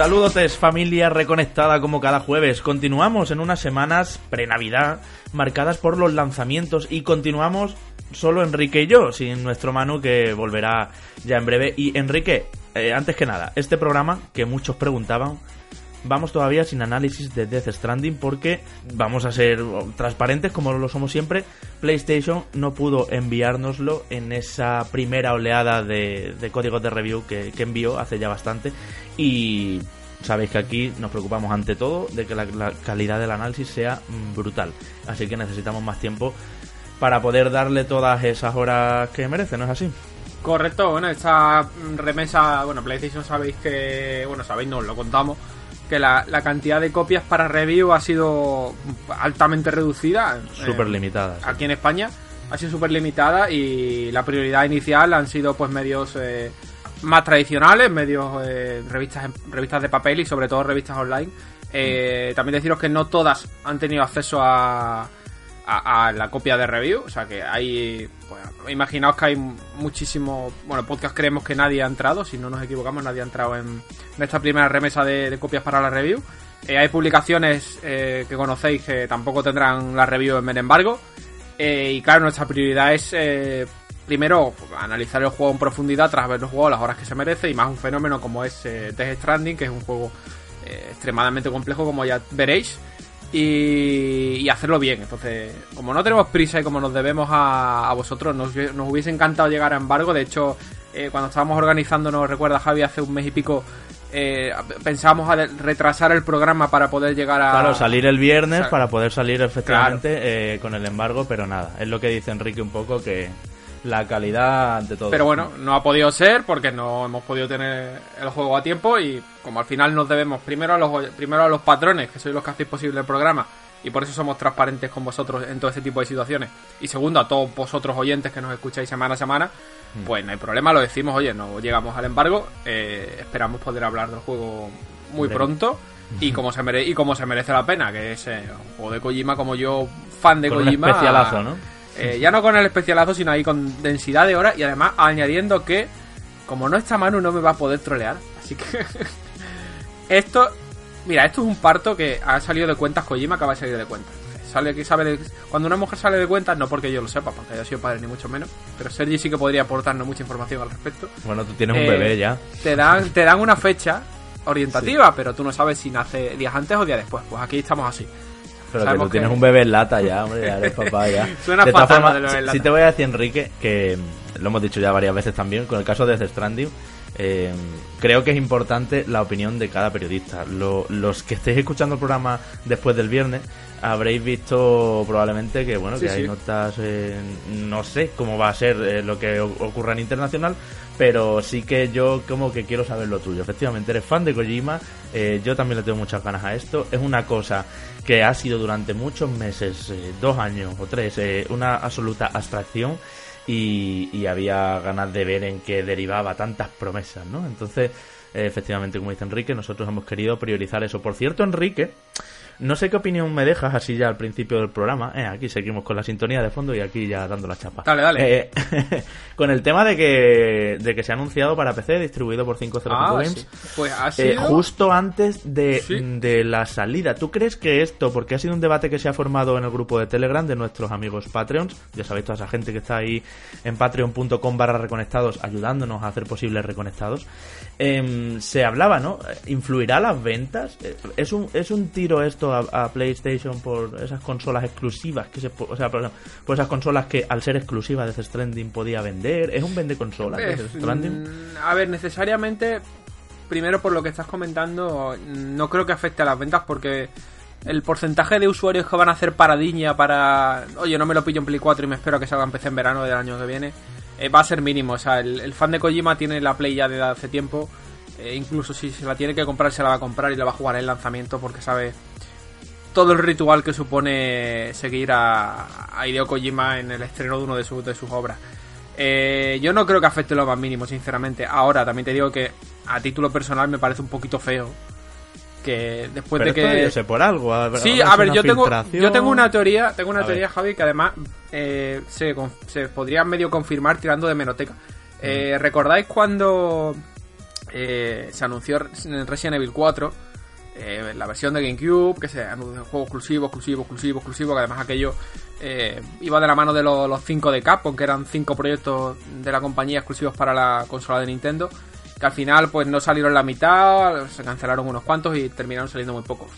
Saludos familia reconectada como cada jueves. Continuamos en unas semanas pre-Navidad marcadas por los lanzamientos y continuamos solo Enrique y yo, sin nuestro Manu que volverá ya en breve. Y Enrique, eh, antes que nada, este programa que muchos preguntaban, vamos todavía sin análisis de Death Stranding porque vamos a ser transparentes como lo somos siempre. PlayStation no pudo enviárnoslo en esa primera oleada de, códigos de review que, envió hace ya bastante y sabéis que aquí nos preocupamos ante todo de que la, calidad del análisis sea brutal. Así que necesitamos más tiempo para poder darle todas esas horas que merece, ¿no es así? Correcto, bueno, esta remesa, bueno, PlayStation sabéis que, bueno, sabéis, no, lo contamos, que la, cantidad de copias para review ha sido altamente reducida. Eh, súper limitada. Aquí en España ha sido súper limitada y la prioridad inicial han sido pues medios eh, más tradicionales, medios eh, revistas revistas de papel y sobre todo revistas online. Mm. También deciros que no todas han tenido acceso a, a, la copia de review. O sea que hay. Pues, imaginaos que hay muchísimo. Bueno, podcast creemos que nadie ha entrado. Si no nos equivocamos, nadie ha entrado en, esta primera remesa de, copias para la review. Eh, hay publicaciones eh, que conocéis que tampoco tendrán la review en embargo. Eh, y claro, nuestra prioridad es. Primero, analizar el juego en profundidad tras ver el juego las horas que se merece y más un fenómeno como es Death Stranding, que es un juego extremadamente complejo, como ya veréis y, hacerlo bien. Entonces, como no tenemos prisa y como nos debemos a, vosotros, nos, hubiese encantado llegar a embargo. De hecho, eh, cuando estábamos organizando, nos recuerda Javi, hace un mes y pico, eh, pensábamos a retrasar el programa para poder llegar a... Claro, salir el viernes para poder salir efectivamente eh, con el embargo, pero nada, es lo que dice Enrique un poco que la calidad ante todo. Pero bueno, no ha podido ser porque no hemos podido tener el juego a tiempo y como al final nos debemos primero a los primero a los patrones, que sois los que hacéis posible el programa y por eso somos transparentes con vosotros en todo ese tipo de situaciones. Y segundo, a todos vosotros oyentes que nos escucháis semana a semana, mm. pues no hay problema, lo decimos, oye, no llegamos al embargo, eh, esperamos poder hablar del juego muy pronto y como se merece y como se merece la pena, que es eh, un juego de Kojima como yo fan de Kojima. Un especialazo, ¿no? Eh, ya no con el especialazo, sino ahí con densidad de horas y además añadiendo que, como no está Manu, no me va a poder trolear. Así que. esto. Mira, esto es un parto que ha salido de cuentas. Kojima acaba de salir de cuentas. Sale que sabe cuando una mujer sale de cuentas, no porque yo lo sepa, porque haya sido padre ni mucho menos, pero Sergi sí que podría aportarnos mucha información al respecto. Bueno, tú tienes un bebé eh, ya. Te dan, te dan una fecha orientativa, pero tú no sabes si nace días antes o días después. Pues aquí estamos así. Pero que tú tienes un bebé en lata ya, hombre, ya eres papá ya. Suena de formas, Si te voy a decir, Enrique, que lo hemos dicho ya varias veces también, con el caso de The Stranding, eh, creo que es importante la opinión de cada periodista. los que estéis escuchando el programa después del viernes habréis visto probablemente que bueno que hay notas no sé cómo va a ser eh, lo que ocurra en internacional pero sí que yo como que quiero saber lo tuyo. Efectivamente eres fan de Kojima eh, yo también le tengo muchas ganas a esto. Es una cosa que ha sido durante muchos meses dos años o tres una absoluta abstracción y, había ganas de ver en qué derivaba tantas promesas, ¿no? Entonces, efectivamente, como dice Enrique, nosotros hemos querido priorizar eso. Por cierto, Enrique, no sé qué opinión me dejas así ya al principio del programa. Eh, aquí seguimos con la sintonía de fondo y aquí ya dando la chapa. Dale, dale. Eh, con el tema de que, de que se ha anunciado para PC, distribuido por 505 ah, Games. Pues ha eh, justo antes de, de, la salida. ¿Tú crees que esto, porque ha sido un debate que se ha formado en el grupo de Telegram de nuestros amigos Patreons, ya sabéis, toda esa gente que está ahí en patreon.com barra reconectados ayudándonos a hacer posibles reconectados, em, se hablaba, ¿no? ¿Influirá las ventas? ¿Es un, ¿Es un tiro esto a, PlayStation por esas consolas exclusivas que se, o sea, por, esas consolas que al ser exclusivas de Stranding podía vender. ¿Es un vende consolas mm, A ver, necesariamente, primero por lo que estás comentando, no creo que afecte a las ventas porque el porcentaje de usuarios que van a hacer paradiña para, oye, no me lo pillo en Play 4 y me espero a que salga en PC en verano del año que viene, eh, va a ser mínimo. O sea, el, fan de Kojima tiene la Play ya de hace tiempo. Eh, incluso si se la tiene que comprar, se la va a comprar y la va a jugar en el lanzamiento porque sabe todo el ritual que supone seguir a, Hideo Kojima en el estreno de uno de, sus de sus obras. Eh, yo no creo que afecte lo más mínimo, sinceramente. Ahora, también te digo que a título personal me parece un poquito feo. Que después de que. sé por algo. sí, a ver, yo tengo, yo tengo una teoría, tengo una teoría, Javi, que además eh, se, se, podría medio confirmar tirando de menoteca. Eh, ¿Recordáis cuando eh, se anunció Resident Evil 4, eh, la versión de GameCube, que se anunció juego exclusivo, exclusivo, exclusivo, exclusivo, que además aquello iba de la mano de los 5 de Capcom, que eran 5 proyectos de la compañía exclusivos para la consola de Nintendo, que al final pues no salieron la mitad, se cancelaron unos cuantos y terminaron saliendo muy pocos.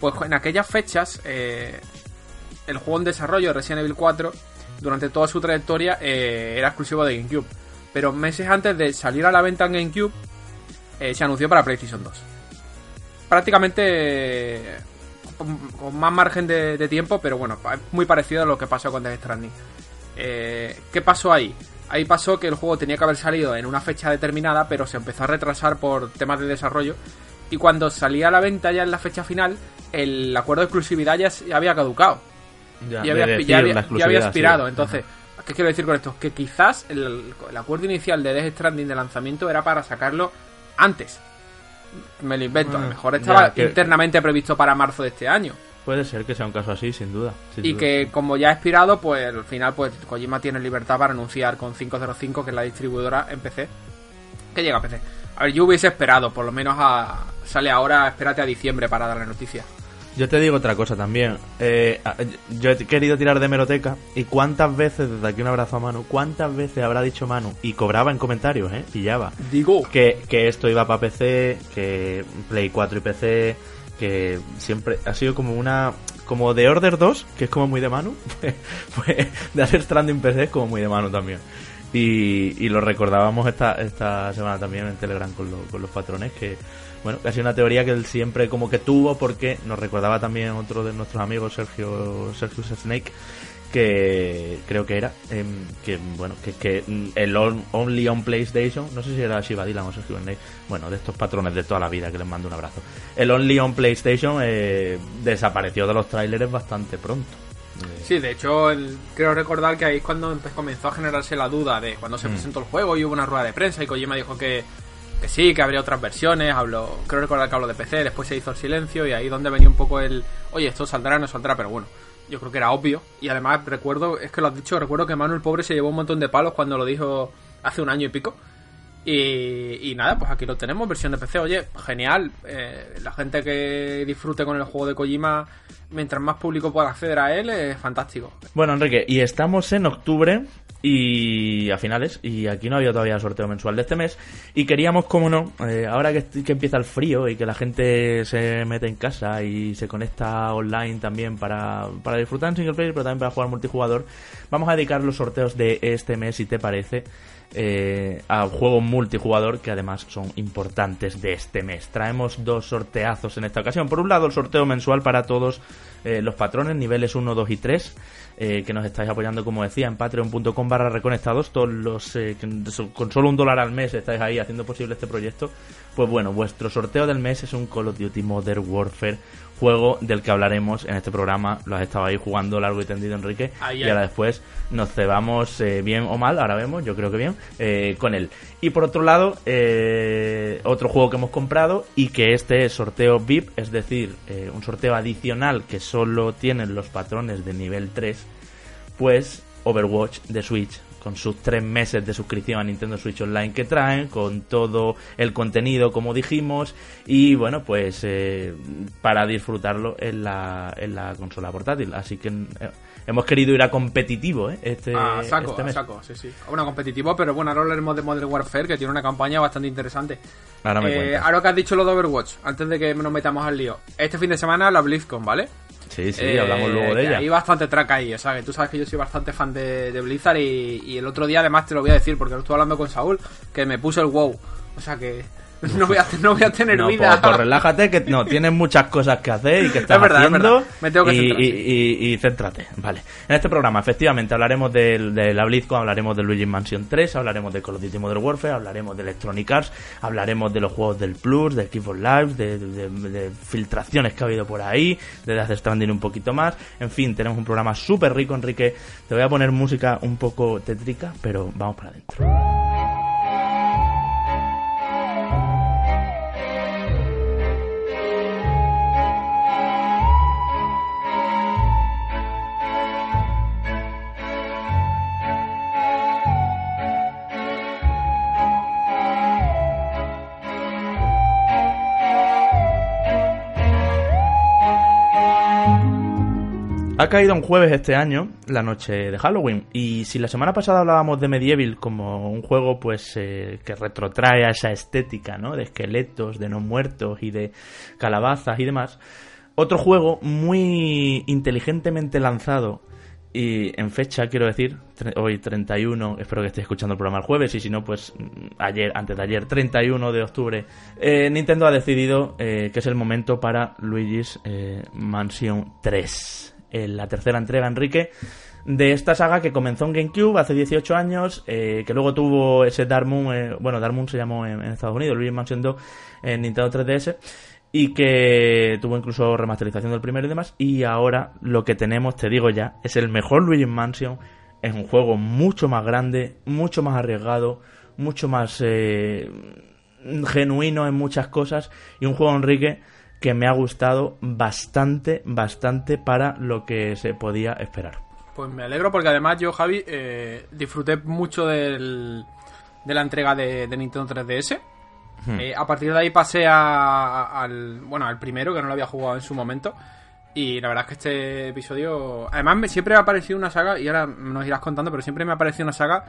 pues en aquellas fechas, el juego en desarrollo Resident Evil 4, durante toda su trayectoria, era exclusivo de GameCube pero meses antes de salir a la venta en GameCube, eh, se anunció para PlayStation 2. Prácticamente con, más margen de, tiempo, pero bueno, muy parecido a lo que pasó con Death Stranding. Eh, ¿Qué pasó ahí? Ahí pasó que el juego tenía que haber salido en una fecha determinada, pero se empezó a retrasar por temas de desarrollo. Y cuando salía a la venta ya en la fecha final, el acuerdo de exclusividad ya, había caducado. Ya, había, ya, había, expirado. Entonces, ¿Qué quiero decir con esto? Que quizás el, acuerdo inicial de Death Stranding de lanzamiento era para sacarlo antes. Me lo invento, a lo mejor estaba internamente previsto para marzo de este año. Puede ser que sea un caso así, sin duda. y que como ya ha expirado, pues al final pues Kojima tiene libertad para anunciar con 505, que es la distribuidora en PC, que llega a PC. A ver, yo hubiese esperado, por lo menos a, sale ahora, espérate a diciembre para dar la noticia. Yo te digo otra cosa también. Eh, yo he querido tirar de meroteca y cuántas veces, desde aquí un abrazo a Manu, cuántas veces habrá dicho Manu y cobraba en comentarios, ¿eh? Pillaba. Digo. Que, que esto iba para PC, que Play 4 y PC, que siempre ha sido como una... Como de Order 2, que es como muy de Manu, pues, pues de hacer Stranding PC es como muy de Manu también. Y, y lo recordábamos esta, esta semana también en Telegram con, con los patrones que bueno, casi una teoría que él siempre como que tuvo porque nos recordaba también otro de nuestros amigos, Sergio, Sergio Snake, que creo que era, em, que bueno, que, que el Only on PlayStation, no sé si era Shiva Dylan o Sergio bueno, de estos patrones de toda la vida que les mando un abrazo. El Only on PlayStation eh, desapareció de los trailers bastante pronto. Sí, de hecho, creo recordar que ahí es cuando comenzó a generarse la duda de cuando se mm. presentó el juego y hubo una rueda de prensa y Kojima dijo que que sí, que habría otras versiones, hablo, creo recordar que hablo de PC, después se hizo el silencio y ahí donde venía un poco el, oye, esto saldrá, no saldrá, pero bueno, yo creo que era obvio. Y además recuerdo, es que lo has dicho, recuerdo que Manuel Pobre se llevó un montón de palos cuando lo dijo hace un año y pico. Y, nada, pues aquí lo tenemos, versión de PC. Oye, genial. Eh, la gente que disfrute con el juego de Kojima, mientras más público pueda acceder a él, es fantástico. Bueno, Enrique, y estamos en octubre y a finales y aquí no había todavía sorteo mensual de este mes y queríamos como no eh, ahora que, empieza el frío y que la gente se mete en casa y se conecta online también para, para disfrutar en single player pero también para jugar multijugador vamos a dedicar los sorteos de este mes si te parece eh, a juegos multijugador que además son importantes de este mes. Traemos dos sorteazos en esta ocasión. Por un lado, el sorteo mensual para todos eh, los patrones, niveles 1, 2 y 3. Eh, que nos estáis apoyando, como decía, en patreon.com barra reconectados, todos los eh, con solo un dólar al mes estáis ahí haciendo posible este proyecto, pues bueno, vuestro sorteo del mes es un Call of Duty Modern Warfare, juego del que hablaremos en este programa, lo has estado ahí jugando largo y tendido Enrique, y ahora después nos cebamos eh, bien o mal, ahora vemos, yo creo que bien, con él. Y por otro lado, otro juego que hemos comprado y que este es sorteo VIP, es decir, un sorteo adicional que solo tienen los patrones de nivel 3 pues Overwatch de Switch con sus tres meses de suscripción a Nintendo Switch Online que traen, con todo el contenido como dijimos y bueno pues eh, para disfrutarlo en la, en la consola portátil así que eh, hemos querido ir a competitivo ¿eh? este, a saco, este saco, sí, sí. Bueno, competitivo, pero bueno, ahora hablaremos de Modern Warfare, que tiene una campaña bastante interesante. Ahora me Ahora que has dicho lo de Overwatch, antes de que nos metamos al lío. Este fin de semana la BlizzCon, ¿vale? Sí, sí, hablamos luego eh, de ella. Hay bastante traca ahí, ¿sabes? Tú sabes que yo soy bastante fan de, Blizzard y, el otro día además te lo voy a decir porque lo estuve hablando con Saúl, que me puso el wow. O sea que no voy a, no voy a tener no, vida. Pues, pues, relájate, que no, tienes muchas cosas que hacer y que estás haciendo. Me tengo que y, y, céntrate. Vale. En este programa, efectivamente, hablaremos de, de la BlizzCon, hablaremos de Luigi Mansion 3, hablaremos de Call of Duty Modern Warfare, hablaremos de Electronic Arts, hablaremos de los juegos del Plus, de Xbox Live, de, de, filtraciones que ha habido por ahí, de Death Stranding un poquito más. En fin, tenemos un programa súper rico, Enrique. Te voy a poner música un poco tétrica, pero vamos para adentro. Caído un jueves este año, la noche de Halloween, y si la semana pasada hablábamos de Medieval como un juego pues eh, que retrotrae a esa estética, ¿no? De esqueletos, de no muertos y de calabazas y demás, otro juego muy inteligentemente lanzado y en fecha, quiero decir, hoy 31, espero que estéis escuchando el programa el jueves, y si no, pues mm, ayer, antes de ayer, 31 de octubre, eh, Nintendo ha decidido eh, que es el momento para Luigi's Mansion 3, la tercera entrega, Enrique, de esta saga que comenzó en GameCube hace 18 años, que luego tuvo ese Dark Moon, bueno, Dark Moon se llamó en, en Estados Unidos, Luigi's Mansion 2 en Nintendo 3DS, y que tuvo incluso remasterización del primero y demás. Y ahora lo que tenemos, te digo ya, es el mejor Luigi Mansion. Es un juego mucho más grande, mucho más arriesgado, mucho más eh, genuino en muchas cosas. Y un juego, Enrique, que me ha gustado bastante, bastante para lo que se podía esperar. Pues me alegro porque además yo, Javi, eh, disfruté mucho del, de la entrega de, de Nintendo 3DS Hmm. Eh, a partir de ahí pasé al, bueno, al primero, que no lo había jugado en su momento. Y la verdad es que este episodio... Además, siempre me ha parecido una saga, y ahora nos irás contando, pero siempre me ha parecido una saga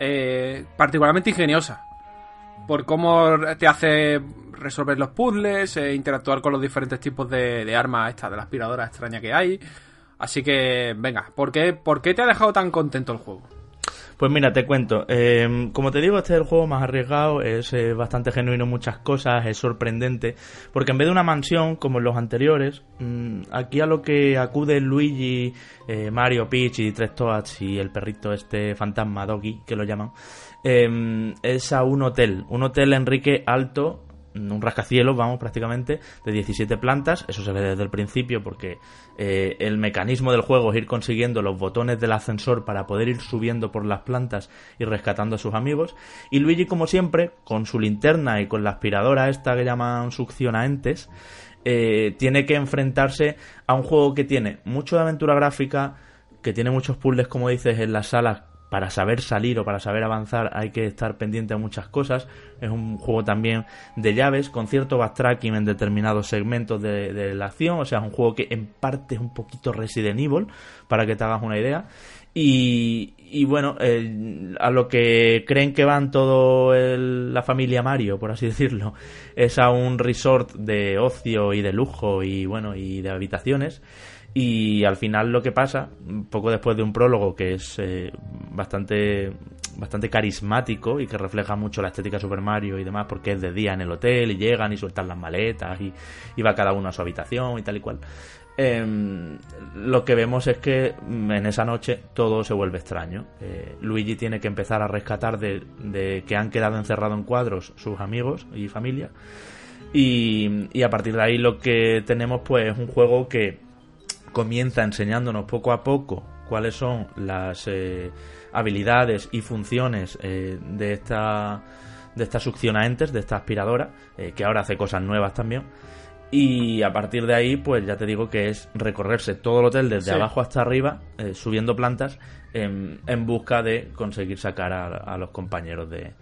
eh, particularmente ingeniosa. Por cómo te hace resolver los puzzles, e interactuar con los diferentes tipos de, armas, esta, de la aspiradora extraña que hay. Así que, venga, ¿por qué, ¿por qué te ha dejado tan contento el juego? Pues mira, te cuento. Em, como te digo, este es el juego más arriesgado, es eh, bastante genuino en muchas cosas, es sorprendente, porque en vez de una mansión como en los anteriores, mm, aquí a lo que acude Luigi, eh, Mario, Peach y Tres Toads y el perrito este fantasma, Doggy, que lo llaman, em, es a un hotel, un hotel Enrique alto, un rascacielos, vamos, prácticamente, de 17 plantas. Eso se ve desde el principio porque eh, el mecanismo del juego es ir consiguiendo los botones del ascensor para poder ir subiendo por las plantas y rescatando a sus amigos. Y Luigi, como siempre, con su linterna y con la aspiradora esta que llaman succionaentes, eh, tiene que enfrentarse a un juego que tiene mucho de aventura gráfica, que tiene muchos puzzles, como dices, en las salas para saber salir o para saber avanzar hay que estar pendiente de muchas cosas. Es un juego también de llaves con cierto backtracking en determinados segmentos de, la acción. O sea, es un juego que en parte es un poquito Resident Evil, para que te hagas una idea. Y, bueno, a lo que creen que van todo la familia Mario, por así decirlo, es a un resort de ocio y de lujo y bueno, y de habitaciones. Y al final lo que pasa, poco después de un prólogo que es eh, bastante, bastante carismático y que refleja mucho la estética Super Mario y demás, porque es de día en el hotel y llegan y sueltan las maletas y, va cada uno a su habitación y tal y cual. Em, lo que vemos es que en esa noche todo se vuelve extraño. Eh, Luigi tiene que empezar a rescatar de, de que han quedado encerrados en cuadros sus amigos y familia. Y, y a partir de ahí lo que tenemos pues es un juego que comienza enseñándonos poco a poco cuáles son las eh, habilidades y funciones eh, de esta de esta succionaentes, de esta aspiradora, eh, que ahora hace cosas nuevas también. Y a partir de ahí, pues ya te digo que es recorrerse todo el hotel desde abajo hasta arriba, subiendo plantas, en, busca de conseguir sacar a, los compañeros de,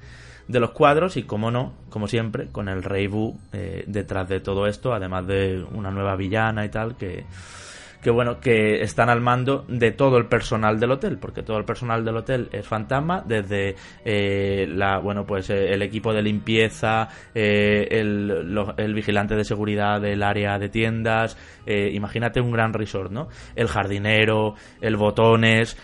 de, los cuadros y, como no, como siempre, con el Rey Bu detrás de todo esto, además de una nueva villana y tal, que que bueno, que están al mando de todo el personal del hotel, porque todo el personal del hotel es fantasma, desde eh, la, bueno, pues eh, el equipo de limpieza, eh, el, el, vigilante de seguridad del área de tiendas, imagínate un gran resort, ¿no? El jardinero, el botones,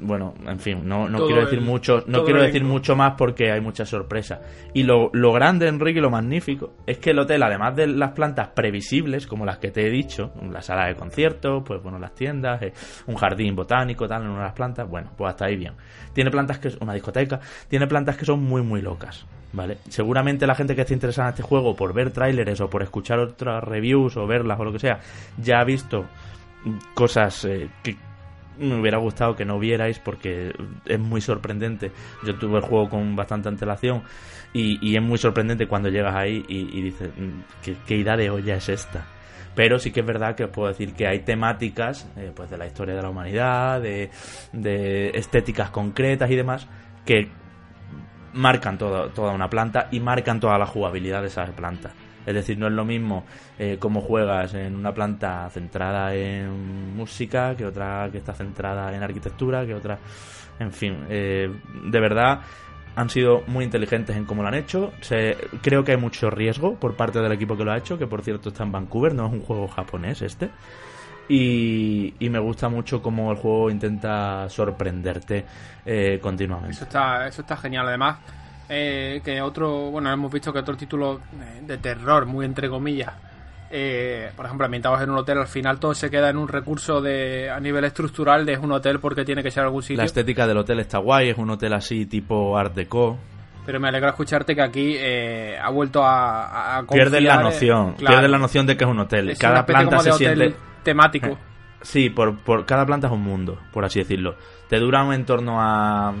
bueno, en fin, no, no quiero decir mucho, no quiero decir mucho más porque hay mucha sorpresa. Y lo, lo grande, Enrique, y lo magnífico, es que el hotel, además de las plantas previsibles, como las que te he dicho, la sala de cierto, pues bueno, las tiendas, eh, un jardín botánico, tal, en una plantas, bueno, pues hasta ahí bien. Tiene plantas que es una discoteca, tiene plantas que son muy, muy locas, ¿vale? Seguramente la gente que esté interesada en este juego por ver tráileres o por escuchar otras reviews o verlas o lo que sea, ya ha visto cosas eh, que me hubiera gustado que no vierais porque es muy sorprendente. Yo tuve el juego con bastante antelación y, es muy sorprendente cuando llegas ahí y, dices, mm, ¿qué, ¿qué, idea de olla es esta? Pero sí que es verdad que os puedo decir que hay temáticas eh, pues de la historia de la humanidad, de, estéticas concretas y demás que marcan toda, toda una planta y marcan toda la jugabilidad de esa planta. Es decir, no es lo mismo eh, cómo juegas en una planta centrada en música que otra que está centrada en arquitectura, que otra... En fin, eh, de verdad han sido muy inteligentes en cómo lo han hecho. Se, creo que hay mucho riesgo por parte del equipo que lo ha hecho, que por cierto está en Vancouver, no es un juego japonés este. Y, me gusta mucho cómo el juego intenta sorprenderte eh, continuamente. Eso está, eso está genial. Además, eh, que otro, bueno, hemos visto que otro título eh, de terror, muy entre comillas, eh, por ejemplo, ambientados en un hotel, al final todo se queda en un recurso de a nivel estructural de es un hotel porque tiene que ser algún sitio. La estética del hotel está guay, es un hotel así tipo Art Deco. Pero me alegra escucharte que aquí eh, ha vuelto a, a Pierdes la confiar, eh, noción, claro. la noción de que es un hotel. Es cada planta se hotel siente... temático. Eh, Sí, por, por cada planta es un mundo, por así decirlo. Te duran en torno a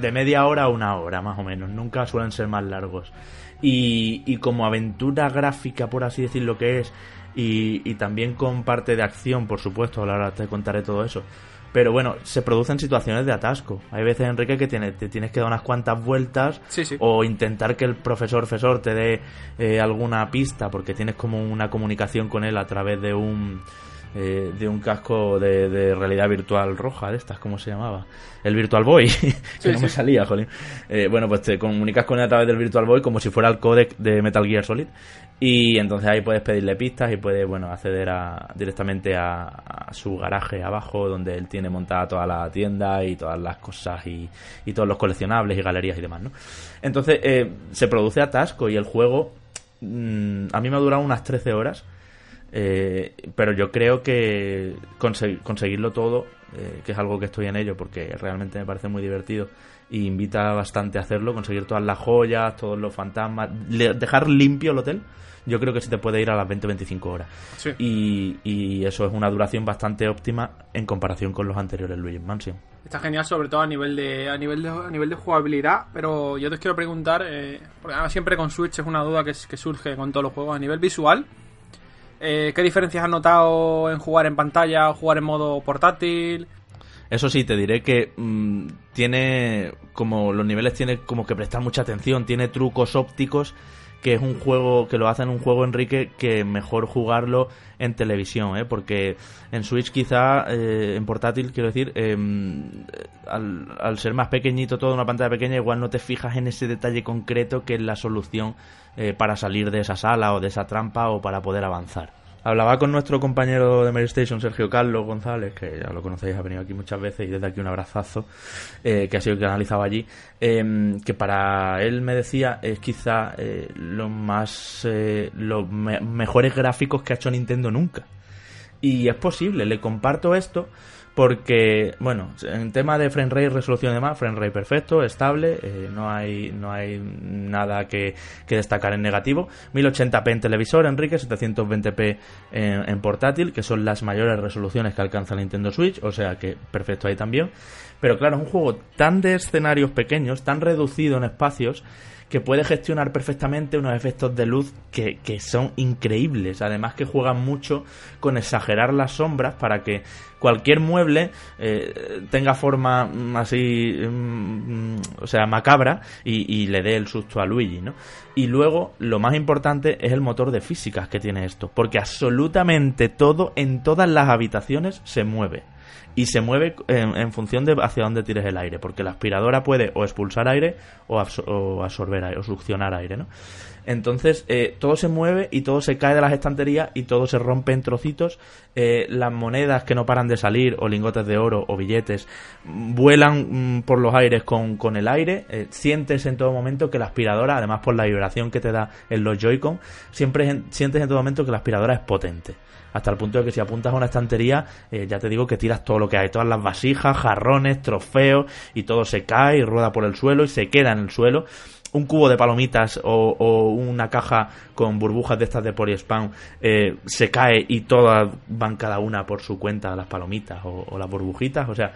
de media hora a una hora, más o menos. Nunca suelen ser más largos. Y, y como aventura gráfica, por así decirlo que es, y, y también con parte de acción, por supuesto, ahora te contaré todo eso. Pero bueno, se producen situaciones de atasco. Hay veces, Enrique, que tiene- te tienes que dar unas cuantas vueltas Sí, sí. o intentar que el profesor profesor te dé eh, alguna pista porque tienes como una comunicación con él a través de un eh, de un casco de, de realidad virtual roja de estas, ¿cómo se llamaba? El Virtual Boy, que Sí, no me salía, jolín. Eh, bueno, pues te comunicas con él a través del Virtual Boy como si fuera el codec de Metal Gear Solid y entonces ahí puedes pedirle pistas y puedes, bueno, acceder a, directamente a, a su garaje abajo donde él tiene montada toda la tienda y todas las cosas y, y todos los coleccionables y galerías y demás, ¿no? Entonces eh, se produce atasco y el juego mm, a mí me ha durado unas 13 horas eh, pero yo creo que conse- conseguirlo todo, eh, que es algo que estoy en ello porque realmente me parece muy divertido y invita bastante a hacerlo, conseguir todas las joyas, todos los fantasmas, le- dejar limpio el hotel, yo creo que se te puede ir a las 20-25 horas. Sí. Y, y eso es una duración bastante óptima en comparación con los anteriores Luigi Mansion. Está genial, sobre todo a nivel de a nivel de, a nivel de jugabilidad. Pero yo te quiero preguntar, eh, porque siempre con Switch es una duda que, que surge con todos los juegos a nivel visual. Eh, ¿Qué diferencias has notado en jugar en pantalla o jugar en modo portátil? Eso sí, te diré que mm, tiene como los niveles tiene como que prestar mucha atención, tiene trucos ópticos que es un juego que lo hacen un juego Enrique que mejor jugarlo en televisión, ¿eh? porque en Switch quizá eh, en portátil quiero decir eh, al, al ser más pequeñito todo una pantalla pequeña igual no te fijas en ese detalle concreto que es la solución eh, para salir de esa sala o de esa trampa o para poder avanzar. Hablaba con nuestro compañero de Mary Station, Sergio Carlos González, que ya lo conocéis, ha venido aquí muchas veces y desde aquí un abrazazo, eh, que ha sido el que analizaba allí, eh, que para él me decía es quizá eh, lo más, los me- mejores gráficos que ha hecho Nintendo nunca. Y es posible, le comparto esto porque, bueno, en tema de frame rate, resolución y demás, frame rate perfecto, estable, eh, no hay no hay nada que, destacar en negativo. 1080p en televisor, Enrique, 720p en, portátil, que son las mayores resoluciones que alcanza Nintendo Switch, o sea que perfecto ahí también. Pero claro, es un juego tan de escenarios pequeños, tan reducido en espacios, que puede gestionar perfectamente unos efectos de luz que, que son increíbles. Además que juegan mucho con exagerar las sombras para que cualquier mueble eh, tenga forma mm, así, mm, o sea, macabra y, y le dé el susto a Luigi, ¿no? Y luego, lo más importante es el motor de físicas que tiene esto, porque absolutamente todo en todas las habitaciones se mueve y se mueve en, función de hacia dónde tires el aire, porque la aspiradora puede o expulsar aire o, absor- o absorber aire, o succionar aire, ¿no? Entonces, eh, todo se mueve y todo se cae de las estanterías y todo se rompe en trocitos. Eh, las monedas que no paran de salir, o lingotes de oro, o billetes, mm, vuelan mm, por los aires con, con el aire. Eh, sientes en todo momento que la aspiradora, además por la vibración que te da en los Joy-Con, siempre en- sientes en todo momento que la aspiradora es potente hasta el punto de que si apuntas a una estantería, eh, ya te digo que tiras todo lo que hay, todas las vasijas, jarrones, trofeos, y todo se cae y rueda por el suelo y se queda en el suelo. Un cubo de palomitas o, una caja con burbujas de estas de Polispam eh, se cae y todas van cada una por su cuenta, las palomitas o, o las burbujitas, o sea,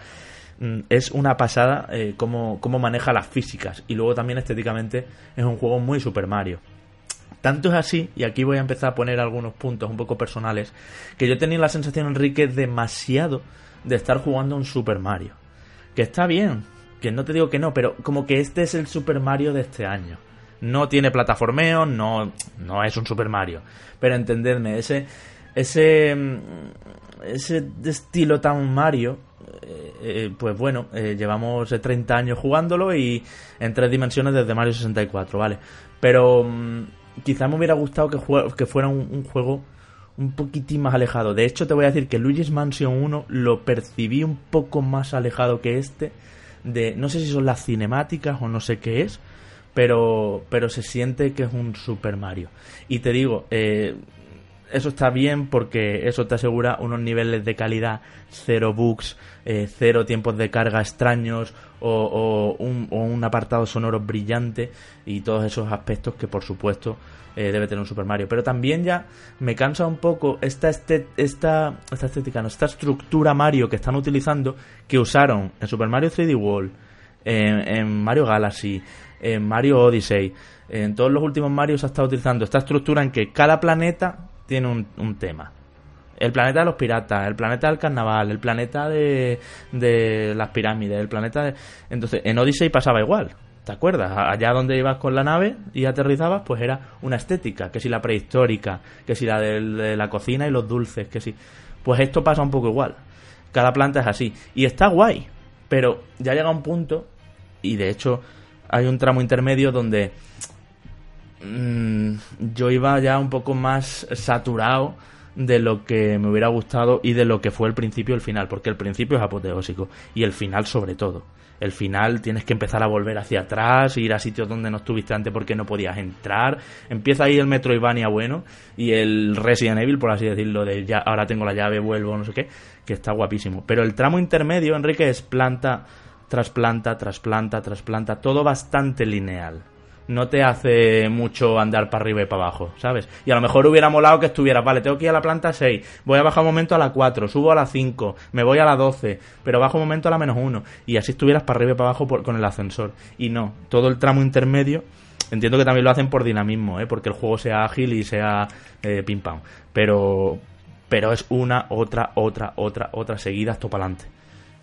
mm, es una pasada eh, cómo, cómo maneja las físicas y luego también estéticamente es un juego muy Super Mario. Tanto es así, y aquí voy a empezar a poner algunos puntos un poco personales, que yo tenía la sensación, Enrique, demasiado de estar jugando un Super Mario. Que está bien, que no te digo que no, pero como que este es el Super Mario de este año. No tiene plataformeo, no, no es un Super Mario. Pero entendedme, ese, ese, mm, ese estilo tan Mario, eh, eh, pues bueno, eh, llevamos 30 años jugándolo y en tres dimensiones desde Mario 64, ¿vale? Pero mm, quizá me hubiera gustado que, que fuera un, juego un poquitín más alejado. De hecho, te voy a decir que Luigi's Mansion 1 lo percibí un poco más alejado que este. De, no sé si son las cinemáticas o no sé qué es, pero, pero se siente que es un Super Mario. Y te digo, eh, eso está bien porque eso te asegura unos niveles de calidad, cero bugs, eh, cero tiempos de carga extraños o, un, apartado sonoro brillante y todos esos aspectos que por supuesto eh, debe tener un Super Mario. Pero también ya me cansa un poco esta, esta, esta estética, no, esta estructura Mario que están utilizando, que usaron en Super Mario 3D World, en, Mario Galaxy, en Mario Odyssey, en todos los últimos Mario se ha estado utilizando esta estructura en que cada planeta tiene un, tema. El planeta de los piratas, el planeta del carnaval, el planeta de, de las pirámides, el planeta de... Entonces, en Odyssey pasaba igual. ¿Te acuerdas? Allá donde ibas con la nave y aterrizabas, pues era una estética, que si la prehistórica, que si la de, la cocina y los dulces, que si... Pues esto pasa un poco igual. Cada planta es así. Y está guay, pero ya llega un punto, y de hecho hay un tramo intermedio donde Mm, yo iba ya un poco más saturado de lo que me hubiera gustado y de lo que fue el principio y el final, porque el principio es apoteósico y el final sobre todo. El final tienes que empezar a volver hacia atrás, ir a sitios donde no estuviste antes porque no podías entrar. Empieza ahí el Metroidvania bueno y el Resident Evil, por así decirlo, de ya ahora tengo la llave, vuelvo, no sé qué, que está guapísimo. Pero el tramo intermedio, Enrique, es planta tras planta, tras planta, tras planta, todo bastante lineal no te hace mucho andar para arriba y para abajo, ¿sabes? Y a lo mejor hubiera molado que estuviera, vale, tengo que ir a la planta 6, voy a bajar un momento a la 4, subo a la 5, me voy a la 12, pero bajo un momento a la menos 1, y así estuvieras para arriba y para abajo con el ascensor. Y no, todo el tramo intermedio, entiendo que también lo hacen por dinamismo, ¿eh? porque el juego sea ágil y sea eh, pam, pero, pero es una, otra, otra, otra, otra seguida, hasta para adelante.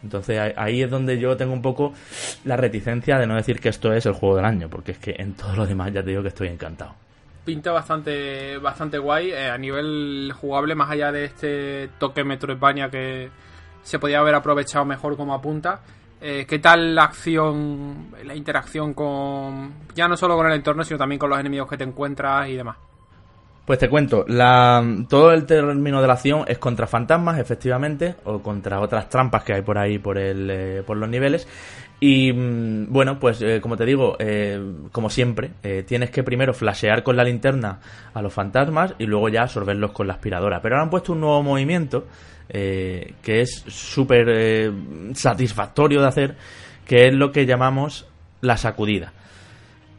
Entonces ahí es donde yo tengo un poco la reticencia de no decir que esto es el juego del año, porque es que en todo lo demás ya te digo que estoy encantado. Pinta bastante bastante guay eh, a nivel jugable, más allá de este toque Metroidvania que se podía haber aprovechado mejor como apunta. Eh, ¿Qué tal la acción, la interacción con, ya no solo con el entorno, sino también con los enemigos que te encuentras y demás? Pues te cuento, la, todo el término de la acción es contra fantasmas, efectivamente, o contra otras trampas que hay por ahí por, el, eh, por los niveles. Y mm, bueno, pues eh, como te digo, eh, como siempre, tienes que primero flashear con la linterna a los fantasmas y luego ya absorberlos con la aspiradora. Pero ahora han puesto un nuevo movimiento que es súper satisfactorio de hacer, que es lo que llamamos la sacudida.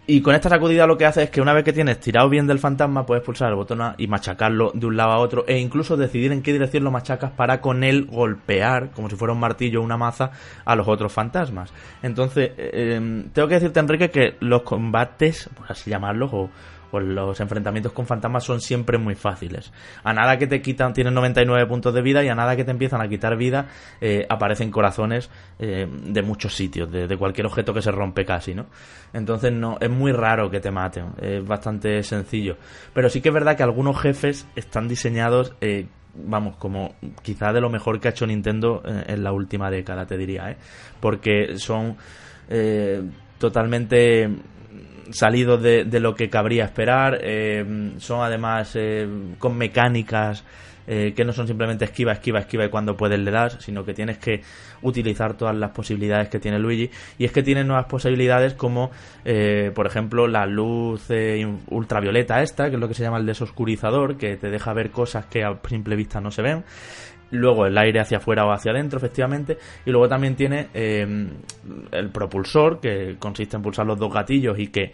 Y con esta sacudida lo que hace es que una vez que tienes tirado bien del fantasma, puedes pulsar el botón y machacarlo de un lado a otro e incluso decidir en qué dirección lo machacas para con él golpear, como si fuera un martillo o una maza, a los otros fantasmas. Entonces, eh, em, tengo que decirte, Enrique, que los combates, por así llamarlos, o, pues los enfrentamientos con fantasmas son siempre muy fáciles. A nada que te quitan, tienes 99 puntos de vida y a nada que te empiezan a quitar vida, eh, aparecen corazones eh, de muchos sitios, de, cualquier objeto que se rompe casi, ¿no? Entonces no, es muy raro que te maten, es bastante sencillo. Pero sí que es verdad que algunos jefes están diseñados, eh, vamos, como quizá de lo mejor que ha hecho Nintendo en la última década, te diría, ¿eh? Porque son totalmente salidos de, de, lo que cabría esperar. Eh, son además eh, con mecánicas eh, que no son simplemente esquiva, esquiva, esquiva y cuando puedes le das, sino que tienes que utilizar todas las posibilidades que tiene Luigi. Y es que tiene nuevas posibilidades como, por ejemplo, la luz ultravioleta esta, que es lo que se llama el desoscurizador, que te deja ver cosas que a simple vista no se ven luego el aire hacia afuera o hacia adentro, efectivamente, y luego también tiene eh, el propulsor, que consiste en pulsar los dos gatillos y que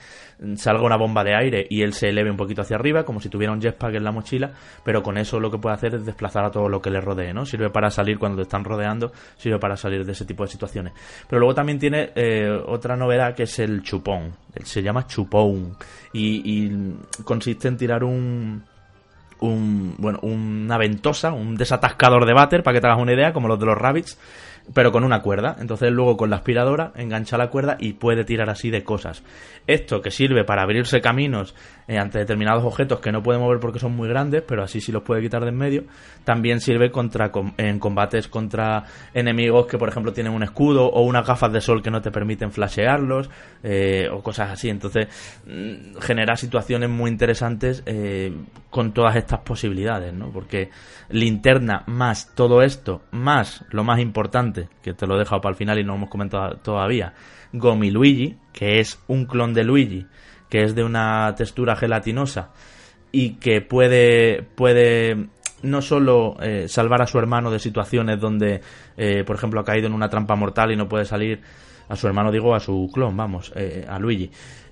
salga una bomba de aire y él se eleve un poquito hacia arriba, como si tuviera un jetpack en la mochila, pero con eso lo que puede hacer es desplazar a todo lo que le rodee, ¿no? Sirve para salir cuando te están rodeando, sirve para salir de ese tipo de situaciones. Pero luego también tiene eh, otra novedad que es el chupón, se llama chupón, y consiste en tirar un un, bueno, una ventosa, un desatascador de váter, para que te hagas una idea, como los de los rabbits, pero con una cuerda. Entonces luego con la aspiradora engancha la cuerda y puede tirar así de cosas. Esto que sirve para abrirse caminos eh, ante determinados objetos que no puede mover porque son muy grandes, pero así sí los puede quitar de en medio, también sirve contra en combates contra enemigos que por ejemplo tienen un escudo o unas gafas de sol que no te permiten flashearlos eh, o cosas así. Entonces mm, genera situaciones muy interesantes eh, con todas estas posibilidades, ¿no? Porque linterna más todo esto, más lo más importante, que te lo he dejado para el final y no hemos comentado todavía, Gomi Luigi, que es un clon de Luigi, que es de una textura gelatinosa y que puede, puede no solo eh, salvar a su hermano de situaciones donde, eh, por ejemplo, ha caído en una trampa mortal y no puede salir, a su hermano digo, a su clon, vamos, eh, a Luigi,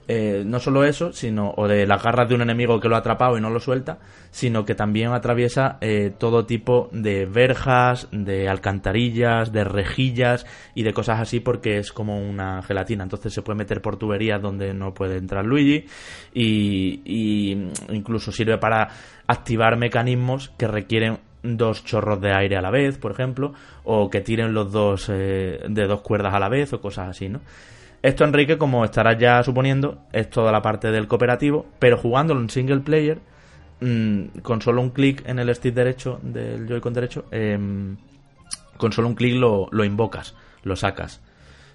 eh, no solo eso, sino o de las garras de un enemigo que lo ha atrapado y no lo suelta, sino que también atraviesa eh, todo tipo de verjas, de alcantarillas, de rejillas y de cosas así porque es como una gelatina. Entonces se puede meter por tuberías donde no puede entrar Luigi y, incluso sirve para activar mecanismos que requieren dos chorros de aire a la vez, por ejemplo, o que tiren los dos eh, de dos cuerdas a la vez o cosas así, ¿no? Esto, Enrique, como estarás ya suponiendo, es toda la parte del cooperativo, pero jugándolo en single player, mm, con solo un clic en el stick derecho del Joy-Con derecho, em, con solo un clic lo, invocas, lo sacas.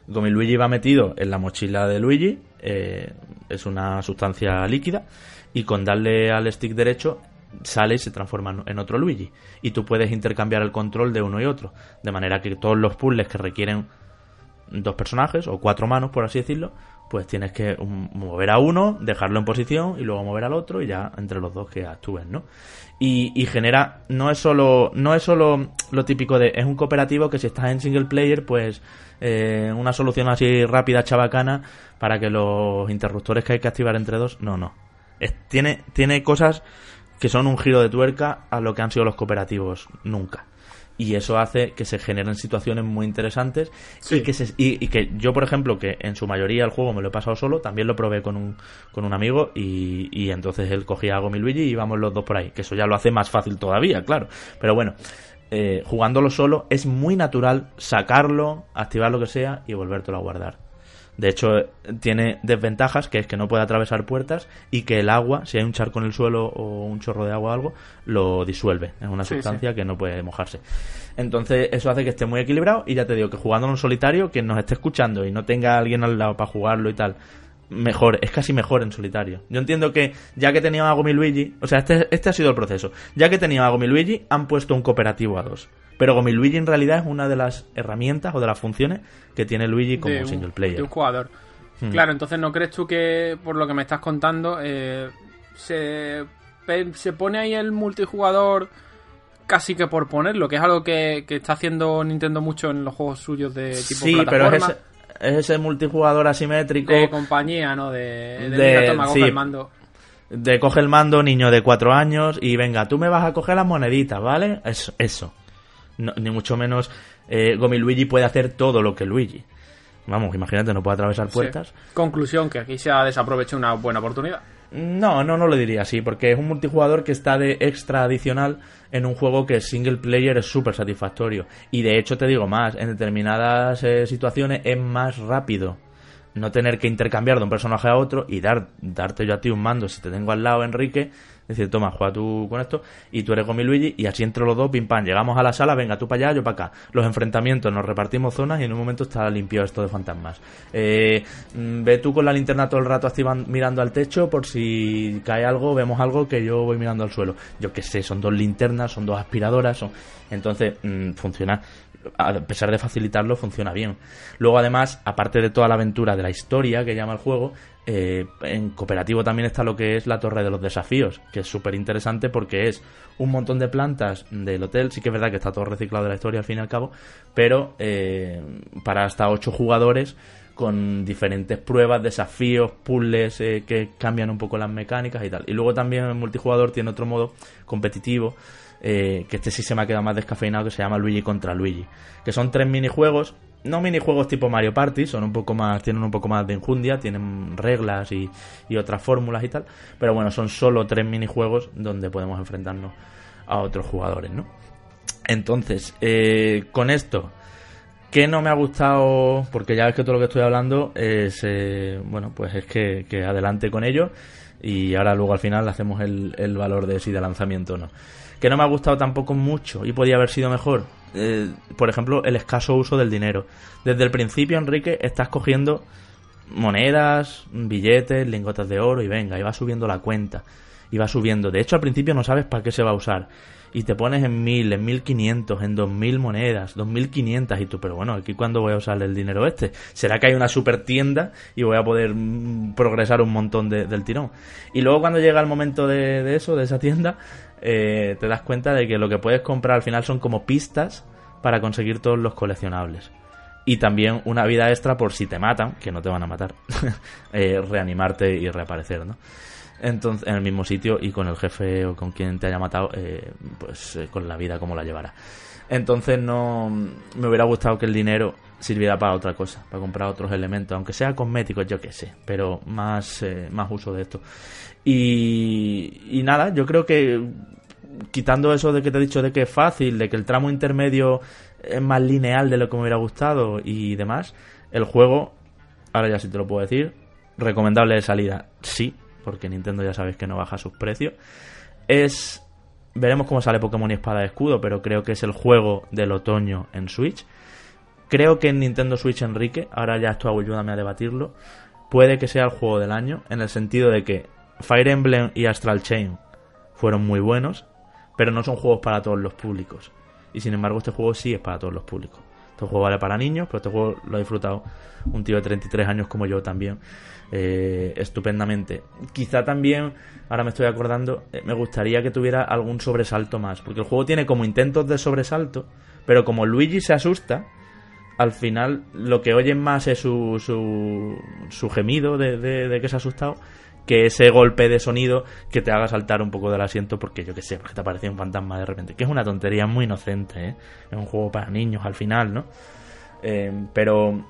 Gomi Luigi va metido en la mochila de Luigi, eh, es una sustancia líquida, y con darle al stick derecho sale y se transforma en otro Luigi. Y tú puedes intercambiar el control de uno y otro, de manera que todos los puzzles que requieren dos personajes o cuatro manos, por así decirlo, pues tienes que mover a uno, dejarlo en posición y luego mover al otro y ya entre los dos que actúen, ¿no? Y, genera, no es solo, no es solo lo típico de, es un cooperativo que si estás en single player, pues eh, una solución así rápida, chabacana, para que los interruptores que hay que activar entre dos, no, no. tiene, tiene cosas que son un giro de tuerca a lo que han sido los cooperativos nunca y eso hace que se generen situaciones muy interesantes y, que y, que yo, por ejemplo, que en su mayoría el juego me lo he pasado solo, también lo probé con un, con un amigo y, y entonces él cogía a Luigi y íbamos los dos por ahí, que eso ya lo hace más fácil todavía, claro. Pero bueno, eh, jugándolo solo es muy natural sacarlo, activar lo que sea y volvértelo a guardar. De hecho, tiene desventajas, que es que no puede atravesar puertas y que el agua, si hay un charco en el suelo o un chorro de agua o algo, lo disuelve. Es una sustancia que no puede mojarse. Entonces, eso hace que esté muy equilibrado y ya te digo que jugando en solitario, quien nos esté escuchando y no tenga alguien al lado para jugarlo y tal, mejor, es casi mejor en solitario. Yo entiendo que ya que tenía a Gomi Luigi, o sea, este, este ha sido el proceso. Ya que tenía a Gomi Luigi, han puesto un cooperativo a dos. Pero Gomi Luigi en realidad es una de las herramientas o de las funciones que tiene Luigi como single player. De un jugador. Hmm. Claro, entonces no crees tú que, por lo que me estás contando, eh, se, se pone ahí el multijugador casi que por ponerlo, que es algo que, está haciendo Nintendo mucho en los juegos suyos de tipo Sí, pero es ese, es ese, multijugador asimétrico. De compañía, ¿no? De, de, toma, coge el mando. De coge el mando, niño de cuatro años, y venga, tú me vas a coger las moneditas, ¿vale? Eso. eso ni mucho menos eh, Gomi Luigi puede hacer todo lo que Luigi. Vamos, imagínate, no puede atravesar puertas. Conclusión, que aquí se ha desaprovechado una buena oportunidad. No, no, no lo diría así, porque es un multijugador que está de extra adicional en un juego que single player es súper satisfactorio. Y de hecho te digo más, en determinadas eh, situaciones es más rápido no tener que intercambiar de un personaje a otro y dar, darte yo a ti un mando si te tengo al lado, Enrique, decir, toma, juega tú con esto y tú eres con mi Luigi y así entre los dos, pim pam, llegamos a la sala, venga tú para allá, yo para acá. Los enfrentamientos, nos repartimos zonas y en un momento está limpio esto de fantasmas. Eh, mm, ve tú con la linterna todo el rato activan, mirando al techo por si cae algo, vemos algo que yo voy mirando al suelo. Yo qué sé, son dos linternas, son dos aspiradoras, son... entonces mm, funciona a pesar de facilitarlo, funciona bien. Luego, además, aparte de toda la aventura de la historia que llama el juego, eh, en cooperativo también está lo que es la Torre de los Desafíos, que es súper interesante porque es un montón de plantas del hotel. Sí que es verdad que está todo reciclado de la historia al fin y al cabo, pero eh, para hasta ocho jugadores con diferentes pruebas, desafíos, puzzles eh, que cambian un poco las mecánicas y tal. Y luego también el multijugador tiene otro modo competitivo eh, que este sí se me ha quedado más descafeinado, que se llama Luigi contra Luigi, que son tres minijuegos, no minijuegos tipo Mario Party, son un poco más, tienen un poco más de enjundia, tienen reglas y, otras fórmulas y tal, pero bueno, son solo tres minijuegos donde podemos enfrentarnos a otros jugadores, ¿no? Entonces, eh, con esto, ¿Qué no me ha gustado? Porque ya ves que todo lo que estoy hablando es, eh, bueno, pues es que, que, adelante con ello y ahora luego al final hacemos el, el, valor de si de lanzamiento o no. Que no me ha gustado tampoco mucho y podía haber sido mejor. Eh, por ejemplo, el escaso uso del dinero. Desde el principio, Enrique, estás cogiendo monedas, billetes, lingotes de oro y venga, y va subiendo la cuenta. Y va subiendo. De hecho, al principio no sabes para qué se va a usar y te pones en mil, en mil quinientos, en dos mil monedas, dos mil quinientas y tú, pero bueno, aquí cuándo voy a usar el dinero este. ¿Será que hay una super tienda y voy a poder mm, progresar un montón del tirón? Y luego cuando llega el momento de, eso, de esa tienda, eh, te das cuenta de que lo que puedes comprar al final son como pistas para conseguir todos los coleccionables. Y también una vida extra por si te matan, que no te van a matar, eh, reanimarte y reaparecer, ¿no? entonces en el mismo sitio y con el jefe o con quien te haya matado, eh, pues con la vida como la llevará. Entonces no me hubiera gustado que el dinero sirviera para otra cosa, para comprar otros elementos, aunque sea cosméticos, yo qué sé, pero más, más uso de esto. Y, y nada, yo creo que quitando eso de que te he dicho de que es fácil, de que el tramo intermedio es más lineal de lo que me hubiera gustado y demás, el juego, ahora ya sí te lo puedo decir, recomendable de salida, sí, porque Nintendo ya sabéis que no baja sus precios. Es. Veremos cómo sale Pokémon y Espada de Escudo, pero creo que es el juego del otoño en Switch. Creo que en Nintendo Switch Enrique, ahora ya esto ayúdame a debatirlo, puede que sea el juego del año, en el sentido de que Fire Emblem y Astral Chain fueron muy buenos, pero no son juegos para todos los públicos. Y sin embargo, este juego sí es para todos los públicos. Este juego vale para niños, pero este juego lo ha disfrutado un tío de 33 años como yo también eh, estupendamente. Quizá también, ahora me estoy acordando, eh, me gustaría que tuviera algún sobresalto más, porque el juego tiene como intentos de sobresalto, pero como Luigi se asusta, al final lo que oyen más es su, su, su gemido de, de, que se ha asustado que ese golpe de sonido que te haga saltar un poco del asiento porque yo que sé, porque te aparece un fantasma de repente. Que es una tontería muy inocente, ¿eh? Es un juego para niños al final, ¿no? Eh, pero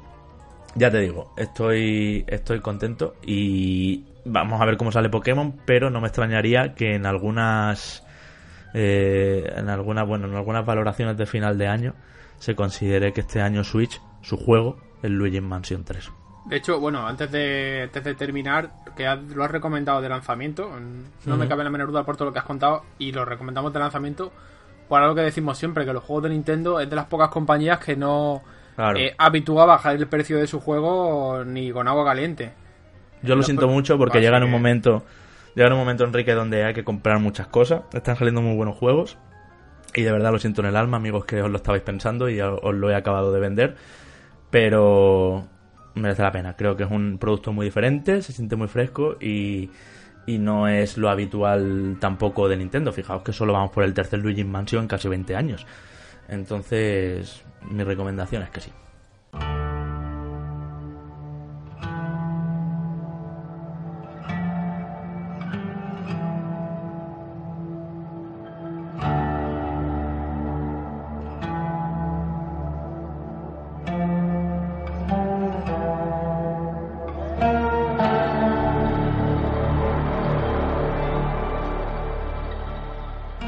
ya te digo, estoy, estoy contento y vamos a ver cómo sale Pokémon, pero no me extrañaría que en algunas... Eh, en algunas bueno en algunas valoraciones de final de año se considere que este año Switch su juego es Luigi Mansion 3 de hecho, bueno, antes de, antes de terminar, que lo has recomendado de lanzamiento, no me cabe la menor duda por todo lo que has contado, y lo recomendamos de lanzamiento por algo que decimos siempre, que los juegos de Nintendo es de las pocas compañías que no eh, habitúa a bajar el precio de su juego ni con agua caliente. Yo lo siento mucho porque llega en un momento, llega en un momento, Enrique, donde hay que comprar muchas cosas, están saliendo muy buenos juegos, y de verdad lo siento en el alma, amigos, que os lo estabais pensando y os lo he acabado de vender, pero merece la pena. Creo que es un producto muy diferente, se siente muy fresco y, y no es lo habitual tampoco de Nintendo. Fijaos que solo vamos por el tercer Luigi Mansion en casi 20 años. Entonces, mi recomendación es que sí.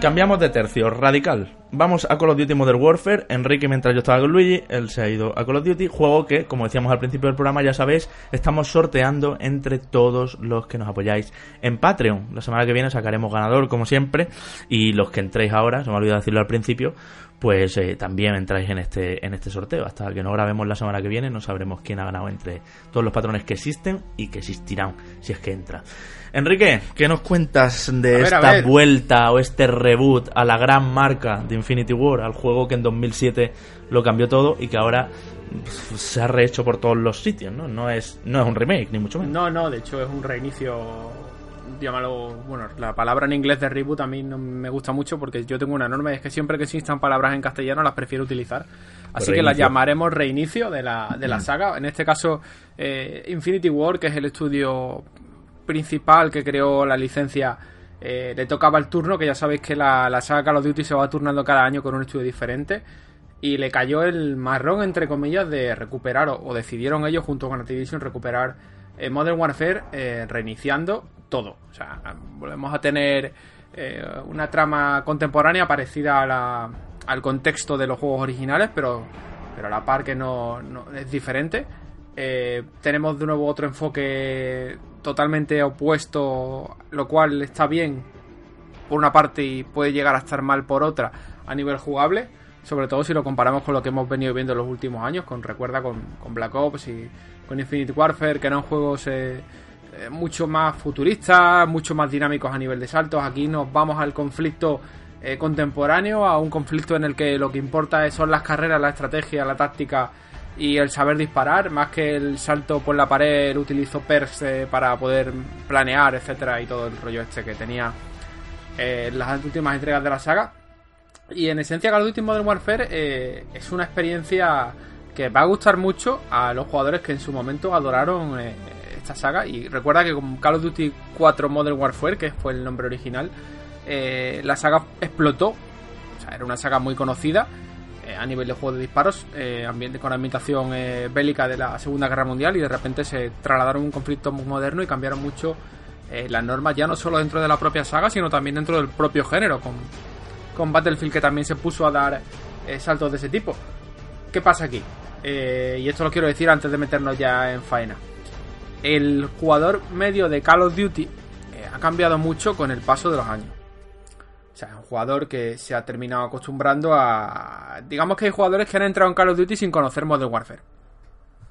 Cambiamos de tercio, radical. Vamos a Call of Duty Modern Warfare. Enrique, mientras yo estaba con Luigi, él se ha ido a Call of Duty. Juego que, como decíamos al principio del programa, ya sabéis, estamos sorteando entre todos los que nos apoyáis en Patreon. La semana que viene sacaremos ganador, como siempre. Y los que entréis ahora, se me ha olvidado decirlo al principio, pues eh, también entráis en este, en este sorteo. Hasta que no grabemos la semana que viene, no sabremos quién ha ganado entre todos los patrones que existen y que existirán, si es que entra. Enrique, ¿qué nos cuentas de esta vuelta o este reboot a la gran marca de Infinity War, al juego que en 2007 lo cambió todo y que ahora se ha rehecho por todos los sitios, ¿no? No es, no es un remake, ni mucho menos. No, no, de hecho es un reinicio llámalo, bueno, la palabra en inglés de reboot a mí no me gusta mucho porque yo tengo una norma, es que siempre que existan palabras en castellano las prefiero utilizar. Así que las llamaremos reinicio de la, de la mm. saga. En este caso, eh, Infinity War, que es el estudio principal que creó la licencia eh, le tocaba el turno, que ya sabéis que la, la, saga Call of Duty se va turnando cada año con un estudio diferente. Y le cayó el marrón, entre comillas, de recuperar, o, decidieron ellos junto con Activision recuperar Modern Warfare eh, reiniciando todo. O sea, volvemos a tener una trama contemporánea parecida a la, al contexto de los juegos originales, pero pero a la par que no, es diferente. Eh, tenemos de nuevo otro enfoque totalmente opuesto, lo cual está bien por una parte y puede llegar a estar mal por otra a nivel jugable, sobre todo si lo comparamos con lo que hemos venido viendo en los últimos años, con recuerda con, Black Ops y con Infinite Warfare, que eran juegos eh, eh, mucho más futuristas, mucho más dinámicos a nivel de saltos. Aquí nos vamos al conflicto eh, contemporáneo, a un conflicto en el que lo que importa son las carreras, la estrategia, la táctica y el saber disparar, más que el salto por la pared, utilizo pers para poder planear, etcétera, y todo el rollo este que tenía eh, las últimas entregas de la saga. Y en esencia Call of Duty Modern Warfare es una experiencia que va a gustar mucho a los jugadores que en su momento adoraron eh, esta saga. Y recuerda que con Call of Duty 4 Modern Warfare, que fue el nombre original, la saga explotó. O sea, era una saga muy conocida a nivel de juego de disparos, ambiente, con ambientación bélica de la Segunda Guerra Mundial y de repente se trasladaron a un conflicto muy moderno y cambiaron mucho eh, las normas ya no solo dentro de la propia saga, sino también dentro del propio género, con, Battlefield que también se puso a dar eh, saltos de ese tipo. ¿Qué pasa aquí? Eh, y esto lo quiero decir antes de meternos ya en faena. El jugador medio de Call of Duty ha cambiado mucho con el paso de los años. O sea, es un jugador que se ha terminado acostumbrando a... Digamos que hay jugadores que han entrado en Call of Duty sin conocer Modern Warfare.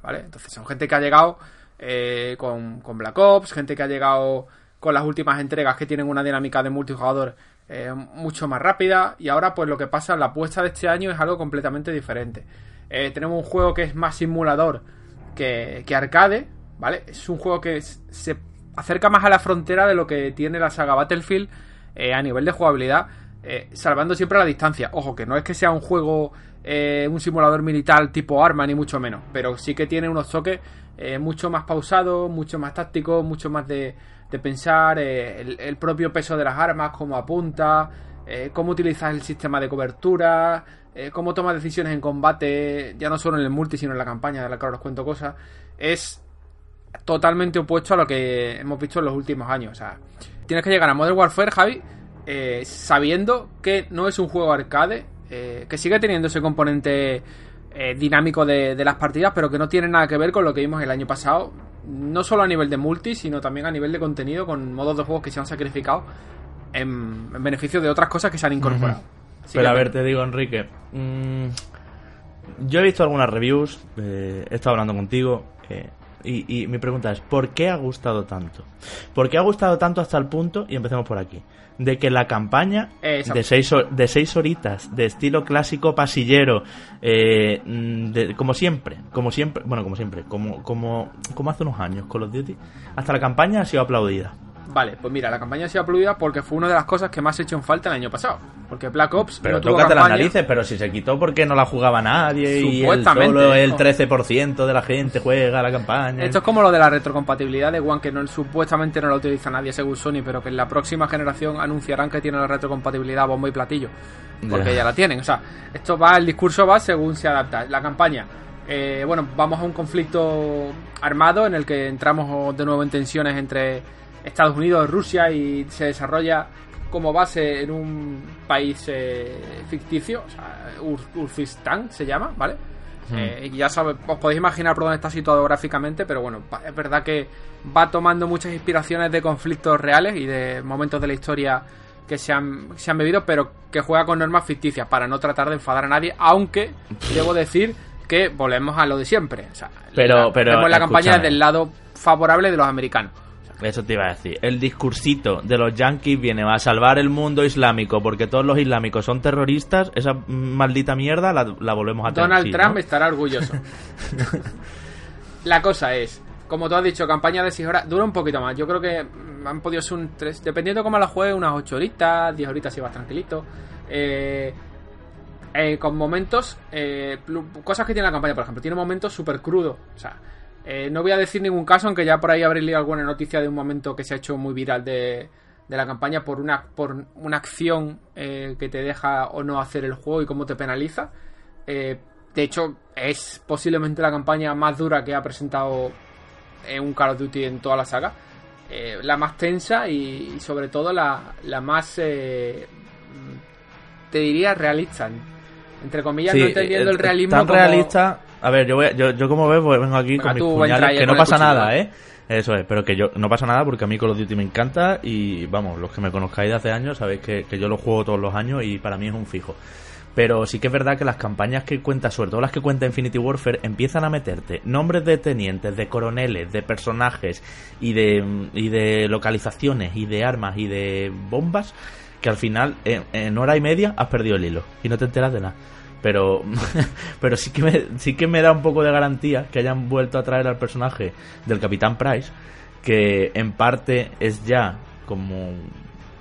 ¿Vale? Entonces son gente que ha llegado eh, con, Black Ops, gente que ha llegado con las últimas entregas que tienen una dinámica de multijugador eh, mucho más rápida. Y ahora, pues lo que pasa, la apuesta de este año es algo completamente diferente. Eh, tenemos un juego que es más simulador que, arcade, ¿vale? Es un juego que se acerca más a la frontera de lo que tiene la saga Battlefield a nivel de jugabilidad, salvando siempre la distancia. Ojo, que no es que sea un juego, un simulador militar tipo arma, ni mucho menos, pero sí que tiene unos toques eh, mucho más pausado, mucho más táctico, mucho más de, pensar eh, el, propio peso de las armas, cómo apunta, eh, cómo utilizas el sistema de cobertura, cómo tomas decisiones en combate, ya no solo en el multi, sino en la campaña, de la que ahora os cuento cosas, es totalmente opuesto a lo que hemos visto en los últimos años. O sea, tienes que llegar a Modern Warfare, Javi, sabiendo que no es un juego arcade, que sigue teniendo ese componente eh, dinámico de, las partidas, pero que no tiene nada que ver con lo que vimos el año pasado, no solo a nivel de multi, sino también a nivel de contenido, con modos de juegos que se han sacrificado en, beneficio de otras cosas que se han incorporado. Pero a ver, te digo, Enrique, mm, yo he visto algunas reviews, eh, he estado hablando contigo, eh, y, mi pregunta es, ¿por qué ha gustado tanto? ¿Por qué ha gustado tanto hasta el punto, y empecemos por aquí, de que la campaña de seis, de seis horitas, de estilo clásico pasillero, eh, mm, como siempre, como siempre, bueno, como siempre, como, como, como hace unos años con los Duty, hasta la campaña ha sido aplaudida? Vale, pues mira, la campaña ha sido aplaudida porque fue una de las cosas que más he hecho en falta el año pasado. Porque Black Ops. Pero no tócate las narices, pero si se quitó porque no la jugaba nadie y el, solo el 13% de la gente juega la campaña. Esto es como lo de la retrocompatibilidad de One, que no, supuestamente no la utiliza nadie según Sony, pero que en la próxima generación anunciarán que tiene la retrocompatibilidad bombo y platillo. Porque ya la tienen. O sea, esto va, el discurso va según se adapta. La campaña. Eh, bueno, vamos a un conflicto armado en el que entramos de nuevo en tensiones entre Estados Unidos, Rusia y se desarrolla como base en un país eh, ficticio, o sea, se llama, ¿vale? Eh, ya sabes, os podéis imaginar por dónde está situado gráficamente, pero bueno, es verdad que va tomando muchas inspiraciones de conflictos reales y de momentos de la historia que se han, se han bebido, pero que juega con normas ficticias para no tratar de enfadar a nadie, aunque debo decir que volvemos a lo de siempre. O sea, pero, la, pero, la campaña del lado favorable de los americanos. Eso te iba a decir. El discursito de los yankees viene a salvar el mundo islámico porque todos los islámicos son terroristas. Esa maldita mierda la, volvemos a tener. Donald Trump estará orgulloso. la cosa es, como tú has dicho, campaña de 6 horas dura un poquito más. Yo creo que han podido ser un 3, dependiendo de cómo la juegue, unas 8 horitas, 10 horitas si vas tranquilito. Eh, eh, con momentos, eh, cosas que tiene la campaña, por ejemplo, tiene momentos súper crudos. O sea, eh, no voy a decir ningún caso, aunque ya por ahí habré leído alguna noticia de un momento que se ha hecho muy viral de, la campaña por una, por una acción eh, que te deja o no hacer el juego y cómo te penaliza. Eh, de hecho, es posiblemente la campaña más dura que ha presentado un Call of Duty en toda la saga. la más tensa y, sobre todo la, la más, te diría, realista. entre comillas, no entendiendo el realismo. Tan realista. A ver, yo, yo, yo como ves, pues vengo aquí con mis puñales, que no pasa nada, ¿eh? Eso es, pero que yo no pasa nada porque a mí Call of Duty me encanta y vamos, los que me conozcáis de hace años sabéis que, que yo lo juego todos los años y para mí es un fijo. Pero sí que es verdad que las campañas que cuenta, sobre todo las que cuenta Infinity Warfare, empiezan a meterte nombres de tenientes, de coroneles, de personajes y de, y de localizaciones y de armas y de bombas que al final en, hora y media has perdido el hilo y no te enteras de nada. Pero, pero sí, que me, sí que me da un poco de garantía que hayan vuelto a traer al personaje del Capitán Price, que en parte es ya como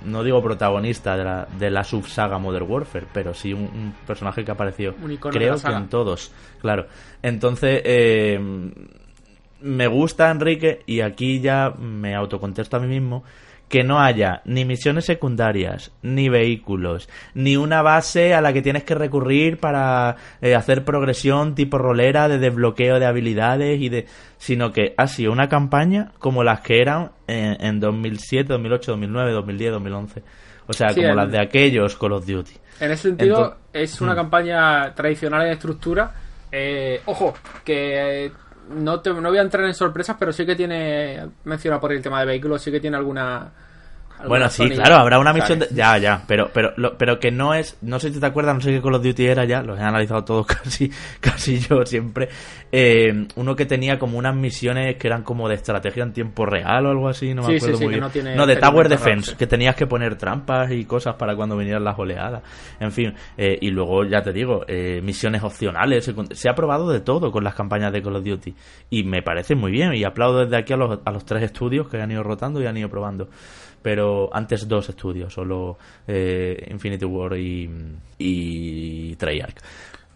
no digo protagonista de la, de la subsaga Modern Warfare, pero sí un, personaje que ha aparecido, creo que en todos, claro. Entonces, eh, me gusta Enrique y aquí ya me autocontesto a mí mismo que no haya ni misiones secundarias, ni vehículos, ni una base a la que tienes que recurrir para eh, hacer progresión tipo rolera de desbloqueo de habilidades y de sino que ha sido una campaña como las que eran en, 2007, 2008, 2009, 2010, 2011. O sea, como las de aquellos Call of Duty. En ese sentido, es una mm. campaña tradicional en estructura. Eh, ojo, que no, te, no voy a entrar en sorpresas, pero sí que tiene, menciona por el tema de vehículos, sí que tiene alguna bueno, sí, claro, habrá una misión de... Ya, ya, pero, pero, pero que no es... No sé si te acuerdas, no sé qué Call of Duty era ya, los he analizado todos casi, casi yo siempre. Eh, uno que tenía como unas misiones que eran como de estrategia en tiempo real o algo así, no me acuerdo muy bien. No, de Tower Defense, que tenías que poner trampas y cosas para cuando vinieran las oleadas. En fin, eh, y luego, ya te digo, eh, misiones opcionales. Se ha probado de todo con las campañas de Call of Duty. Y me parece muy bien, y aplaudo desde aquí a los, a los tres estudios que han ido rotando y han ido probando pero antes dos estudios, solo eh, Infinity War y, y Treyarch.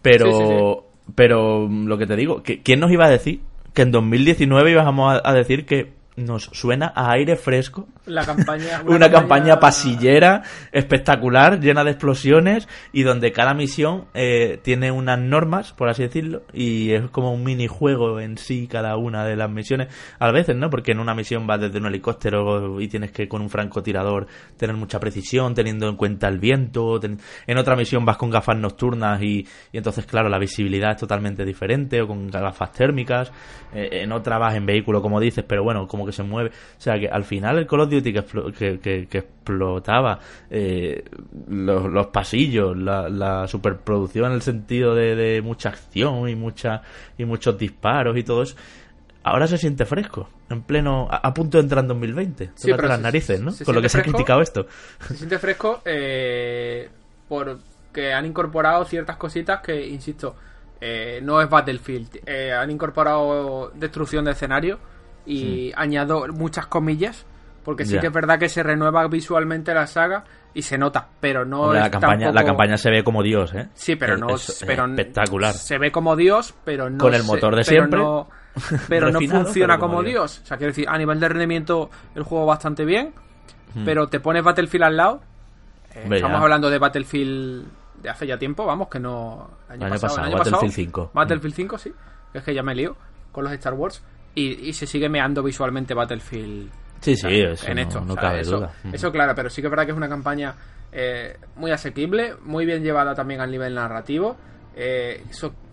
Pero, pero lo que te digo, ¿quién nos iba a decir que en 2019 íbamos a decir que nos suena a aire fresco. La campaña, una, campaña... pasillera espectacular, llena de explosiones y donde cada misión eh, tiene unas normas, por así decirlo, y es como un minijuego en sí cada una de las misiones. A veces, ¿no? Porque en una misión vas desde un helicóptero y tienes que con un francotirador tener mucha precisión, teniendo en cuenta el viento. En otra misión vas con gafas nocturnas y, y, entonces, claro, la visibilidad es totalmente diferente o con gafas térmicas. Eh, en otra vas en vehículo, como dices, pero bueno, como que se mueve. O sea que al final el Call of Duty que, que, explotaba eh, los, pasillos, la, superproducción en el sentido de, mucha acción y, mucha, y muchos disparos y todo eso ahora se siente fresco, en pleno, a, punto de entrar en 2020. Sí, las narices, ¿no? Con lo que se ha criticado esto. Se siente fresco eh, porque han incorporado ciertas cositas que, insisto, eh, no es Battlefield. Eh, han incorporado destrucción de escenario y añado muchas comillas porque sí que es verdad que se renueva visualmente la saga y se nota, pero no la campaña la campaña se ve como Dios, ¿eh? Sí, pero no pero espectacular. Se ve como Dios, pero no con el motor de siempre. Pero no, funciona como, Dios. O sea, quiero decir, a nivel de rendimiento el juego bastante bien, hmm. pero te pones Battlefield al lado. Eh, estamos hablando de Battlefield de hace ya tiempo, vamos, que no año, pasado, año Battlefield 5. Battlefield 5, sí. Es que ya me lío con los Star Wars y, se sigue meando visualmente Battlefield. Sí, sí, eso en esto. No, cabe duda. Eso, claro, pero sí que es verdad que es una campaña eh, muy asequible, muy bien llevada también al nivel narrativo. Eh,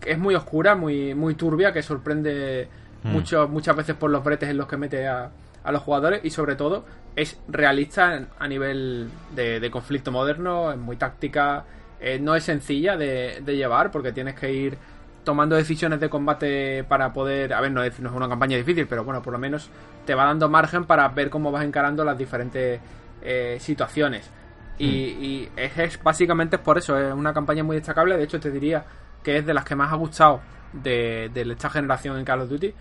es muy oscura, muy, muy turbia, que sorprende mm. mucho, muchas veces por los bretes en los que mete a, los jugadores y sobre todo es realista a nivel de, conflicto moderno, es muy táctica, eh, no es sencilla de, de llevar porque tienes que ir tomando decisiones de combate para poder. A ver, no es, no es, una campaña difícil, pero bueno, por lo menos te va dando margen para ver cómo vas encarando las diferentes eh, situaciones. Y, hmm. es, básicamente por eso, es una campaña muy destacable. De hecho, te diría que es de las que más ha gustado de, esta generación en Call of Duty.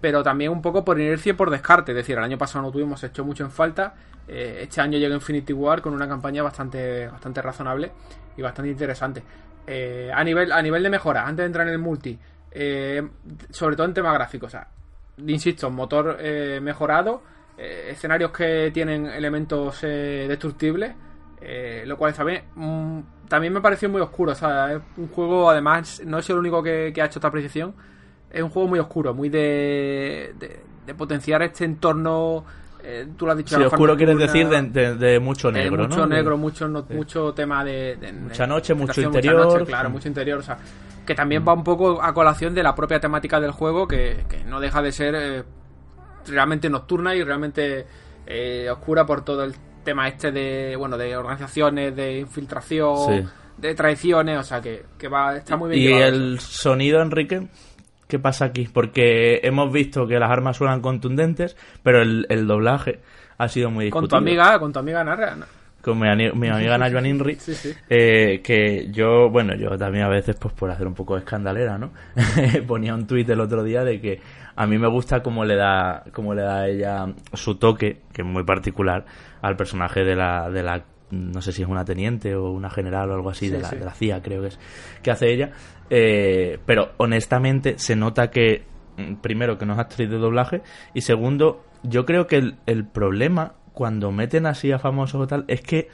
Pero también un poco por inercia y por descarte. Es decir, el año pasado no tuvimos hecho mucho en falta. Eh, este año llega Infinity War con una campaña bastante, bastante razonable y bastante interesante. Eh, a, nivel, a nivel de mejora, antes de entrar en el multi, eh, sobre todo en temas gráficos, o sea, insisto, motor eh, mejorado, escenarios que tienen elementos destructibles, lo cual está bien. Mm, también me pareció muy oscuro, o sea, es un juego, además, no es el único que, ha hecho esta precisión, es un juego muy oscuro, muy de, de, potenciar este entorno eh, tú lo has dicho. Sí, oscuro quieres decir de, de- de mucho eh, negro, mucho ¿no? negro, mucho, no- mucho tema de, de- Mucha noche, mucho interior. Mucha noche, claro, mucho interior. O sea, que también va un poco a colación de la propia temática del juego, que, que no deja de ser eh, realmente nocturna y realmente eh, oscura por todo el tema este de, bueno, de organizaciones, de infiltración, Sí. de traiciones. O sea, que, que va, está muy bien Y llevado el sonido, Enrique, ¿qué pasa aquí? Porque hemos visto que las armas suenan contundentes, pero el, el doblaje ha sido muy Con discutido. tu amiga, con tu amiga Narra. ¿no? Con mi, mi amiga Najwa Inri, Sí, sí. eh, que yo, bueno, yo también a veces, pues por hacer un poco de escandalera, ¿no? Ponía un tuit el otro día de que a mí me gusta cómo le da, cómo le da ella su toque, que es muy particular, al personaje de la, de la, no sé si es una teniente o una general o algo así, Sí, de, la, sí. de la CIA creo que es, que hace ella. Eh, pero honestamente se nota que, mm, primero, que no es actriz de doblaje, y segundo, yo creo que el, problema cuando meten así a famosos o tal es que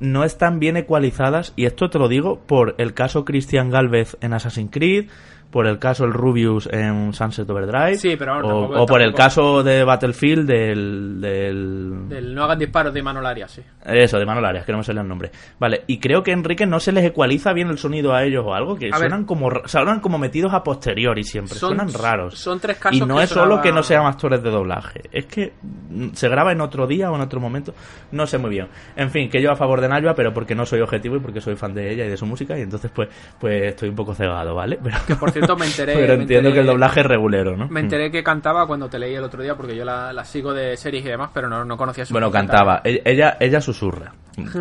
no están bien ecualizadas, y esto te lo digo por el caso Christian Galvez en Assassin's Creed, por el caso el Rubius en Sunset Overdrive, Sí, pero bueno, o, tampoco- o por el caso de Battlefield del, del, Del no hagan disparos de Imanol Arias, sí. eso, de Manuel Arias, que no me sale el nombre. Vale, y creo que Enrique no se les ecualiza bien el sonido a ellos o algo, que A suenan ver. como suenan como metidos a posteriori siempre, Son- suenan raros. son tres casos Y no que es solo graba- que no sean actores de doblaje, es que mm, se graba en otro día o en otro momento, no sé muy bien. En fin, que yo a favor de Najwa, pero porque no soy objetivo y porque soy fan de ella y de su música, y entonces pues pues estoy un poco cegado, ¿vale? Pero, Que por cierto me enteré. pero entiendo enteré- que el doblaje es regulero, ¿no? Me enteré que cantaba cuando te leí el otro día, porque yo la, la sigo de series y demás, pero no, no conocía su Bueno, cantaba. E- Ella, ella susurra.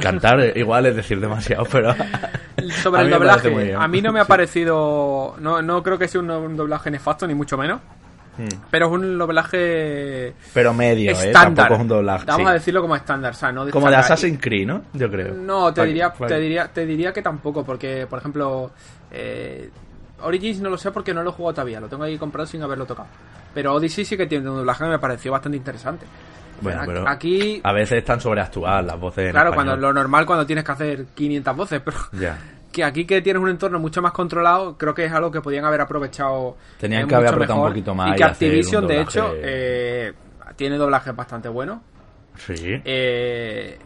Cantar eh, igual es decir demasiado, pero. Sobre el doblaje, a mí no me ha parecido. No, no creo que sea un, un doblaje nefasto, ni mucho menos. Mm. Pero es un doblaje Pero medio, ¿eh? estándar. Tampoco es un doblaje. Vamos sí. a decirlo como estándar, o sea, no Como de. Assassin's Creed, ¿no? Yo creo. No, te diría, te diría, te diría que tampoco, porque, por ejemplo, eh, Origins no lo sé porque no lo he jugado todavía, lo tengo ahí comprado sin haberlo tocado. Pero Odyssey sí que tiene un doblaje que me pareció bastante interesante. Bueno, pero aquí, A veces están sobreactuadas las voces. claro, cuando lo normal cuando tienes que hacer 500 voces, pero Ya. que aquí que tienes un entorno mucho más controlado, creo que es algo que podían haber aprovechado. Tenían eh, que haber apretado un poquito más Y y que Activision, de hecho, eh, tiene doblajes bastante buenos. Sí. Eh,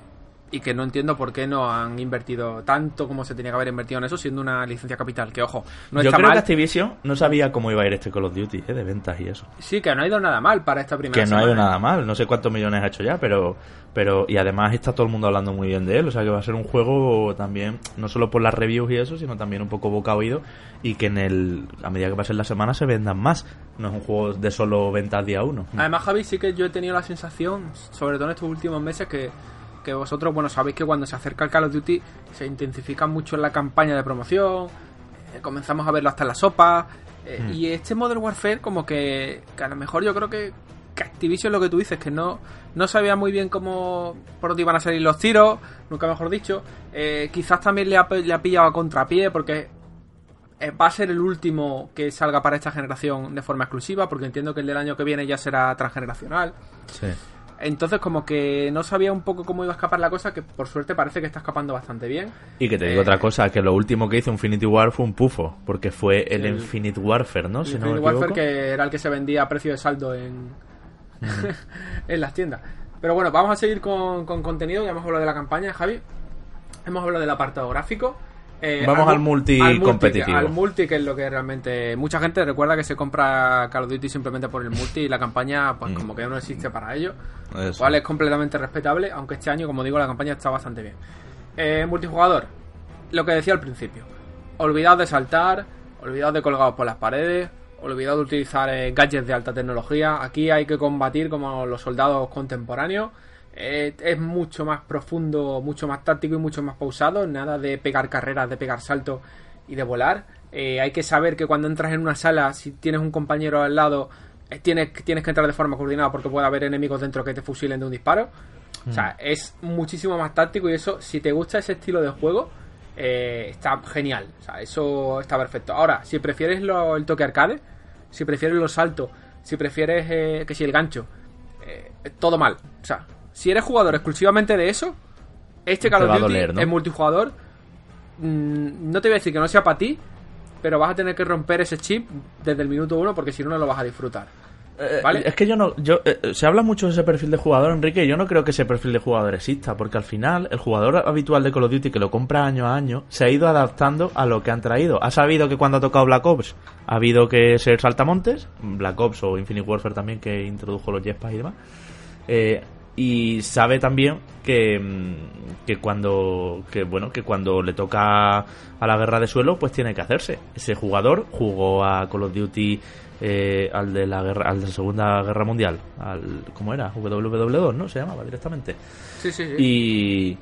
y que no entiendo por qué no han invertido tanto como se tenía que haber invertido en eso, siendo una licencia capital. Que ojo, no Yo está creo mal. que Activision no sabía cómo iba a ir este Call of Duty, ¿eh? De ventas y eso. Sí, que no ha ido nada mal para esta primera Que no ha ido nada mal. No sé cuántos millones ha hecho ya, pero. pero Y además está todo el mundo hablando muy bien de él. O sea que va a ser un juego también, no solo por las reviews y eso, sino también un poco boca a oído. Y que en el. A medida que pasen las semanas se vendan más. No es un juego de solo ventas día uno. Además, Javi, sí que yo he tenido la sensación, sobre todo en estos últimos meses, que, que vosotros, bueno, sabéis que cuando se acerca el Call of Duty se intensifica mucho en la campaña de promoción, eh, comenzamos a verlo hasta en la sopa, eh, Hmm. y este Modern Warfare como que, que a lo mejor yo creo que, que Activision lo que tú dices, que no, no sabía muy bien cómo, por dónde iban a salir los tiros, nunca mejor dicho, eh, quizás también le ha, le ha pillado a contrapié, porque va a ser el último que salga para esta generación de forma exclusiva, porque entiendo que el del año que viene ya será transgeneracional. Sí. Entonces, como que no sabía un poco cómo iba a escapar la cosa, que por suerte parece que está escapando bastante bien. Y que te digo Eh, otra cosa, que lo último que hizo Infinity War fue un pufo, porque fue el, El- Infinite Warfare, ¿no? El Si no me Infinite Warfare, que era el que se vendía a precio de saldo en, en las tiendas. Pero bueno, vamos a seguir con, con contenido. Ya hemos hablado de la campaña, Javi. Hemos hablado del apartado gráfico. Eh, Vamos al mu- multi al multi, competitivo. Al multi, que es lo que realmente. Mucha gente recuerda que se compra Call of Duty simplemente por el multi y la campaña, pues Mm. como que no existe para ello. Cual es completamente respetable, aunque este año, como digo, la campaña está bastante bien. Eh, multijugador, lo que decía al principio. Olvidaos de saltar, olvidaos de colgados por las paredes, olvidaos de utilizar eh, gadgets de alta tecnología. Aquí hay que combatir como los soldados contemporáneos. Eh, es mucho más profundo, mucho más táctico y mucho más pausado. Nada de pegar carreras, de pegar saltos y de volar. Eh, hay que saber que cuando entras en una sala, si tienes un compañero al lado, eh, tienes, tienes que entrar de forma coordinada porque puede haber enemigos dentro que te fusilen de un disparo. O sea, es muchísimo más táctico y eso, si te gusta ese estilo de juego, está genial. O sea, eso está perfecto. Ahora, si prefieres lo- el toque arcade, si prefieres los saltos, si prefieres que si el gancho, todo mal. O sea, si eres jugador exclusivamente de eso, este Te Call of Duty es multijugador. Mm, no te voy a decir que no sea para ti, pero vas a tener que romper ese chip desde el minuto uno porque si no, no lo vas a disfrutar. Eh, ¿Vale? Es que yo no. Yo, eh, se habla mucho de ese perfil de jugador, Enrique, y yo no creo que ese perfil de jugador exista, porque al final el jugador habitual de Call of Duty que lo compra año a año se ha ido adaptando a lo que han traído. Ha sabido que cuando ha tocado Black Ops ha habido que ser saltamontes, Black Ops o Infinite Warfare también, que introdujo los jetpacks y demás. Eh, y sabe también que, mm, que cuando que bueno que cuando le toca a la guerra de suelo pues tiene que hacerse. Ese jugador jugó a Call of Duty eh, al de la guerra al de la segunda guerra mundial al cómo era WW2 no se llamaba directamente. Sí, sí, sí. y,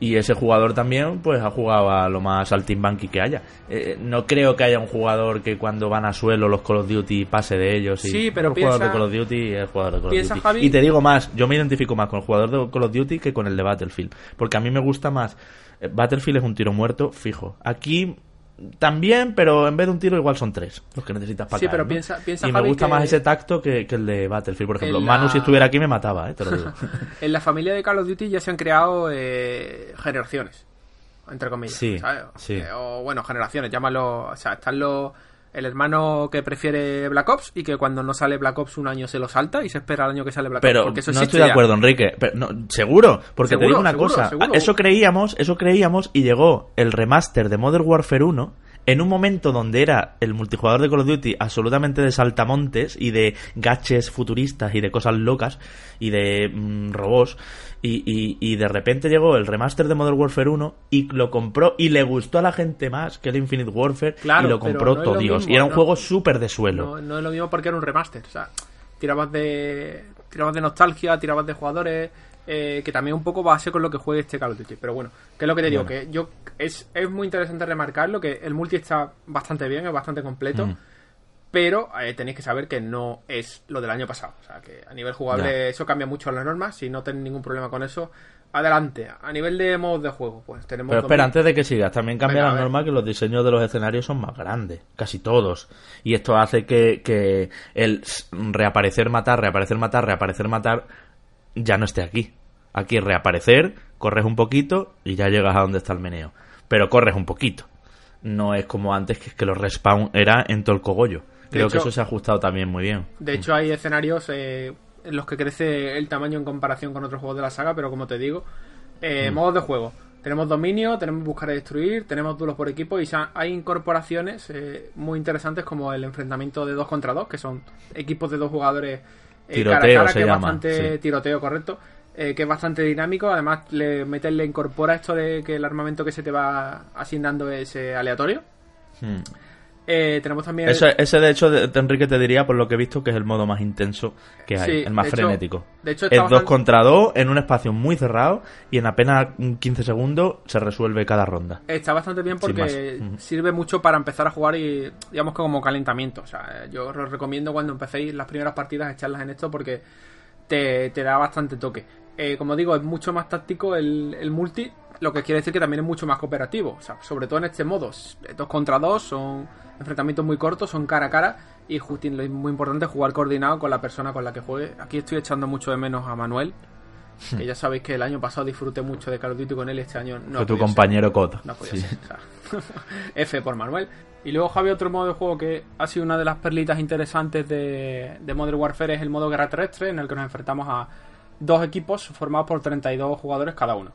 y ese jugador también pues ha jugado a lo más altimbanqui que haya. Eh, no creo que haya un jugador que cuando van a suelo los Call of Duty pase de ellos y Sí, pero el jugador piensa- de Call of Duty es jugador de Call of Duty. Javi- y te digo más yo me identifico más con el jugador de Call of Duty que con el de Battlefield porque a mí me gusta más eh, Battlefield es un tiro muerto fijo. Aquí también, pero en vez de un tiro igual son tres los que necesitas para Sí, caer, pero ¿no? piensa- piensa, y me Javi, gusta que- más ese tacto que, que el de Battlefield, por ejemplo. La- Manu, si estuviera aquí, me mataba, ¿eh? te lo digo. En la familia de Call of Duty ya se han creado eh, generaciones, entre comillas. Sí, ¿sabes? sí. O bueno, generaciones, llámalo. O sea, están los. El hermano que prefiere Black Ops y que cuando no sale Black Ops un año se lo salta y se espera al año que sale Black Pero Ops. Porque eso no estoy de ya. acuerdo, Enrique. Pero, no, seguro, porque te digo una seguro, cosa. seguro. Eso creíamos, eso creíamos y llegó el remaster de Modern Warfare 1 en un momento donde era el multijugador de Call of Duty absolutamente de saltamontes y de gaches futuristas y de cosas locas y de mm, robots. Y, y, y de repente llegó el remaster de Modern Warfare 1 y lo compró y le gustó a la gente más que el Infinite Warfare Claro, y lo compró no todo lo Dios. mismo, y era un ¿no? juego súper de suelo. No, no es lo mismo porque era un remaster. O sea, tirabas de, tirabas de nostalgia, tirabas de jugadores. eh, que también un poco va a ser con lo que juegue este Call of Duty. Pero bueno, que es lo que te digo, Bueno. que yo es, es muy interesante remarcarlo, que el multi está bastante bien, es bastante completo. Mm. Pero eh, tenéis que saber que no es lo del año pasado. O sea, que a nivel jugable eso cambia mucho las normas. Si no tenéis ningún problema con eso, adelante. A nivel de modos de juego, pues tenemos. Pero espera, 2000. antes de que sigas, también cambia Venga, la norma que los diseños de los escenarios son más grandes, casi todos. Y esto hace que, que el reaparecer, matar, reaparecer, matar, reaparecer, matar, ya no esté aquí. Aquí reaparecer, corres un poquito y ya llegas a donde está el meneo. Pero corres un poquito. No es como antes, que es que los respawn era en todo el cogollo. Creo que eso se ha ajustado también muy bien. De hecho, hay escenarios eh, en los que crece el tamaño en comparación con otros juegos de la saga, pero como te digo, eh, modos de juego. Tenemos dominio, tenemos buscar y destruir, tenemos duelos por equipo y hay incorporaciones eh, muy interesantes como el enfrentamiento de dos contra dos, que son equipos de dos jugadores eh, Tiroteo cara a cara, se que es llama, bastante sí. tiroteo, correcto. eh, que es bastante dinámico, además le metes, le incorpora esto de que el armamento que se te va asignando es eh, aleatorio. Hmm. Eh, tenemos también Ese, ese, de hecho, de, de Enrique te diría, por lo que he visto, que es el modo más intenso que hay, Sí, el más de hecho- frenético. de hecho, es está dos bastante- contra dos en un espacio muy cerrado y en apenas 15 segundos se resuelve cada ronda. Está bastante bien porque sirve mucho para empezar a jugar y digamos que como calentamiento. O sea, yo os recomiendo cuando empecéis las primeras partidas echarlas en esto porque te, te da bastante toque. Eh, como digo, es mucho más táctico el, el multi, lo que quiere decir que también es mucho más cooperativo. O sea, sobre todo en este modo, dos contra dos, son enfrentamientos muy cortos, son cara a cara y ju- lo muy importante es jugar coordinado con la persona con la que juegue. Aquí estoy echando mucho de menos a Manuel. Que ya sabéis que el año pasado disfruté mucho de Call of Duty con él este año no. Fue tu podido ser. compañero COD. No Sí. ser. o sea, F por Manuel. Y luego, Javi, otro modo de juego que ha sido una de las perlitas interesantes de, de Modern Warfare es el modo guerra terrestre, en el que nos enfrentamos a dos equipos formados por 32 jugadores cada uno.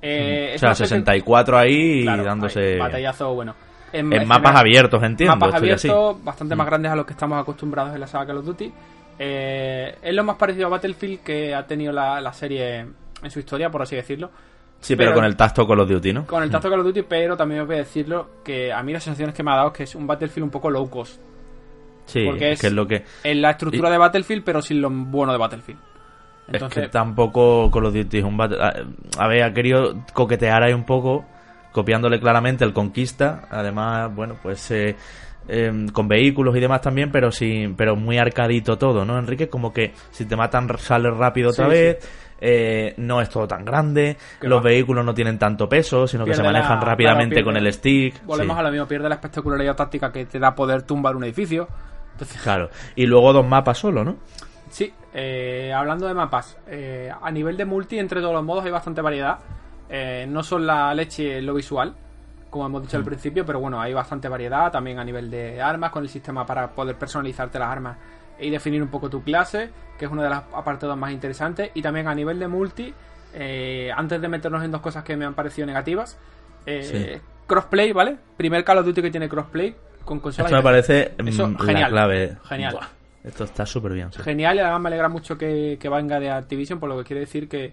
Eh, O sea, una especie- 64 ahí claro, y dándose ahí, batallazo bueno. En, mapas general, abiertos, entiendo. mapas abiertos, bastante más Mm. grandes a los que estamos acostumbrados en la saga Call of Duty. Eh, es lo más parecido a Battlefield que ha tenido la, la serie en su historia, por así decirlo. Sí, pero, pero- con el tacto Call of Duty, ¿no? Con el tacto Call of Duty, pero también os voy a decirlo que a mí las sensaciones que me ha dado es que es un Battlefield un poco low cost. Sí, porque es es- que es lo que... En la estructura Y- de Battlefield, pero sin lo bueno de Battlefield. Es Entonces, que tampoco Call of Duty es un... bat- A, ver, ha querido coquetear ahí un poco, copiándole claramente el Conquista. Además, bueno, pues... eh, em, con vehículos y demás también, pero sin, pero muy arcadito todo, ¿no, Enrique? Como que si te matan sales rápido otra Sí, vez, eh, no es todo tan grande, los va. vehículos no tienen tanto peso, sino que se manejan la- rápidamente con el stick. volvemos sí. a lo mismo, pierde la espectacularidad táctica que te da poder tumbar un edificio. Entonces, Claro. Y luego dos mapas solo, ¿no? Sí, eh, hablando de mapas, eh, a nivel de multi, entre todos los modos hay bastante variedad. Eh, no son la leche en lo visual, como hemos dicho al principio, pero bueno, hay bastante variedad. También a nivel de armas, con el sistema para poder personalizarte las armas y definir un poco tu clase, que es uno de los apartados más interesantes. Y también a nivel de multi, eh, antes de meternos en dos cosas que me han parecido negativas, eh, crossplay, ¿vale? Primer Call of Duty que tiene crossplay con consolas. Esto me parece Eso, mm, genial. clave. Genial. Buah, esto está súper bien. sí. Genial, y además me alegra mucho que, que venga de Activision, por lo que quiere decir que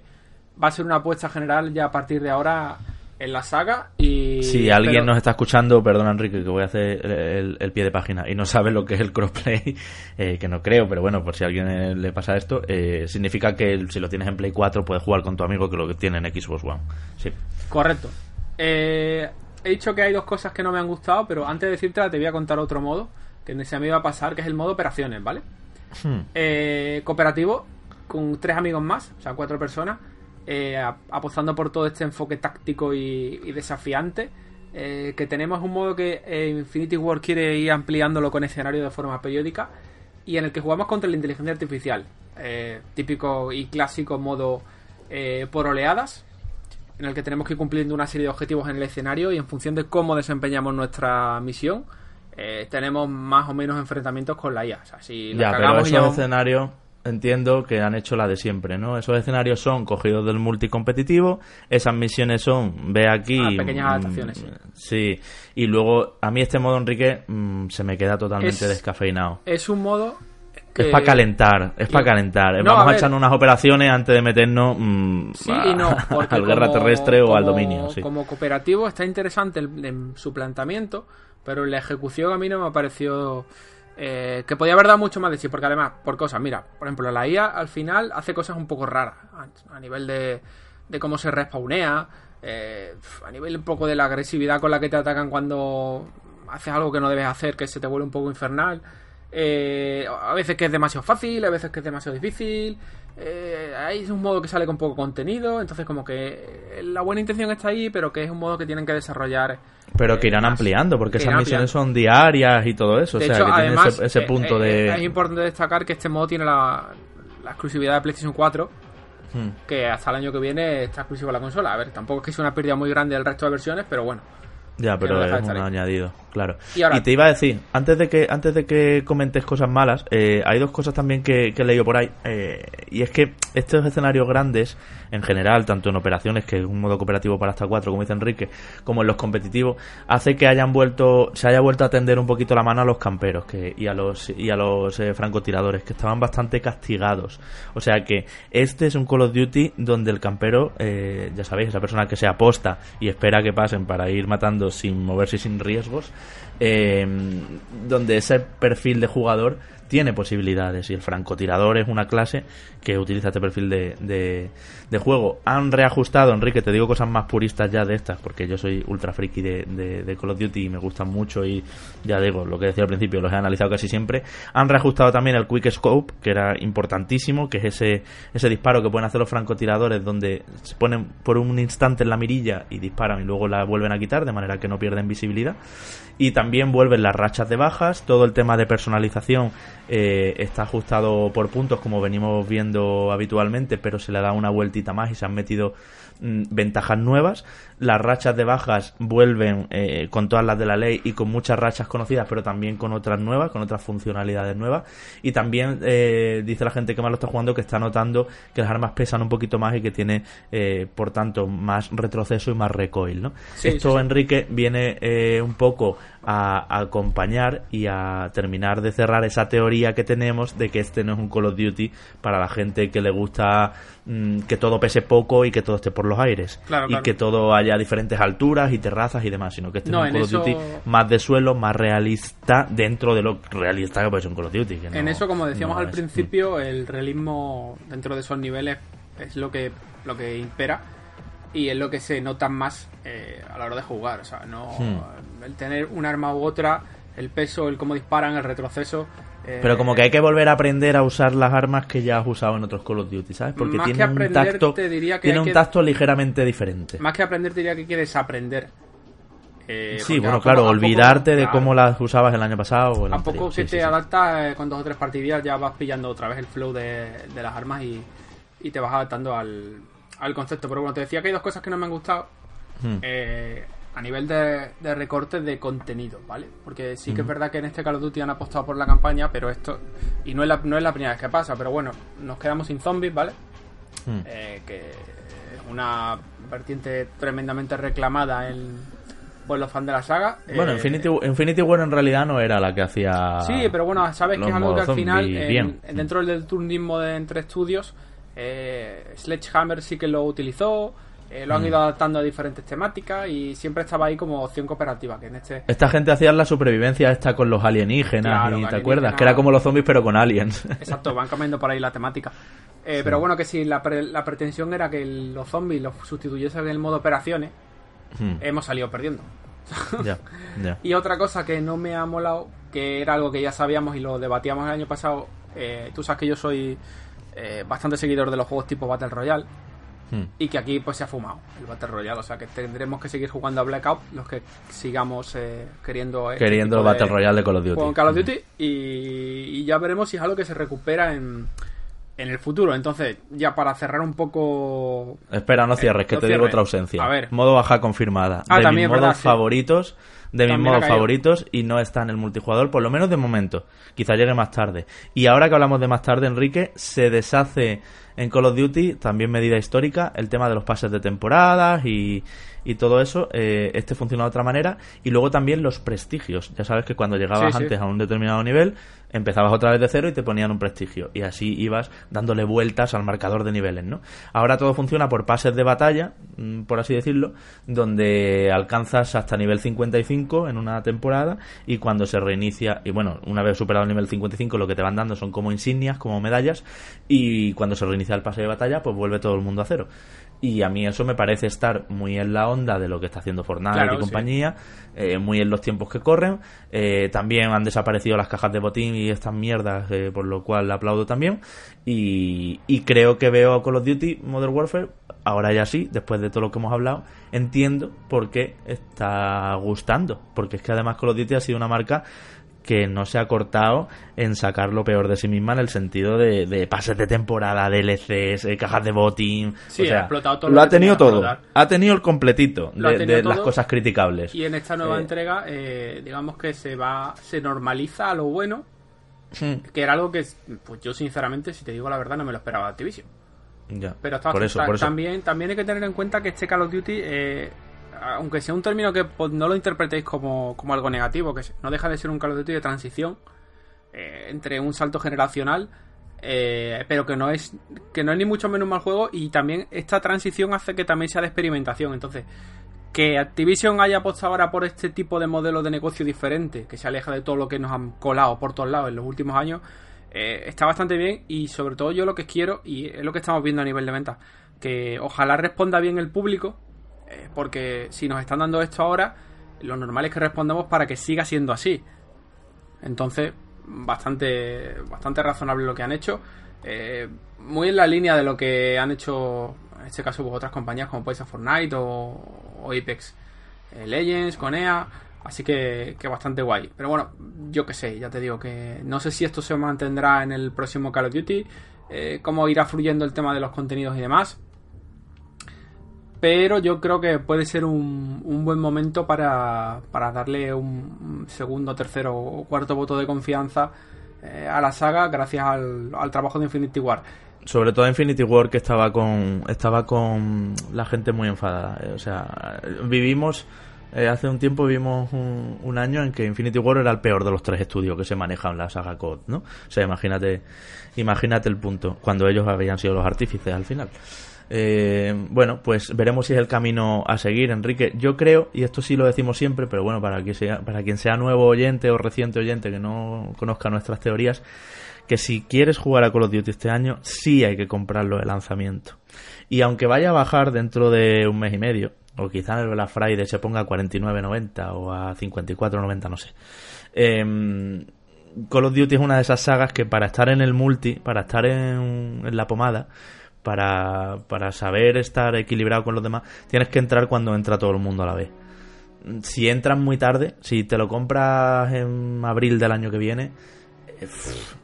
va a ser una apuesta general ya a partir de ahora en la saga. Y, Si alguien pero- nos está escuchando, perdona Enrique, que voy a hacer el, pie de página y no sabe lo que es el crossplay, eh, que no creo, pero bueno, por si a alguien eh, le pasa esto, eh, significa que si lo tienes en Play 4 puedes jugar con tu amigo que lo que tiene en Xbox One. Sí. Correcto. Eh, he dicho que hay dos cosas que no me han gustado, pero antes de decírtela te voy a contar otro modo que se me iba a pasar, que es el modo operaciones, ¿vale? Hmm. Eh, cooperativo, con tres amigos más, o sea, cuatro personas, eh, ap- apostando por todo este enfoque táctico y, y desafiante. eh, que tenemos un modo que eh, Infinity War quiere ir ampliándolo con escenario de forma periódica y en el que jugamos contra la inteligencia artificial. Eh, típico y clásico modo eh, por oleadas, en el que tenemos que ir cumpliendo una serie de objetivos en el escenario y en función de cómo desempeñamos nuestra misión, eh, tenemos más o menos enfrentamientos con la IA. O sea, si la Ya, pero esos escenarios entiendo que han hecho la de siempre, ¿no? Esos escenarios son cogidos del multicompetitivo, esas misiones son, ve aquí... Ah, pequeñas mm, adaptaciones, sí. Sí, y luego a mí este modo, Enrique, mm, se me queda totalmente Es- descafeinado. Es un modo Es para calentar, es para calentar. No, Vamos a a, echar unas operaciones antes de meternos mm, Sí a- y no, porque al guerra como- terrestre o al dominio. Sí. Como cooperativo está interesante el- en su planteamiento, pero la ejecución a mí no me ha parecido eh, que podía haber dado mucho más de sí, porque además, por cosas, mira, por ejemplo, la IA al final hace cosas un poco raras a, a nivel de, de cómo se respawnea, eh, a nivel un poco de la agresividad con la que te atacan cuando haces algo que no debes hacer, que se te vuelve un poco infernal. Eh, a veces que es demasiado fácil, a veces que es demasiado difícil. Eh, hay un modo que sale con poco contenido, entonces como que eh, la buena intención está ahí, pero que es un modo que tienen que desarrlar. Pero que eh, irán más. ampliando, porque Que esas misiones son diarias y todo eso. De o sea, hecho, que tiene además, ese, ese eh, punto de... es importante destacar que este modo tiene la, la exclusividad de PlayStation 4, Hmm. que hasta el año que viene está exclusivo a la consola. A ver, tampoco es que sea una pérdida muy grande del resto de versiones, pero bueno. Ya, pero no es un ahí. añadido, claro. Y ahora- te iba a decir, antes de que antes de que comentes cosas malas, eh, hay dos cosas también que, que he leído por ahí. eh, y es que estos escenarios grandes, en general, tanto en operaciones, que es un modo cooperativo para hasta cuatro, como dice Enrique, como en los competitivos, hace que hayan vuelto, se haya vuelto a tender un poquito la mano a los camperos que, y a los, y a los eh, francotiradores, que estaban bastante castigados. O sea que este es un Call of Duty donde el campero, eh, ya sabéis, esa persona que se aposta y espera que pasen para ir matando sin moverse y sin riesgos, eh, donde ese perfil de jugador tiene posibilidades y el francotirador es una clase que utiliza este perfil de, de, juego. Han reajustado, Enrique, te digo cosas más puristas ya de estas, porque yo soy ultra friki de, de, de Call of Duty y me gustan mucho y ya digo, lo que decía al principio, los he analizado casi siempre. Han reajustado también el Quick Scope, que era importantísimo, que es ese, ese disparo que pueden hacer los francotiradores donde se ponen por un instante en la mirilla y disparan y luego la vuelven a quitar, de manera que no pierden visibilidad. Y también vuelven las rachas de bajas, todo el tema de personalización eh, está ajustado por puntos como venimos viendo habitualmente, pero se le da una vueltita más y se han metido mm, ventajas nuevas. Las rachas de bajas vuelven eh, con todas las de la ley y con muchas rachas conocidas, pero también con otras nuevas, con otras funcionalidades nuevas. Y también eh, dice la gente que más lo está jugando que está notando que las armas pesan un poquito más y que tiene, eh, por tanto, más retroceso y más recoil. ¿no? Sí, Esto, sí, sí. Enrique, viene eh, un poco a, a acompañar y a terminar de cerrar esa teoría que tenemos de que este no es un Call of Duty para la gente que le gusta mm, que todo pese poco y que todo esté por los aires Claro, y claro. que todo haya diferentes alturas y terrazas y demás, sino que este No, es un Call of eso- Duty más de suelo, más realista dentro de lo realista que puede ser un Call of Duty. que en eso, como decíamos no al es- principio, el realismo dentro de esos niveles es lo que, lo que impera y es lo que se nota más eh, a la hora de jugar. O sea, no Hmm. el tener un arma u otra, el peso, el cómo disparan, el retroceso. Eh, Pero como que hay que volver a aprender a usar las armas que ya has usado en otros Call of Duty, ¿sabes? Porque tiene un aprender, tacto, te diría que tiene un que- tacto ligeramente diferente. Más que aprender, te diría que hay que desaprender. Eh, Sí, bueno, claro, olvidarte de cómo las usabas el año pasado. O el A anterior. poco Sí, que sí, te sí. adaptas eh, con dos o tres partidas, ya vas pillando otra vez el flow de, de las armas y, y te vas adaptando al, al concepto. Pero bueno, te decía que hay dos cosas que no me han gustado. Hmm. Eh, a nivel de, de recortes de contenido, ¿vale? Porque sí que es verdad que en este Call of Duty han apostado por la campaña, pero esto, y no es la, no es la primera vez que pasa, pero bueno, nos quedamos sin zombies, ¿vale? Mm. Eh, que es una vertiente tremendamente reclamada en, por los fans de la saga. Bueno, Eh, Infinity, Infinity War en realidad no era la que hacía. Sí, pero bueno, sabes que es algo que al final, en- dentro del turnismo de entre estudios, eh, Sledgehammer sí que lo utilizó, eh, lo han Mm. ido adaptando a diferentes temáticas y siempre estaba ahí como opción cooperativa, que en este... Esta gente hacía la supervivencia esta con los alienígenas, Claro, y ¿te alienígenas. acuerdas? Que era como los zombies pero con aliens. Exacto, van cambiando por ahí la temática. Eh, Pero bueno, que si la, pre- la pretensión era que los zombies los sustituyesen en el modo operaciones, Hmm, hemos salido perdiendo. ya, ya. Y otra cosa que no me ha molado, que era algo que ya sabíamos y lo debatíamos el año pasado, eh, tú sabes que yo soy bastante seguidor de los juegos tipo Battle Royale Hmm. y que aquí pues se ha fumado el Battle Royale, o sea que tendremos que seguir jugando a Blackout los que sigamos eh, queriendo este Queriendo el de Battle Royale de Call of Duty. en Call of Duty y, y ya veremos si es algo que se recupera en, en el futuro. Entonces, ya para cerrar un poco Espera, no cierres, que no te digo otra ausencia. A ver. Modo baja confirmada. Ah, de también mis modos verdad, sí. De mis modos favoritos y no está en el multijugador, por lo menos de momento. Quizá llegue más tarde. Y ahora que hablamos de más tarde, Enrique, se deshace en Call of Duty, también medida histórica, el tema de los pases de temporadas y, y todo eso. eh, este funciona de otra manera. Y luego también los prestigios. Ya sabes que cuando llegabas Sí, sí. antes a un determinado nivel, empezabas otra vez de cero y te ponían un prestigio. Y así ibas dándole vueltas al marcador de niveles, ¿no? Ahora todo funciona por pases de batalla, mm, por así decirlo, donde alcanzas hasta nivel 55 en una temporada y cuando se reinicia, y bueno, una vez superado el nivel 55 lo que te van dando son como insignias, como medallas, y cuando se reinicia el pase de batalla pues vuelve todo el mundo a cero. Y a mí eso me parece estar muy en la onda de lo que está haciendo Fortnite Claro, y sí. compañía, eh, muy en los tiempos que corren. Eh, también han desaparecido las cajas de botín y estas mierdas, eh, por lo cual aplaudo también. Y, y creo que veo a Call of Duty Modern Warfare, ahora ya sí, después de todo lo que hemos hablado, entiendo por qué está gustando. Porque es que además Call of Duty ha sido una marca que no se ha cortado en sacar lo peor de sí misma en el sentido de, de pases de temporada, DLCs, eh, cajas de botín. Sí, o sea, ha explotado todo lo lo ha tenido todo. Ha tenido el completito Lo de, las cosas criticables. Y en esta nueva Eh, entrega, eh, digamos que se va, se normaliza a lo bueno, Hmm, que era algo que, pues yo sinceramente, si te digo la verdad, no me lo esperaba de Activision. ya. Pero está por eso, por eso. También, también hay que tener en cuenta que este Call of Duty, eh, aunque sea un término que no lo interpretéis como, como algo negativo, que no deja de ser un Call of Duty de transición eh, entre un salto generacional, eh, pero que no es que no es ni mucho menos un mal juego y también esta transición hace que también sea de experimentación. Entonces, que Activision haya apostado ahora por este tipo de modelo de negocio diferente, que se aleja de todo lo que nos han colado por todos lados en los últimos años, eh, está bastante bien y sobre todo yo lo que quiero, y es lo que estamos viendo a nivel de venta, que ojalá responda bien el público, eh, porque si nos están dando esto ahora, lo normal es que respondamos para que siga siendo así. Entonces, bastante, bastante razonable lo que han hecho. Eh, muy en la línea de lo que han hecho, en este caso, pues, otras compañías como puede ser Fortnite o, o Apex eh, Legends, con EA. Así que, que bastante guay. Pero bueno, yo que sé, ya te digo que no sé si esto se mantendrá en el próximo Call of Duty, cómo irá fluyendo el tema de los contenidos y demás. Pero yo creo que puede ser un, un buen momento para, para darle un, un segundo, tercero o cuarto voto de confianza eh, a la saga gracias al, al trabajo de Infinity War. Sobre todo Infinity War que estaba con estaba con la gente muy enfadada. eh, O sea, vivimos eh, hace un tiempo vimos un, un año en que Infinity War era el peor de los tres estudios que se manejan la saga COD, ¿no? O sea, imagínate imagínate el punto cuando ellos habían sido los artífices al final. Eh, bueno, pues veremos si es el camino a seguir, Enrique. Yo creo, y esto sí lo decimos siempre, pero bueno, para, que sea, para quien sea nuevo oyente o reciente oyente que no conozca nuestras teorías, que si quieres jugar a Call of Duty este año, sí hay que comprarlo de lanzamiento. Y aunque vaya a bajar dentro de un mes y medio, o quizá el Black Friday se ponga a 49.90 o a 54.90, no sé. Eh, Call of Duty es una de esas sagas que para estar en el multi, para estar en la pomada, para, para saber estar equilibrado con los demás, tienes que entrar cuando entra todo el mundo a la vez. Si entras muy tarde, si te lo compras en abril del año que viene, eh,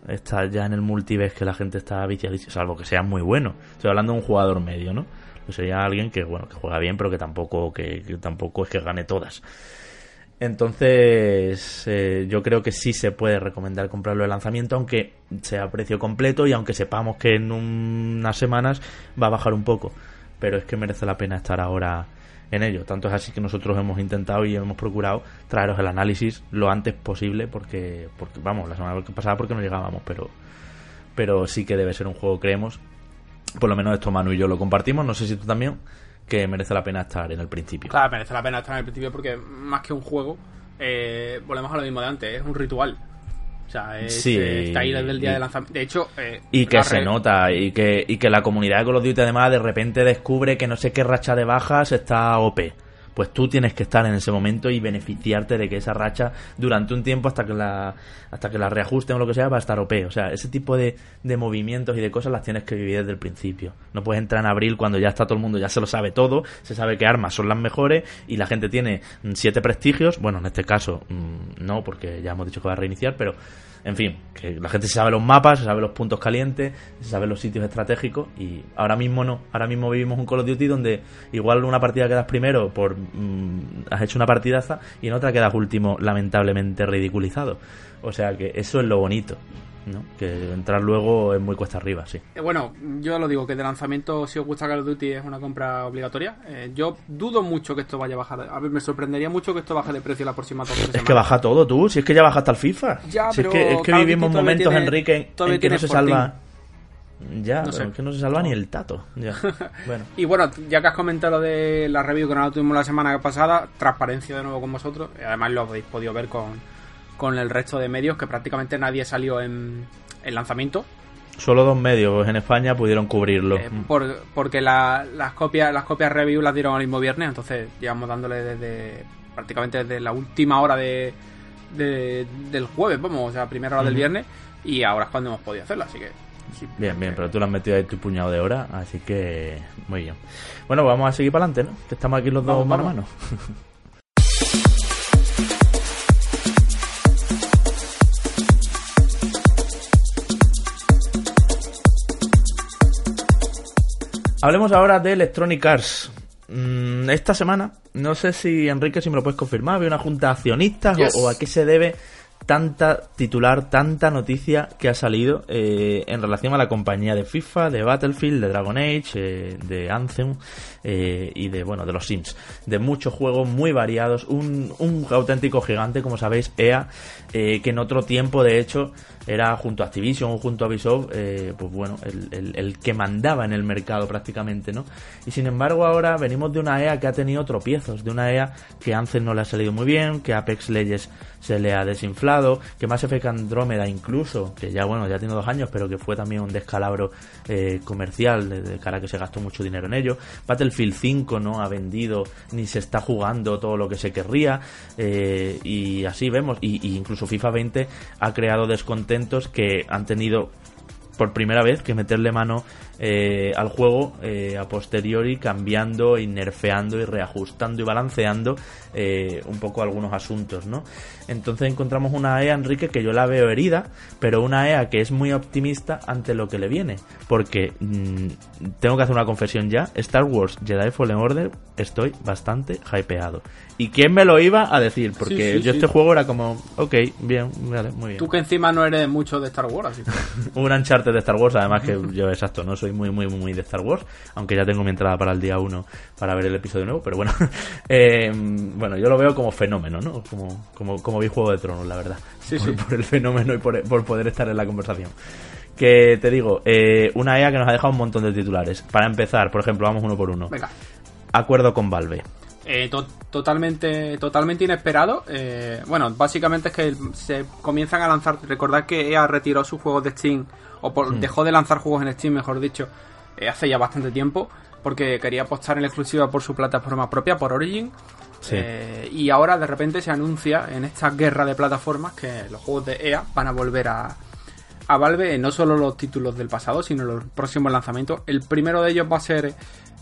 estás ya en el multi, ves que la gente está viciadísima, salvo que seas muy bueno. Estoy hablando de un jugador medio, ¿no? que sería alguien que bueno que juega bien pero que tampoco que, tampoco es que gane todas entonces eh, yo creo que sí se puede recomendar comprarlo de lanzamiento aunque sea precio completo y aunque sepamos que en unas semanas va a bajar un poco pero es que merece la pena estar ahora en ello. Tanto es así que nosotros hemos intentado y hemos procurado traeros el análisis lo antes posible porque, porque vamos, la semana pasada porque no llegábamos, pero, pero sí que debe ser un juego, creemos. Por lo menos esto Manu y yo lo compartimos, no sé si tú también, que merece la pena estar en el principio. Claro, merece la pena estar en el principio porque más que un juego, eh, volvemos a lo mismo de antes, es un ritual. O sea, sí, está ahí desde el día de lanzamiento. De hecho, eh, y que se nota, y que, y que la comunidad de Call of Duty además de repente descubre que no sé qué racha de bajas está OP pues tú tienes que estar en ese momento y beneficiarte de que esa racha durante un tiempo hasta que la hasta que la reajusten o lo que sea va a estar OP. O sea, ese tipo de, de movimientos y de cosas las tienes que vivir desde el principio. No puedes entrar en abril cuando ya está todo el mundo, ya se lo sabe todo, se sabe que armas son las mejores y la gente tiene siete prestigios. Bueno, en este caso mm, no, porque ya hemos dicho que va a reiniciar, pero en fin, que la gente se sabe los mapas, se sabe los puntos calientes, se sabe los sitios estratégicos y ahora mismo no. Ahora mismo vivimos un Call of Duty donde igual una partida quedas primero por mm, has hecho una partidaza y en otra quedas último lamentablemente ridiculizado. O sea que eso es lo bonito. ¿No? Que entrar luego es muy cuesta arriba, sí. Eh, bueno, yo lo digo, que de lanzamiento, si os gusta Call of Duty, es una compra obligatoria. Eh, yo dudo mucho que esto vaya a bajar. A ver, me sorprendería mucho que esto baje de precio la próxima dos Es que baja todo, tú. Si es que ya baja hasta el FIFA. Ya, si es que, es que vivimos momentos, Enrique, en, que no se salva. Ya, no es que no se salva ni el tato. Ya. Bueno. y bueno, ya que has comentado de la review que no tuvimos la semana pasada, transparencia de nuevo con vosotros. Además lo habéis podido ver con, con el resto de medios, que prácticamente nadie salió en, el lanzamiento. Solo dos medios en España pudieron cubrirlo. Eh, porque las copias las copias review las dieron el mismo viernes, entonces llevamos dándole desde prácticamente desde la última hora de, del jueves, vamos, o sea, primera hora del viernes, y ahora es cuando hemos podido hacerlo, así que bien, bien, pero tú lo has metido ahí tu puñado de hora, así que muy bien. Bueno, vamos a seguir para adelante, ¿no? Que estamos aquí los dos mano Hablemos ahora de Electronic Arts. Mm, esta semana, no sé si Enrique, si me lo puedes confirmar, había una junta de accionistas o, a qué se debe tanta titular, tanta noticia que ha salido eh, en relación a la compañía de FIFA, de Battlefield, de Dragon Age, eh, de Anthem eh, y de bueno de los Sims, de muchos juegos muy variados, un, un auténtico gigante, como sabéis, EA, que en otro tiempo de hecho era junto a Activision junto a Ubisoft, eh, pues bueno, el, el, que mandaba en el mercado prácticamente, ¿no? Y sin embargo ahora venimos de una EA que ha tenido tropiezos, de una EA que Ansel no le ha salido muy bien, que Apex Legends se le ha desinflado, que Mass Effect Andromeda incluso, que ya bueno, ya tiene dos años, pero que fue también un descalabro eh, comercial, de, cara a que se gastó mucho dinero en ello. Battlefield 5 no ha vendido ni se está jugando todo lo que se querría, eh, y así vemos, y, incluso FIFA 20 ha creado descontento que han tenido por primera vez que meterle mano eh, al juego eh, a posteriori cambiando y nerfeando y reajustando y balanceando eh, un poco algunos asuntos, ¿no? Entonces encontramos una EA, Enrique, que yo la veo herida, pero una EA que es muy optimista ante lo que le viene, porque mm, tengo que hacer una confesión ya, Star Wars Jedi Fallen Order estoy bastante hypeado. ¿Y quién me lo iba a decir? Porque yo este juego era como, ok, bien, vale, muy bien. Tú que encima no eres mucho de Star Wars, así un Uncharted de Star Wars, además que yo, exacto, no soy muy, muy, muy de Star Wars, aunque ya tengo mi entrada para el día 1 para ver el episodio nuevo, pero bueno, eh, bueno, yo lo veo como fenómeno, ¿no? Como, como, como vi Juego de Tronos, la verdad. Sí, por, sí. por el fenómeno y por, por, poder estar en la conversación. Que te digo, eh, una EA que nos ha dejado un montón de titulares. Para empezar, por ejemplo, vamos uno por uno. Venga. Acuerdo con Valve. Eh, totalmente, totalmente inesperado. Eh, bueno, básicamente es que se comienzan a lanzar. Recordad que EA retiró sus juegos de Steam, o hmm. dejó de lanzar juegos en Steam, mejor dicho, eh, hace ya bastante tiempo, porque quería apostar en la exclusiva por su plataforma propia, por Origin. y ahora de repente se anuncia en esta guerra de plataformas que los juegos de EA van a volver a, a Valve, no solo los títulos del pasado, sino los próximos lanzamientos. El primero de ellos va a ser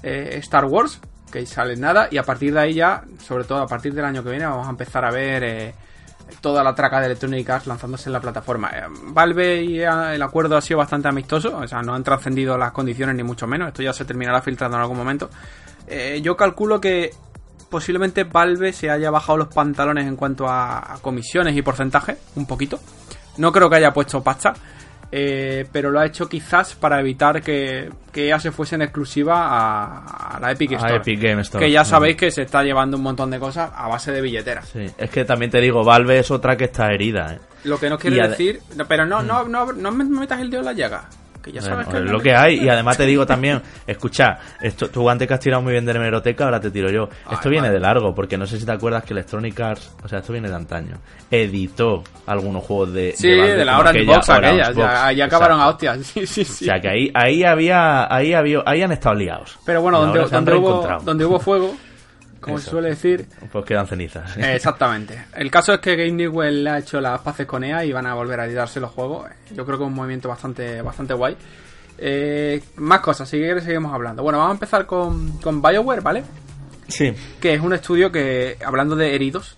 Star Wars, que sale nada y a partir de ahí ya, sobre todo a partir del año que viene, vamos a empezar a ver eh, toda la traca de Electronic Arts lanzándose en la plataforma. Eh, Valve y eh, el acuerdo ha sido bastante amistoso, o sea, no han trascendido las condiciones ni mucho menos, esto ya se terminará filtrando en algún momento. Eh, yo calculo que posiblemente Valve se haya bajado los pantalones en cuanto a, a comisiones y porcentaje, un poquito. No creo que haya puesto pasta. Eh, pero lo ha hecho quizás para evitar que, que EA se fuese en exclusiva a, a la Epic A Store. Epic Game Store. Que ya sabéis que se está llevando un montón de cosas a base de billeteras. Sí, es que también te digo, Valve es otra que está herida, ¿eh? Lo que no quiere decir. pero no, no, no, no me metas el dedo en la llaga. Que ya sabes Bueno, que es lo que hay. Y además te digo también, escucha, esto, tú antes que has tirado muy bien de la hemeroteca, ahora te tiro yo. Esto viene de largo, porque no sé si te acuerdas que Electronic Arts, o sea, esto viene de antaño, editó algunos juegos de. Sí, Valve, de la como Orange Box aquella. Box. ya, ya acabaron a hostias. Sí, sí, O sea, que ahí, ahí había, ahí había, ahí han estado liados. Pero bueno, donde, donde, hubo, donde hubo fuego, como se suele decir, Pues quedan cenizas. Eh, Exactamente. El caso es que Game Newell ha hecho las paces con EA y van a volver a editarse los juegos. Yo creo que es un movimiento bastante, bastante guay. Eh, más cosas, si quieres seguimos hablando. Bueno, vamos a empezar con, con BioWare, ¿vale? Sí. Que es un estudio que, hablando de heridos,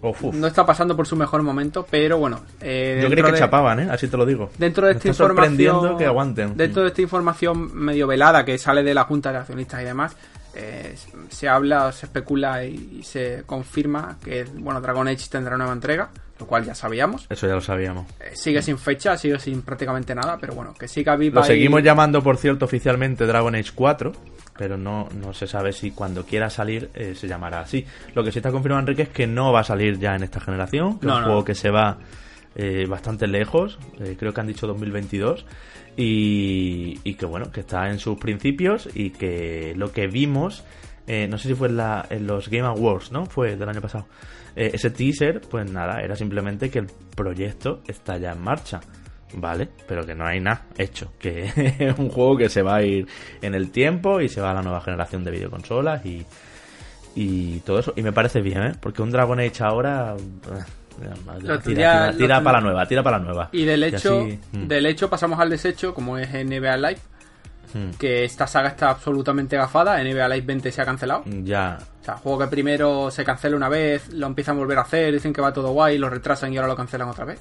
Uf, uf. no está pasando por su mejor momento, pero bueno. eh, Yo creí que de- chapaban, ¿eh? Así te lo digo. Dentro de Me esta información. que aguanten. Dentro de esta información medio velada que sale de la Junta de Accionistas y demás, eh, se habla, se especula y, y se confirma que bueno, Dragon Age tendrá nueva entrega, lo cual ya sabíamos. Eso ya lo sabíamos. Eh, sigue sin fecha, sigue sin prácticamente nada, pero bueno, que siga viva. Lo y- seguimos llamando, por cierto, oficialmente Dragon Age 4, pero no, no se sabe si cuando quiera salir eh, se llamará así. Lo que sí está confirmado, Enrique, es que no va a salir ya en esta generación, que No, es un no. juego que se va eh, bastante lejos, creo que han dicho 2022, y, y que bueno, que está en sus principios y que lo que vimos, eh, no sé si fue en, la- en los Game Awards, ¿no? Fue del año pasado. Eh, ese teaser, pues nada, era simplemente que el proyecto está ya en marcha. Vale, pero que no hay nada hecho. Que es un juego que se va a ir en el tiempo y se va a la nueva generación de videoconsolas y, y todo eso. Y me parece bien, ¿eh? Porque un Dragon Age ahora. Tira, para la nueva, tira para la nueva. Y del hecho, así, mm, del hecho pasamos al desecho, como es NBA Live, mm, que esta saga está absolutamente gafada, NBA Live 20 se ha cancelado. Ya. O sea, juego que primero se cancela una vez, lo empiezan a volver a hacer, dicen que va todo guay, lo retrasan y ahora lo cancelan otra vez.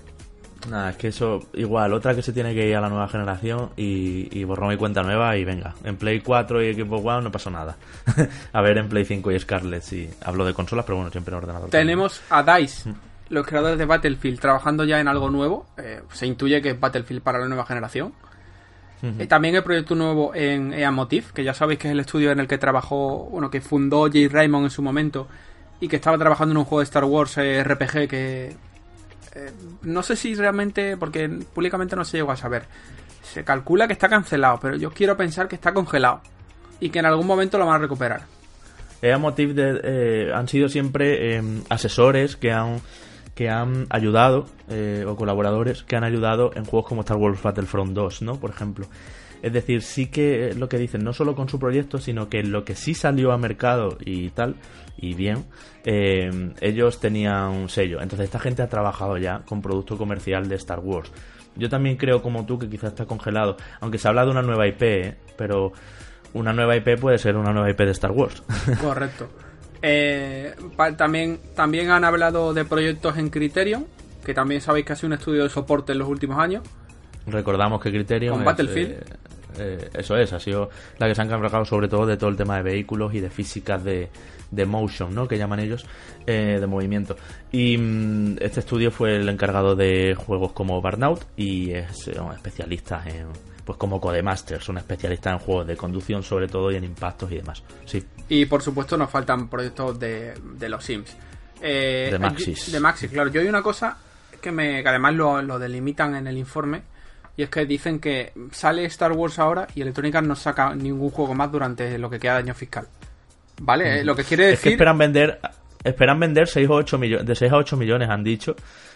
Nada, es que eso, igual, otra que se tiene que ir a la nueva generación y, y borrón y cuenta nueva y venga. En Play 4 y Xbox One no pasó nada. a ver, en Play 5 y Scarlet sí. Hablo de consolas, pero bueno, siempre en ordenador. Tenemos a DICE, los creadores de Battlefield, trabajando ya en algo nuevo. Eh, se intuye que es Battlefield para la nueva generación. Eh, también el proyecto nuevo en EA Motive, que ya sabéis que es el estudio en el que trabajó, bueno, que fundó Jay Raymond en su momento y que estaba trabajando en un juego de Star Wars eh, RPG que no sé si realmente, porque públicamente no se llegó a saber. Se calcula que está cancelado, pero yo quiero pensar que está congelado y que en algún momento lo van a recuperar. EA de- eh, han sido siempre eh, asesores que han que han ayudado eh, o colaboradores que han ayudado en juegos como Star Wars Battlefront 2, ¿no? Por ejemplo. Es decir, sí que eh, lo que dicen, no solo con su proyecto, sino que lo que sí salió a mercado y tal, y bien, eh, ellos tenían un sello. Entonces esta gente ha trabajado ya con producto comercial de Star Wars. Yo también creo como tú que quizás está congelado, aunque se habla de una nueva IP, ¿eh? pero una nueva IP puede ser una nueva IP de Star Wars. Correcto. Eh, pa- también, también han hablado de proyectos en Criterion, que también sabéis que ha sido un estudio de soporte en los últimos años. Recordamos que Criterion Con es, Battlefield. eh, eh, eso es, ha sido la que se han encargado sobre todo de todo el tema de vehículos y de físicas de, de motion, ¿no? Que llaman ellos, eh, de movimiento. Y mm, este estudio fue el encargado de juegos como Burnout y es eh, un especialista en, pues como Codemasters, un especialista en juegos de conducción sobre todo y en impactos y demás. Sí, Y por supuesto nos faltan proyectos de, de los Sims. Eh, De Maxis. De Maxis, claro. Yo hay una cosa que, me, que además lo, lo delimitan en el informe. Y es que dicen que sale Star Wars ahora y Electronic Arts no saca ningún juego más durante lo que queda de año fiscal. ¿Vale? Eh, Lo que quiere Es que decir... esperan vender esperan vender 6 o 8 millones de 6 a 8 millones han dicho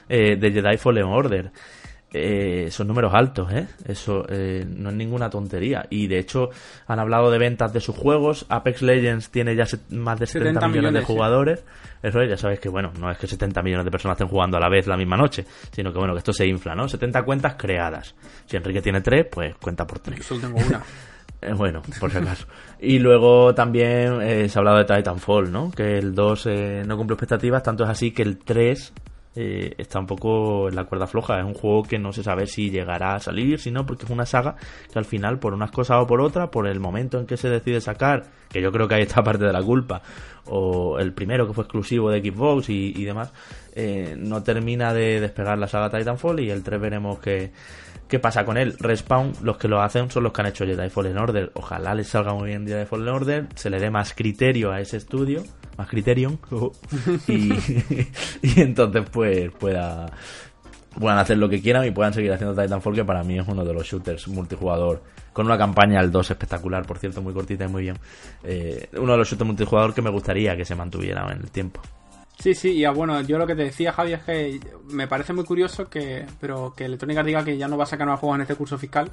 eh, de Jedi Fallen Order eh, son números altos ¿eh? eso eh, no es ninguna tontería y de hecho han hablado de ventas de sus juegos Apex Legends tiene ya más de 70, 70 millones, de millones, sí. jugadores eso es, ya sabéis que bueno no es que 70 millones de personas estén jugando a la vez la misma noche sino que bueno que esto se infla ¿no? 70 cuentas creadas si Enrique tiene 3 pues cuenta por 3 Yo solo tengo una. eh, Bueno, por si acaso. Y luego también eh, se ha hablado de Titanfall, ¿no? Que el 2 eh, no cumple expectativas, tanto es así que el 3 eh, está un poco en la cuerda floja. Es un juego que no se sabe si llegará a salir, si no, porque es una saga que al final, por unas cosas o por otras, por el momento en que se decide sacar, que yo creo que ahí está parte de la culpa, o el primero que fue exclusivo de Xbox y, y demás, eh, no termina de despegar la saga Titanfall y el 3 veremos que ¿Qué pasa con él? Respawn, los que lo hacen son los que han hecho Jedi Fallen Order. Ojalá les salga muy bien Jedi Fallen Order, se le dé más criterio a ese estudio, más criterion, y, y entonces pues pueda puedan hacer lo que quieran y puedan seguir haciendo Titanfall, que para mí es uno de los shooters multijugador, con una campaña al 2 espectacular, por cierto, muy cortita y muy bien. Eh, uno de los shooters multijugador que me gustaría que se mantuviera en el tiempo. Sí, sí, y bueno, yo lo que te decía, Javi, es que me parece muy curioso que, pero que Electronic Arts diga que ya no va a sacar nuevos juegos en este curso fiscal.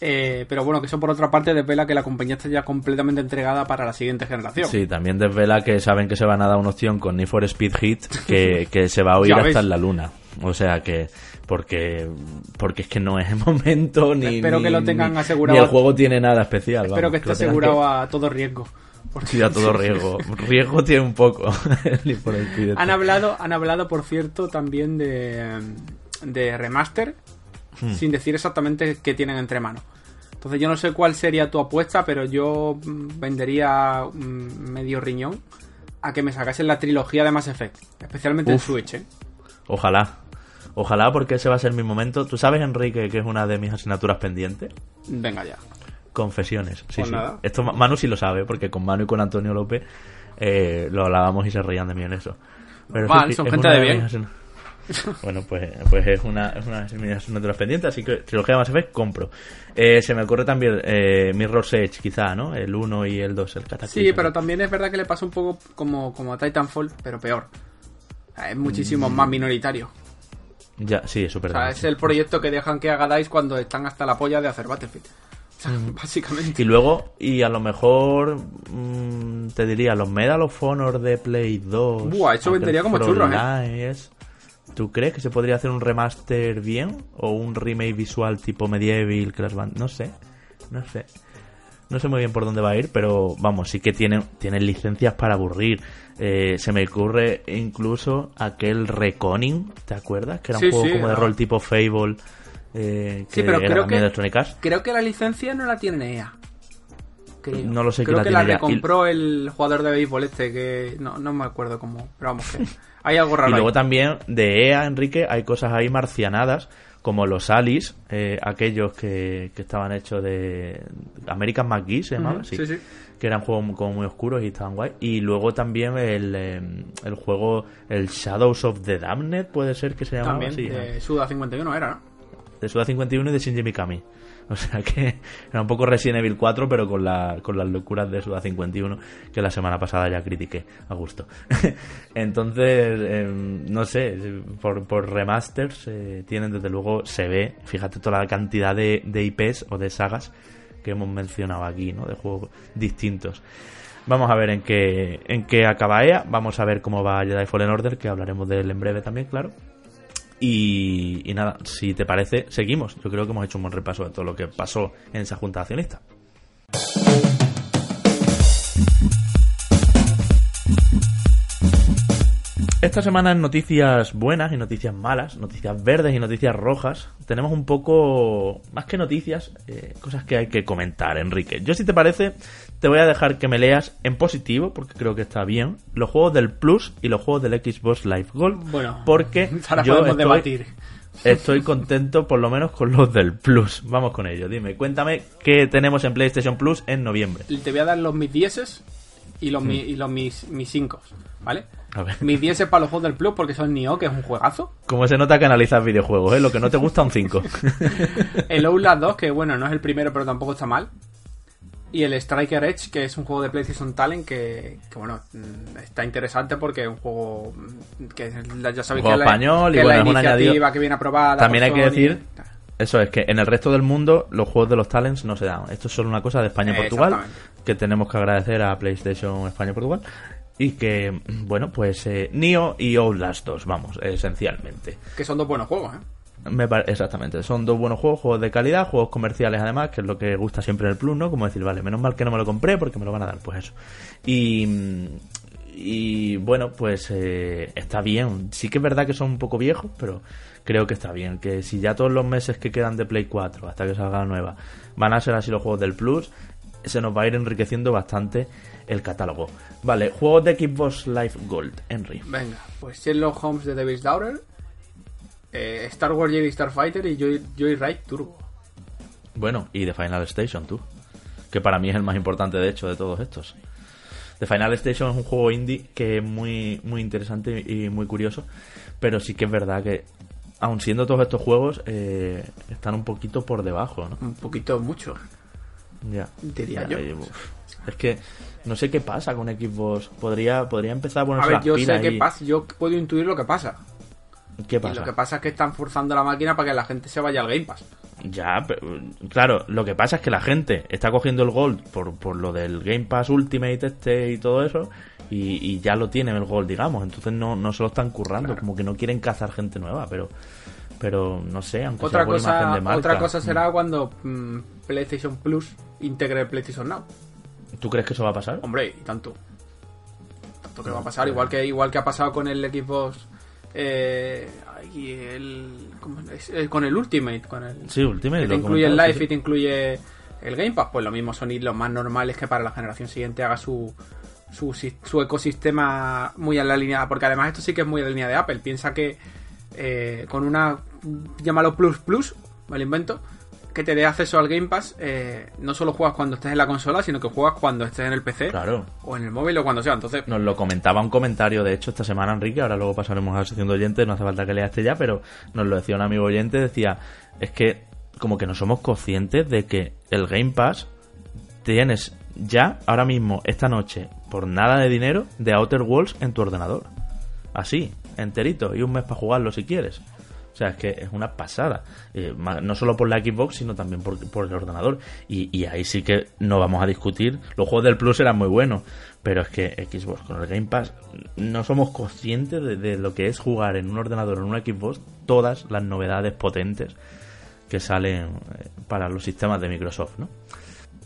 Eh, pero bueno, que eso por otra parte desvela que la compañía está ya completamente entregada para la siguiente generación. Sí, también desvela que saben que se van a dar una opción con Need for Speed Hit que, que se va a oír hasta en la luna. O sea que porque porque es que no es el momento ni espero que lo tengan asegurado ni el juego tiene nada especial espero que esté asegurado a todo riesgo Sí, a todo riesgo. riesgo tiene un poco. han hablado, han hablado, por cierto, también de, de remaster, hmm. sin decir exactamente qué tienen entre manos. Entonces yo no sé cuál sería tu apuesta, pero yo vendería medio riñón a que me sacasen la trilogía de Mass Effect, especialmente en Switch. ¿eh? Ojalá. Ojalá porque ese va a ser mi momento. ¿Tú sabes, Enrique, que es una de mis asignaturas pendientes? Venga ya. Confesiones. Sí, pues sí. Esto Manu sí lo sabe, porque con Manu y con Antonio López eh, lo hablábamos y se reían de mí en eso. Pero son gente de bien. bueno, pues, pues es una, es una de asignaturas pendientes, así que trilogía Mass Effect compro. Eh, se me ocurre también eh, Mirror's Edge, quizá, ¿no? El 1 y el 2, el Cataclysm. Sí, pero también es verdad que le pasa un poco como, como a Titanfall, pero peor. Es muchísimo mm. más minoritario. Ya, sí, es súper. O sea, es el proyecto que dejan que haga DICE cuando están hasta la polla de hacer Battlefield. básicamente. Y luego, y a lo mejor, mm, te diría, los Medal of Honor de Play 2. Buah, eso vendería como churros, ¿eh? ¿Tú crees que se podría hacer un remaster bien? ¿O un remake visual tipo Medieval, Crash Band? No sé, no sé. No sé muy bien por dónde va a ir, pero vamos, sí que tienen, tienen licencias para aburrir. Eh, se me ocurre incluso aquel Reconing, ¿te acuerdas? Que era un juego como de rol tipo Fable eh, sí, pero creo que, creo que la licencia no la tiene EA. No lo sé Creo que la, recompró el jugador de béisbol este, que no, no me acuerdo cómo. Pero vamos, que hay algo raro. y luego también de EA, Enrique, hay cosas ahí marcianadas, como los Alice, eh, aquellos que, que, estaban hechos de American McGee, se llamaban, sí, sí. Que eran juegos como muy oscuros y estaban guay. Y luego también el, em, el juego, el Shadows of the Damned, puede ser que se llamaba también, así. De Suda 51 era, ¿no? de Suda 51 y de Shinji Mikami. O sea que era un poco Resident Evil 4, pero con, la, con las locuras de Suda 51, que la semana pasada ya critiqué a gusto. Entonces, em, no sé, por, por remasters eh, tienen desde luego, se ve, fíjate toda la cantidad de, de IPs o de sagas que hemos mencionado aquí, ¿no? De juegos distintos. Vamos a ver en qué, en qué acaba EA, vamos a ver cómo va Jedi Fallen Order, que hablaremos de él en breve también, claro. Y, nada, si te parece, seguimos. Yo creo que hemos hecho un buen repaso de todo lo que pasó en esa junta accionista. Esta semana en noticias buenas y noticias malas, noticias verdes y noticias rojas, tenemos un poco, más que noticias, eh, cosas que hay que comentar, Enrique. Yo si te parece, te voy a dejar que me leas en positivo, porque creo que está bien, los juegos del Plus y los juegos del Xbox Live Gold. Bueno, porque yo estoy, debatir. estoy contento por lo menos con los del Plus. Vamos con ello, dime, cuéntame qué tenemos en PlayStation Plus en noviembre. Te voy a dar los mis 10 y los, y los mis, mis 5, ¿vale? A ver. Mis 10 para los juegos del Plus porque son Nioh, que es un juegazo. Como se nota que analizas videojuegos, ¿eh? Lo que no te gusta un 5. el Outlast 2, que bueno, no es el primero, pero tampoco está mal. Y el Striker Edge, que es un juego de PlayStation Talent que, bueno, mm, está interesante porque es un juego mm, que ya sabéis que, español y bueno, la iniciativa que viene aprobada. También hay que decir, eso es que en el resto del mundo los juegos de los Talents no se dan. Esto es solo una cosa de España y Portugal que tenemos que agradecer a PlayStation España y Portugal. Y que, bueno, pues eh, Nio y Outlast 2, vamos, esencialmente. Que son dos buenos juegos, ¿eh? Me exactamente, son dos buenos juegos, juegos de calidad, juegos comerciales además, que es lo que gusta siempre en el Plus, ¿no? Como decir, vale, menos mal que no me lo compré porque me lo van a dar, pues eso. Y, bueno, pues eh, está bien. Sí que es verdad que son un poco viejos, pero creo que está bien. Que si ya todos los meses que quedan de Play 4 hasta que salga la nueva van a ser así los juegos del Plus, se nos va a ir enriqueciendo bastante el catálogo. Vale, juegos de Xbox Live Gold, Henry. Venga, pues Sherlock Holmes de Davis Daughter, eh, Star Wars Jedi Starfighter y Joy, Joyride Turbo. Bueno, y The Final Station, tú. Que para mí es el más importante, de hecho, de todos estos. The Final Station es un juego indie que es muy, muy interesante y muy curioso, pero sí que es verdad que, aun siendo todos estos juegos, eh, están un poquito por debajo, ¿no? Un poquito mucho. Ya. Diría Ya, yo. Es que no sé qué pasa con Xbox. Podría, podría empezar a A ponerse ver, las yo sé qué pasa, yo puedo intuir lo que pasa. ¿Qué Y pasa? lo que pasa es que están forzando la máquina para que la gente se vaya al Game Pass. Ya, pero, claro, lo que pasa es que la gente está cogiendo el Gold por, por lo del Game Pass Ultimate este y todo eso, y, y ya lo tienen el Gold, digamos. Entonces no, no se lo están currando, como que no quieren cazar gente nueva, pero pero no sé, aunque Otra sea por imagen cosa, de marca. otra cosa será cuando mm, PlayStation Plus integre PlayStation Now. ¿Tú crees que eso va a pasar? Hombre, y tanto. Tanto que va a pasar, igual que igual que ha pasado con el Xbox eh. Eh, con el Ultimate, con el Sí, Ultimate. que te incluye el Live sí, y te incluye el Game Pass, pues lo mismo son lo más normal es que para la generación siguiente haga su, su, su ecosistema muy en la línea, porque además esto sí que es muy en la línea de Apple. Piensa que eh, con una, llámalo Plus Plus, me lo invento, que te dé acceso al Game Pass, eh, no solo juegas cuando estés en la consola, sino que juegas cuando estés en el PC Claro. o en el móvil o cuando sea. Entonces, Nos lo comentaba un comentario, de hecho, esta semana, Enrique. Ahora luego pasaremos a la sección de oyentes, no hace falta que lea este ya, pero nos lo decía un amigo oyente. Decía: Es que, como que no somos conscientes de que el Game Pass tienes ya, ahora mismo, esta noche, por nada de dinero, de Outer Worlds en tu ordenador. Así, enterito, y un mes para jugarlo si quieres. O sea, es que es una pasada. Eh, no solo por la Xbox, sino también por, el ordenador. Y, y ahí sí que no vamos a discutir. Los juegos del Plus eran muy buenos. Pero es que Xbox con el Game Pass no somos conscientes de, de lo que es jugar en un ordenador o en una Xbox todas las novedades potentes que salen eh, para los sistemas de Microsoft, ¿no?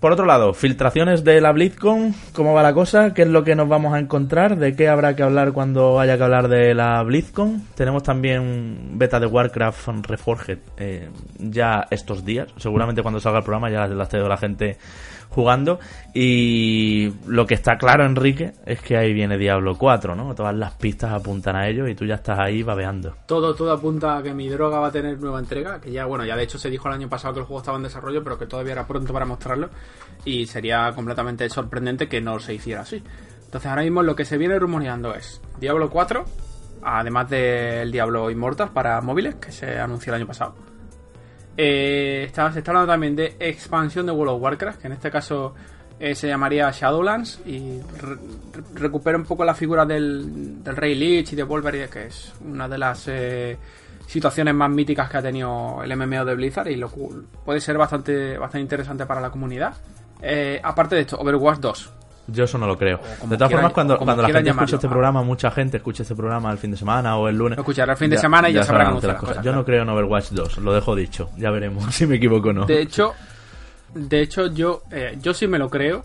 Por otro lado, filtraciones de la BlizzCon, ¿cómo va la cosa? ¿Qué es lo que nos vamos a encontrar? ¿De qué habrá que hablar cuando haya que hablar de la BlizzCon? Tenemos también beta de Warcraft Reforged eh, ya estos días. Seguramente cuando salga el programa ya las tenido la gente jugando. Y lo que está claro, Enrique, es que ahí viene Diablo 4, ¿no? Todas las pistas apuntan a ello y tú ya estás ahí babeando. todo, todo apunta a que mi droga va a tener nueva entrega, que ya, bueno, ya de hecho se dijo el año pasado que el juego estaba en desarrollo, pero que todavía era pronto para mostrarlo, y sería completamente sorprendente que no se hiciera así. Entonces ahora mismo lo que se viene rumoreando es Diablo 4, además del Diablo Immortal para móviles, que se anunció el año pasado. Eh, está- se está hablando también de expansión de World of Warcraft, que en este caso eh, se llamaría Shadowlands y re- re- recupera un poco la figura del, Rey Lich y de Wolverine, que es una de las eh, situaciones más míticas que ha tenido el MMO de Blizzard y lo puede ser bastante, bastante interesante para la comunidad. Eh, aparte de esto, Overwatch 2. Yo eso no lo creo. como De todas formas, cuando, cuando la gente llamarlo. este programa, mucha gente escuche este programa el fin de semana o el lunes. Lo escuchará el fin de semana y ya sabrán cómo hacer son las cosas, Yo no creo en Overwatch 2, lo dejo dicho. Ya veremos si me equivoco o no. De hecho, de hecho yo, eh, yo sí me lo creo.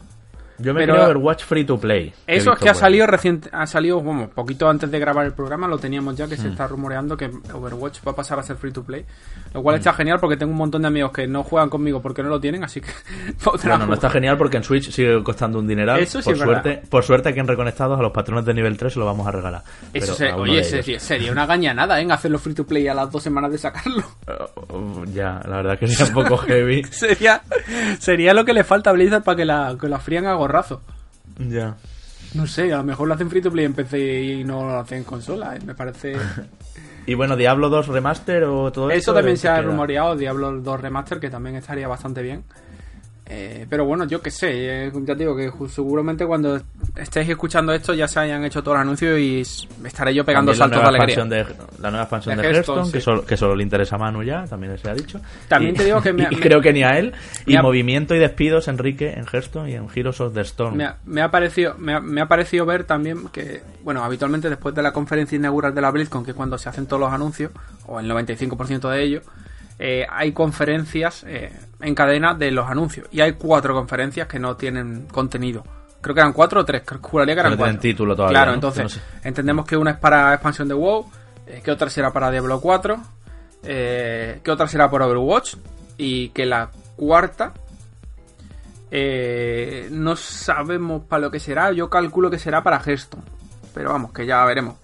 Yo me creo Overwatch Free to Play. Eso es que ha salido reciente, ha salido, bueno, poquito antes de grabar el programa, lo teníamos ya que se está rumoreando que Overwatch va a pasar a ser free to play. Lo cual está genial porque tengo un montón de amigos que no juegan conmigo porque no lo tienen, así que Bueno, no está genial porque en Switch sigue costando un dineral. Eso sí por es verdad. suerte, por suerte aquí en Reconectados a los patrones de nivel 3 se lo vamos a regalar. Eso se- a oye, sería, sería una gañanada, ¿eh? Hacerlo free to play a las dos semanas de sacarlo. Uh, uh, ya, la verdad que sería un poco heavy. sería, sería lo que le falta a Blizzard para que la, que la frían a gorrazo. ya. No sé, a lo mejor lo hacen free to play en PC y no lo hacen en consola. ¿eh? Me parece. Y bueno, Diablo 2 Remaster o todo Eso esto, también ¿en se ha rumoreado, Diablo 2 Remaster, que también estaría bastante bien. Eh, pero bueno, yo qué sé, eh, ya te digo que seguramente cuando estéis escuchando esto ya se hayan hecho todos los anuncios y estaré yo pegando saltos de alegría. de, la nueva expansión De de, Hearthstone, Hearthstone, que, sí. solo, que solo le interesa a Manu ya, también se ha dicho. También Y- te digo que me- y me- creo que ni a él. Y ha- movimiento y despidos, Enrique, en Hearthstone y en Heroes of the Storm. Me ha, me ha parecido, ha, me ha parecido ver también que, bueno, habitualmente después de la conferencia inaugural de la BlizzCon, que es cuando se hacen todos los anuncios, o el 95% de ellos, eh, hay conferencias eh, en cadena de los anuncios. Y hay cuatro conferencias que no tienen contenido creo que eran cuatro o tres, juraría que eran No tienen cuatro. título todavía, Claro, ¿no? entonces No sé. entendemos que una es para expansión de WoW, eh, que otra será para Diablo 4, eh, que otra será por Overwatch y que la cuarta eh, no sabemos para lo que será. Yo calculo que será para Hearthstone, pero vamos, que ya veremos.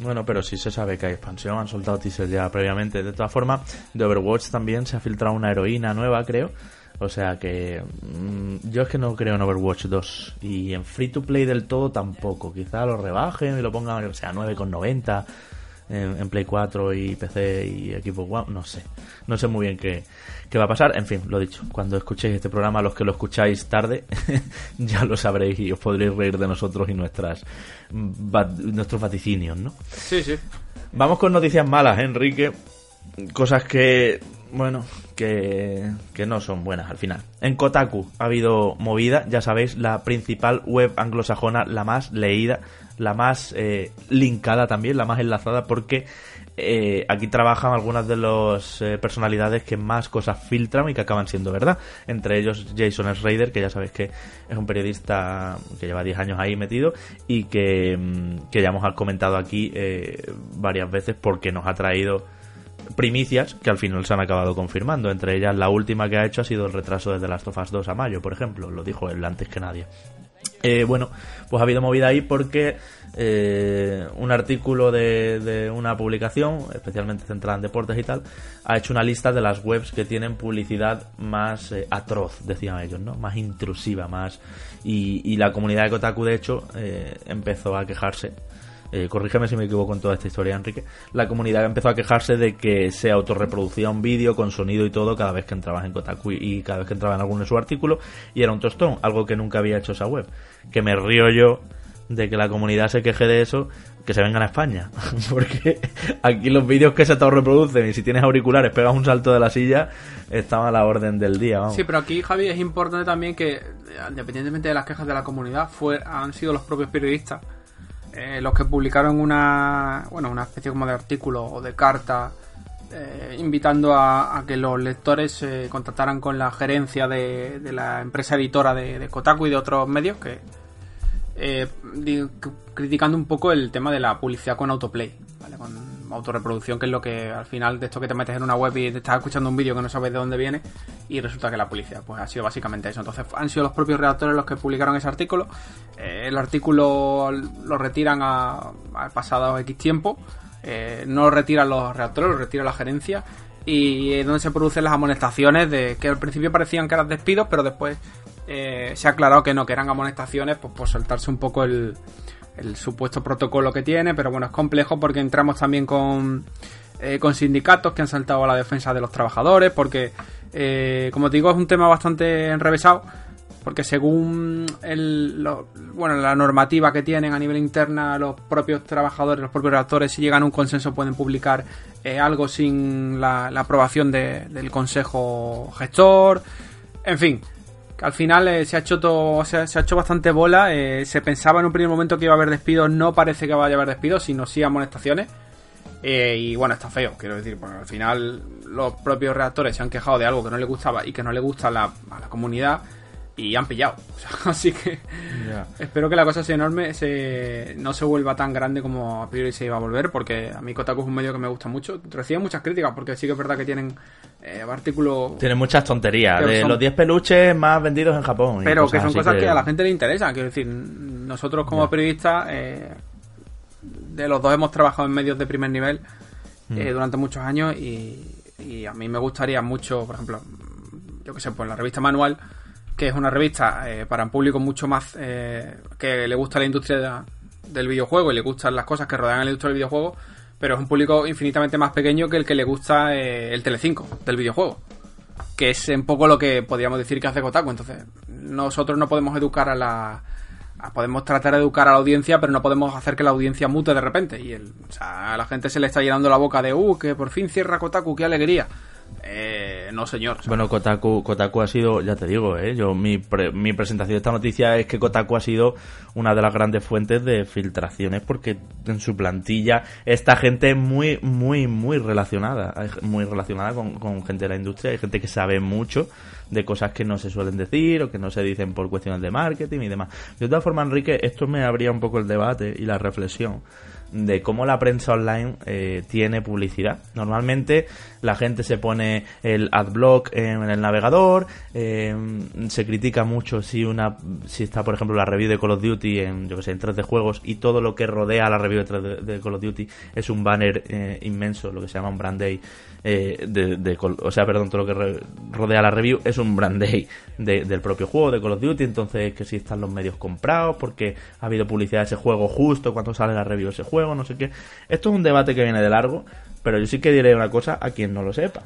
Bueno, pero sí se sabe que hay expansión, han soltado teasers ya previamente. De todas formas, de Overwatch también se ha filtrado una heroína nueva, creo. O sea que mm, yo es que no creo en Overwatch 2 y en Free to Play del todo tampoco. Quizá lo rebajen y lo pongan, o sea, 9,90 en, en Play 4 y PC y equipo One, no sé. No sé muy bien qué, qué va a pasar. En fin, lo dicho, cuando escuchéis este programa, los que lo escucháis tarde, ya lo sabréis y os podréis reír de nosotros y nuestras mm, nuestros vaticinios, ¿no? Sí, sí. Vamos con noticias malas, ¿eh, Enrique. Cosas que, bueno, que, que no son buenas al final. En Kotaku ha habido movida, ya sabéis, la principal web anglosajona, la más leída, la más eh, linkada también, la más enlazada, porque eh, aquí trabajan algunas de las eh, personalidades que más cosas filtran y que acaban siendo verdad. Entre ellos Jason Schrader, que ya sabéis que es un periodista que lleva 10 años ahí metido y que, mm, ya hemos comentado aquí eh, varias veces porque nos ha traído primicias que al final se han acabado confirmando. Entre ellas, la última que ha hecho ha sido el retraso de The Last of Us 2 a mayo, por ejemplo. Lo dijo él antes que nadie. Eh, bueno, pues ha habido movida ahí porque eh, un artículo de, de una publicación, especialmente centrada en deportes y tal, ha hecho una lista de las webs que tienen publicidad más eh, atroz, decían ellos, ¿no? Más intrusiva, más... Y, y la comunidad de Kotaku, de hecho, eh, empezó a quejarse eh, corrígeme si me equivoco en toda esta historia, Enrique, la comunidad empezó a quejarse de que se autorreproducía un vídeo con sonido y todo cada vez que entrabas en Kotaku y- cada vez que entraba en alguno de su artículo y era un tostón, algo que nunca había hecho esa web. Que me río yo de que la comunidad se queje de eso, que se vengan a España. Porque aquí los vídeos que se autorreproducen y si tienes auriculares pegas un salto de la silla, están a la orden del día. Sí, pero aquí, Javi, es importante también que, independientemente de las quejas de la comunidad, fue, han sido los propios periodistas eh, los que publicaron una, bueno, una especie como de artículo o de carta eh, invitando a, que los lectores se contactaran con la gerencia de, la empresa editora de, de Kotaku y de otros medios que eh, criticando un poco el tema de la publicidad con autoplay, ¿vale? con autorreproducción, que es lo que al final de esto que te metes en una web y te estás escuchando un vídeo que no sabes de dónde viene y resulta que la publicidad, pues ha sido básicamente eso. Entonces han sido los propios redactores los que publicaron ese artículo. Eh, el artículo lo retiran a, a pasado X tiempo, eh, no retiran los redactores, lo retira la gerencia. Y es donde se producen las amonestaciones de que al principio parecían que eran despidos, pero después eh, se ha aclarado que no, que eran amonestaciones pues por saltarse un poco el, el supuesto protocolo que tiene, pero bueno, es complejo porque entramos también con, eh, con sindicatos que han saltado a la defensa de los trabajadores, porque, eh, como te digo, es un tema bastante enrevesado, porque según el, bueno, la normativa que tienen a nivel interna los propios trabajadores, los propios redactores, si llegan a un consenso pueden publicar eh, algo sin la, aprobación de- del consejo gestor, en fin, al final eh, se ha hecho todo, se, ha- hecho bastante bola. eh, se pensaba en un primer momento que iba a haber despidos, no parece que vaya a haber despidos, sino sí amonestaciones. Eh, y bueno, está feo, quiero decir, porque al final los propios redactores se han quejado de algo que no les gustaba y que no le gusta a la, a la comunidad y han pillado. O sea, así que espero que la cosa sea enorme, se, no se vuelva tan grande como a priori se iba a volver, porque a mí Kotaku es un medio que me gusta mucho. Recibe muchas críticas, porque sí que es verdad que tienen eh, artículos Tiene muchas tonterías. De son- los 10 peluches más vendidos en Japón. pero que son cosas que... a la gente le interesan. Quiero decir, nosotros como periodistas, eh, de los dos hemos trabajado en medios de primer nivel eh, Mm. durante muchos años y, y a mí me gustaría mucho, por ejemplo, yo que sé, pues la revista Manual, que es una revista eh, para un público mucho más eh, que le gusta la industria de- del videojuego y le gustan las cosas que rodean a la industria del videojuego, pero es un público infinitamente más pequeño que el que le gusta eh, el Telecinco del videojuego que es un poco lo que podríamos decir que hace Kotaku. Entonces, nosotros no podemos educar a la. podemos tratar de educar a la audiencia, pero no podemos hacer que la audiencia mute de repente. Y el, o sea, a la gente se le está llenando la boca de, uh, que por fin cierra Kotaku, qué alegría. Eh, no señor. Bueno, Kotaku, Kotaku ha sido, ya te digo, ¿eh? yo mi, mi presentación de esta noticia es que Kotaku ha sido una de las grandes fuentes de filtraciones porque en su plantilla esta gente muy, muy, muy relacionada, muy relacionada con, con gente de la industria, hay gente que sabe mucho de cosas que no se suelen decir o que no se dicen por cuestiones de marketing y demás. De todas formas, Enrique, esto me abría un poco el debate y la reflexión de cómo la prensa online eh, tiene publicidad. Normalmente la gente se pone el adblock en, el navegador, eh, se critica mucho si una si está por ejemplo la review de Call of Duty en yo que sé en 3D juegos y todo lo que rodea la review de, de Call of Duty es un banner eh, inmenso, lo que se llama un brand day eh, de, o sea, perdón, todo lo que rodea la review es un brand day del propio juego de Call of Duty, entonces que si están los medios comprados porque ha habido publicidad de ese juego justo cuando sale la review de ese juego, no sé qué. Esto es un debate que viene de largo, pero yo sí que diré una cosa a quien no lo sepa.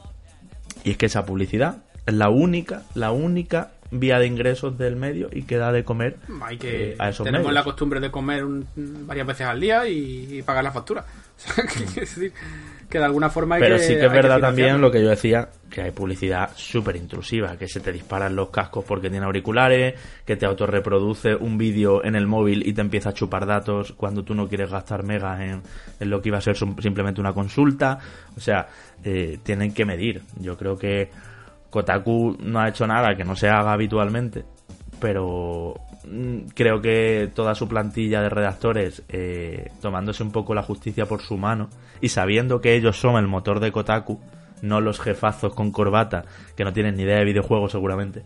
Y es que esa publicidad es la única, la única vía de ingresos del medio y que da de comer Hay que, eh, a esos tenemos la costumbre de comer varias veces al día y, pagar la factura. que de alguna forma Pero sí que es verdad también lo que yo decía, que hay publicidad súper intrusiva, que se te disparan los cascos porque tiene auriculares, que te autorreproduce un vídeo en el móvil y te empieza a chupar datos cuando tú no quieres gastar megas en, lo que iba a ser simplemente una consulta. O sea, eh, tienen que medir. Yo creo que Kotaku no ha hecho nada que no se haga habitualmente, pero creo que toda su plantilla de redactores, eh, tomándose un poco la justicia por su mano y sabiendo que ellos son el motor de Kotaku, no los jefazos con corbata que no tienen ni idea de videojuegos seguramente,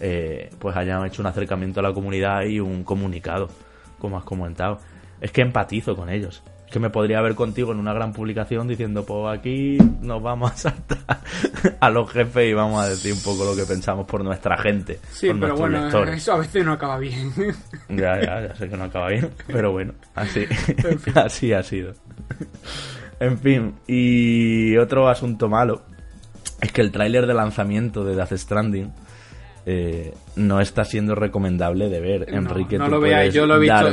eh, pues hayan hecho un acercamiento a la comunidad y un comunicado, como has comentado. Es que empatizo con ellos que me podría ver contigo en una gran publicación diciendo, pues aquí nos vamos a saltar a los jefes y vamos a decir un poco lo que pensamos por nuestra gente. Sí, pero bueno, eso a veces no acaba bien. ya, ya, ya sé que no acaba bien, pero bueno, así, así ha sido. En fin, y otro asunto malo es que el tráiler de lanzamiento de Death Stranding eh, no está siendo recomendable de ver. Enrique, no lo veáis, yo lo he visto,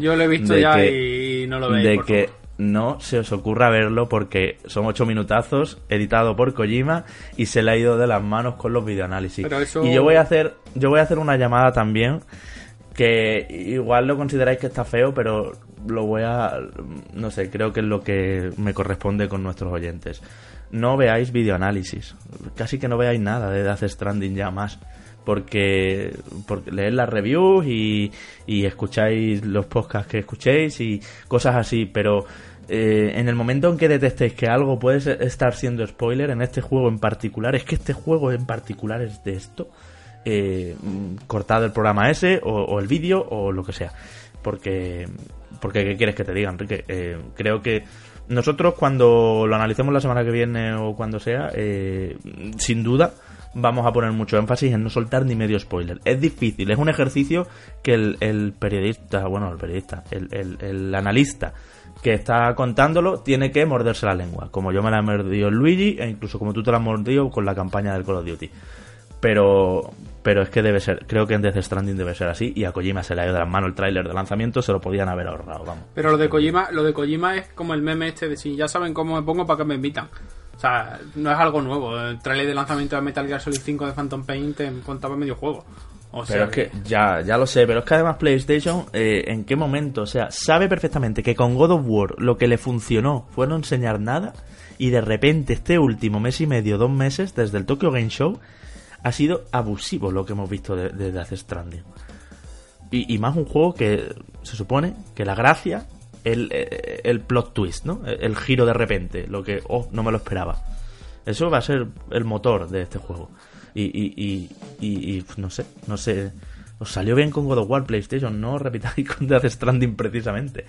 yo lo he visto ya y no lo veis. De que no se os ocurra verlo porque son ocho minutazos, editado por Kojima y se le ha ido de las manos con los videoanálisis. Y yo voy a hacer, yo voy a hacer una llamada también que igual lo consideráis que está feo, pero lo voy a, no sé, creo que es lo que me corresponde con nuestros oyentes. No veáis videoanálisis, casi que no veáis nada de Death Stranding ya más porque, porque leéis las reviews y, y escucháis los podcasts que escuchéis y cosas así, pero eh, en el momento en que detectéis que algo puede estar siendo spoiler en este juego en particular, es que este juego en particular es de esto, eh, cortad el programa ese o, el vídeo o lo que sea, porque, porque ¿qué quieres que te diga, Enrique? Eh, creo que nosotros cuando lo analicemos la semana que viene o cuando sea, eh, sin duda vamos a poner mucho énfasis en no soltar ni medio spoiler. Es difícil, es un ejercicio que el, periodista, bueno, el periodista, el, analista que está contándolo tiene que morderse la lengua, como yo me la he mordido Luigi e incluso como tú te la has mordido con la campaña del Call of Duty. Pero, pero es que debe ser, creo que en Death Stranding debe ser así y a Kojima se le ha ido de las manos el tráiler de lanzamiento, se lo podían haber ahorrado, vamos. Pero lo de Kojima, lo de Kojima es como el meme este de si ya saben cómo me pongo para que me invitan. O sea, no es algo nuevo. El trailer de lanzamiento de Metal Gear Solid 5 de Phantom Pain te contaba medio juego. O pero es que, ya, ya lo sé, pero es que además PlayStation, eh, ¿en qué momento? O sea, sabe perfectamente que con God of War lo que le funcionó fue no enseñar nada y de repente este último mes y medio, dos meses, desde el Tokyo Game Show, ha sido abusivo lo que hemos visto de, de Stranding. Y, y, más un juego que se supone que la gracia el, el plot twist, ¿no? El giro de repente, lo que, oh, no me lo esperaba. Eso va a ser el motor de este juego. Y, y, y, y no sé, no sé. Os salió bien con God of War PlayStation, no repitáis con Death Stranding precisamente.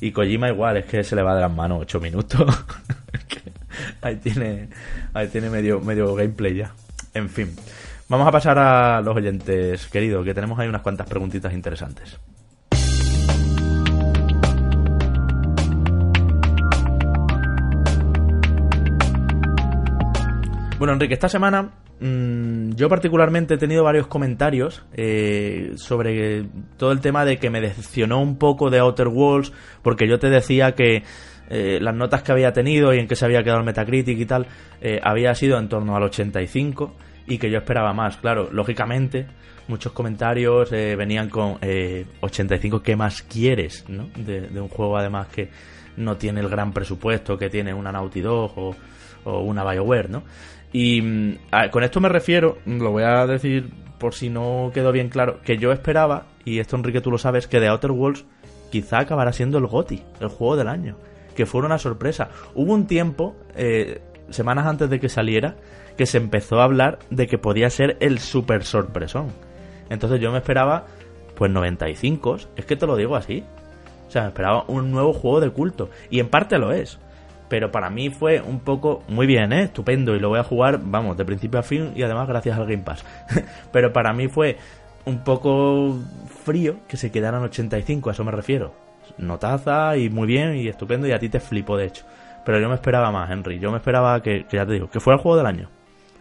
Y Kojima igual, es que se le va de las manos 8 minutos. ahí tiene, ahí tiene medio, medio gameplay ya. En fin. Vamos a pasar a los oyentes, querido, que tenemos ahí unas cuantas preguntitas interesantes. Bueno, Enrique, esta semana mm, yo particularmente he tenido varios comentarios eh, sobre todo el tema de que me decepcionó un poco de Outer Worlds, porque yo te decía que eh, las notas que había tenido y en qué se había quedado el Metacritic y tal, eh, había sido en torno al 85 y que yo esperaba más. Claro, lógicamente, muchos comentarios eh, venían con 85, ¿qué más quieres? ¿no? De, un juego además que no tiene el gran presupuesto que tiene una Naughty Dog o, o una BioWare, ¿no? Y mm, con esto me refiero, lo voy a decir por si no quedó bien claro, que yo esperaba, y esto Enrique tú lo sabes, que The Outer Worlds quizá acabará siendo el GOTI, el juego del año, que fuera una sorpresa. Hubo un tiempo, eh, semanas antes de que saliera, que se empezó a hablar de que podía ser el super sorpresón. Entonces yo me esperaba, pues 95, es que te lo digo así. O sea, me esperaba un nuevo juego de culto, y en parte lo es pero para mí fue un poco muy bien, ¿eh? estupendo y lo voy a jugar, vamos, de principio a fin y además gracias al Game Pass. pero para mí fue un poco frío que se quedaran 85, a eso me refiero. Notaza y muy bien y estupendo y a ti te flipo de hecho. Pero yo me esperaba más, Henry. Yo me esperaba que, ya te digo, que fuera el juego del año.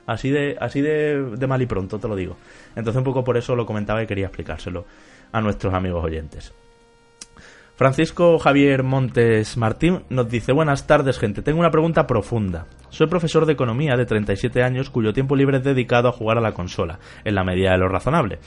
Así de, así de, de mal y pronto, te lo digo. Entonces un poco por eso lo comentaba y quería explicárselo a nuestros amigos oyentes. Francisco Javier Montes Martín nos dice Buenas tardes gente, tengo una pregunta profunda. Soy profesor de economía de 37 años cuyo tiempo libre es dedicado a jugar a la consola, en la medida de lo razonable.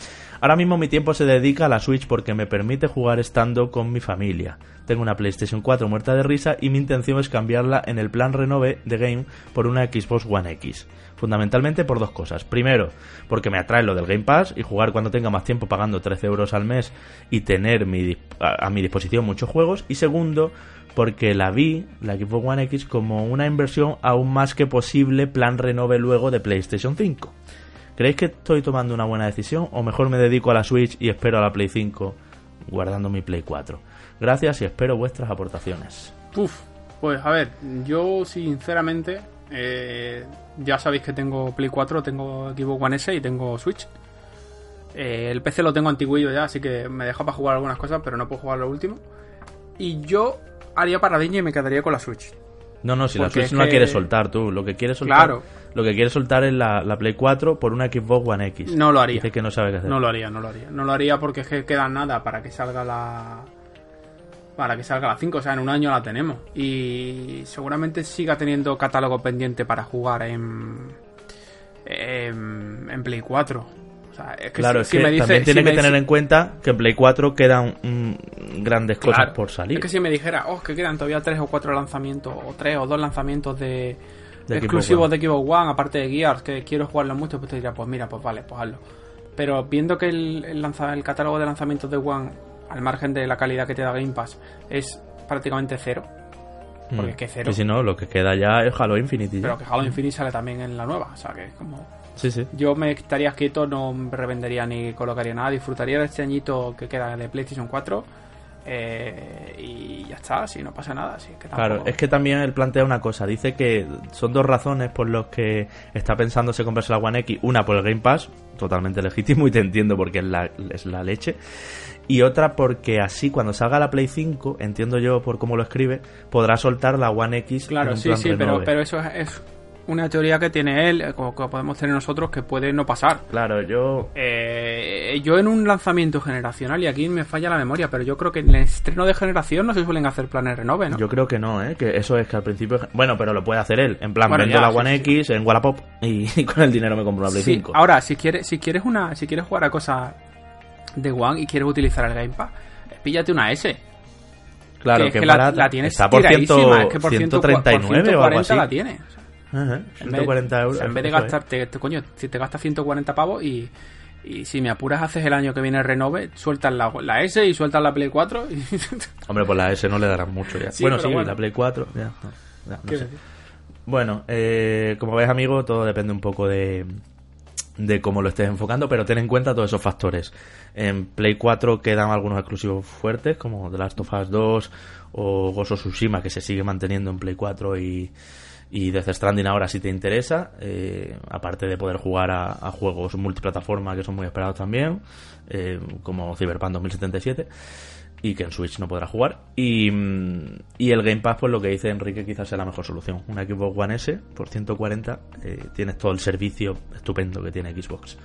Ahora mismo mi tiempo se dedica a la Switch porque me permite jugar estando con mi familia. Tengo una PlayStation 4 muerta de risa y mi intención es cambiarla en el plan renove de Game por una Xbox One X fundamentalmente por dos cosas. Primero, porque me atrae lo del Game Pass y jugar cuando tenga más tiempo pagando 13 euros al mes y tener a, mi disposición muchos juegos. Y segundo, porque la vi, la Xbox One X, como una inversión aún más que posible plan renove luego de PlayStation 5. ¿Creéis que estoy tomando una buena decisión o mejor me dedico a la Switch y espero a la Play 5 guardando mi Play 4? Gracias y espero vuestras aportaciones. Uf, pues a ver, yo sinceramente eh, ya sabéis que tengo Play 4, tengo Xbox One S y tengo Switch. Eh, el PC lo tengo antiguillo ya, así que me deja para jugar algunas cosas, pero no puedo jugar lo último. Y yo haría paradilla y me quedaría con la Switch. No, no, si la Switch no la quieres soltar tú, lo que quieres soltar, claro. Lo que quieres soltar es la, Play 4 por una Xbox One X. No lo haría. Dice que no sabe qué hacer. No lo haría, no lo haría. No lo haría porque es que queda nada para que salga la para que salga la 5, o sea, en un año la tenemos. Y seguramente siga teniendo catálogo pendiente para jugar en, en, Play 4. O sea, es que claro, si, es que me dice, también tiene que tener en cuenta que en Play 4 quedan grandes cosas por salir. Es que si me dijera, oh, que quedan todavía 3 o 4 lanzamientos, o 3 o 2 lanzamientos de, exclusivos de Xbox One, aparte de Gears, que quiero jugarlo mucho, pues te diría, pues mira, pues vale, pues hazlo. Pero viendo que el, el, el catálogo de lanzamientos de One al margen de la calidad que te da Game Pass, es prácticamente cero. Porque es que cero. Y si no, lo que queda ya es Halo Infinite. Pero que Halo Infinite sale también en la nueva, o sea que es como. Sí, sí. Yo me estaría quieto, no revendería ni colocaría nada, disfrutaría de este añito que queda de PlayStation 4 eh, y ya está, si no pasa nada. que Claro, es que también él plantea una cosa. Dice que son dos razones por las que está pensándose comprarse la One X. Una por el Game Pass, totalmente legítimo y te entiendo porque es la, es la leche. Y otra porque así cuando salga la Play 5, entiendo yo por cómo lo escribe, podrá soltar la One X. Claro, sí, sí, pero, pero eso es una teoría que tiene él, eh, como que podemos tener nosotros, que puede no pasar. Claro, yo. Eh, yo en un lanzamiento generacional, y aquí me falla la memoria, pero yo creo que en el estreno de generación no se suelen hacer planes renove, ¿no? Yo creo que no, ¿eh? Que eso es que al principio. Bueno, pero lo puede hacer él. En plan, vendo la One X en Wallapop y, con el dinero me compro una Play 5. Ahora, si quieres, si quieres una, si quieres jugar a cosas de One y quieres utilizar el Game Pass, píllate una S. Claro, que, la, tienes está por, ciento, es que por 139 o algo así. la tienes. 140 euros. en vez de gastarte, coño, si te gastas 140 pavos y, y si me apuras haces el año que viene Renove, sueltas la, la S y sueltas la Play 4. Hombre, pues la S no le darán mucho ya. bueno, sí, la Play 4, ya. Bueno, eh, como ves, amigo, todo depende un poco de, de cómo lo estés enfocando, pero ten en cuenta todos esos factores. En Play 4 quedan algunos exclusivos fuertes, como The Last of Us 2 o Gozo Tsushima, que se sigue manteniendo en Play 4 y y Death Stranding ahora si te interesa, eh, aparte de poder jugar a, juegos multiplataforma que son muy esperados también, eh, como Cyberpunk 2077, y que en Switch no podrá jugar. Y, y, el Game Pass, pues lo que dice Enrique quizás sea la mejor solución. Un Xbox One S por 140, eh, tienes todo el servicio estupendo que tiene Xbox.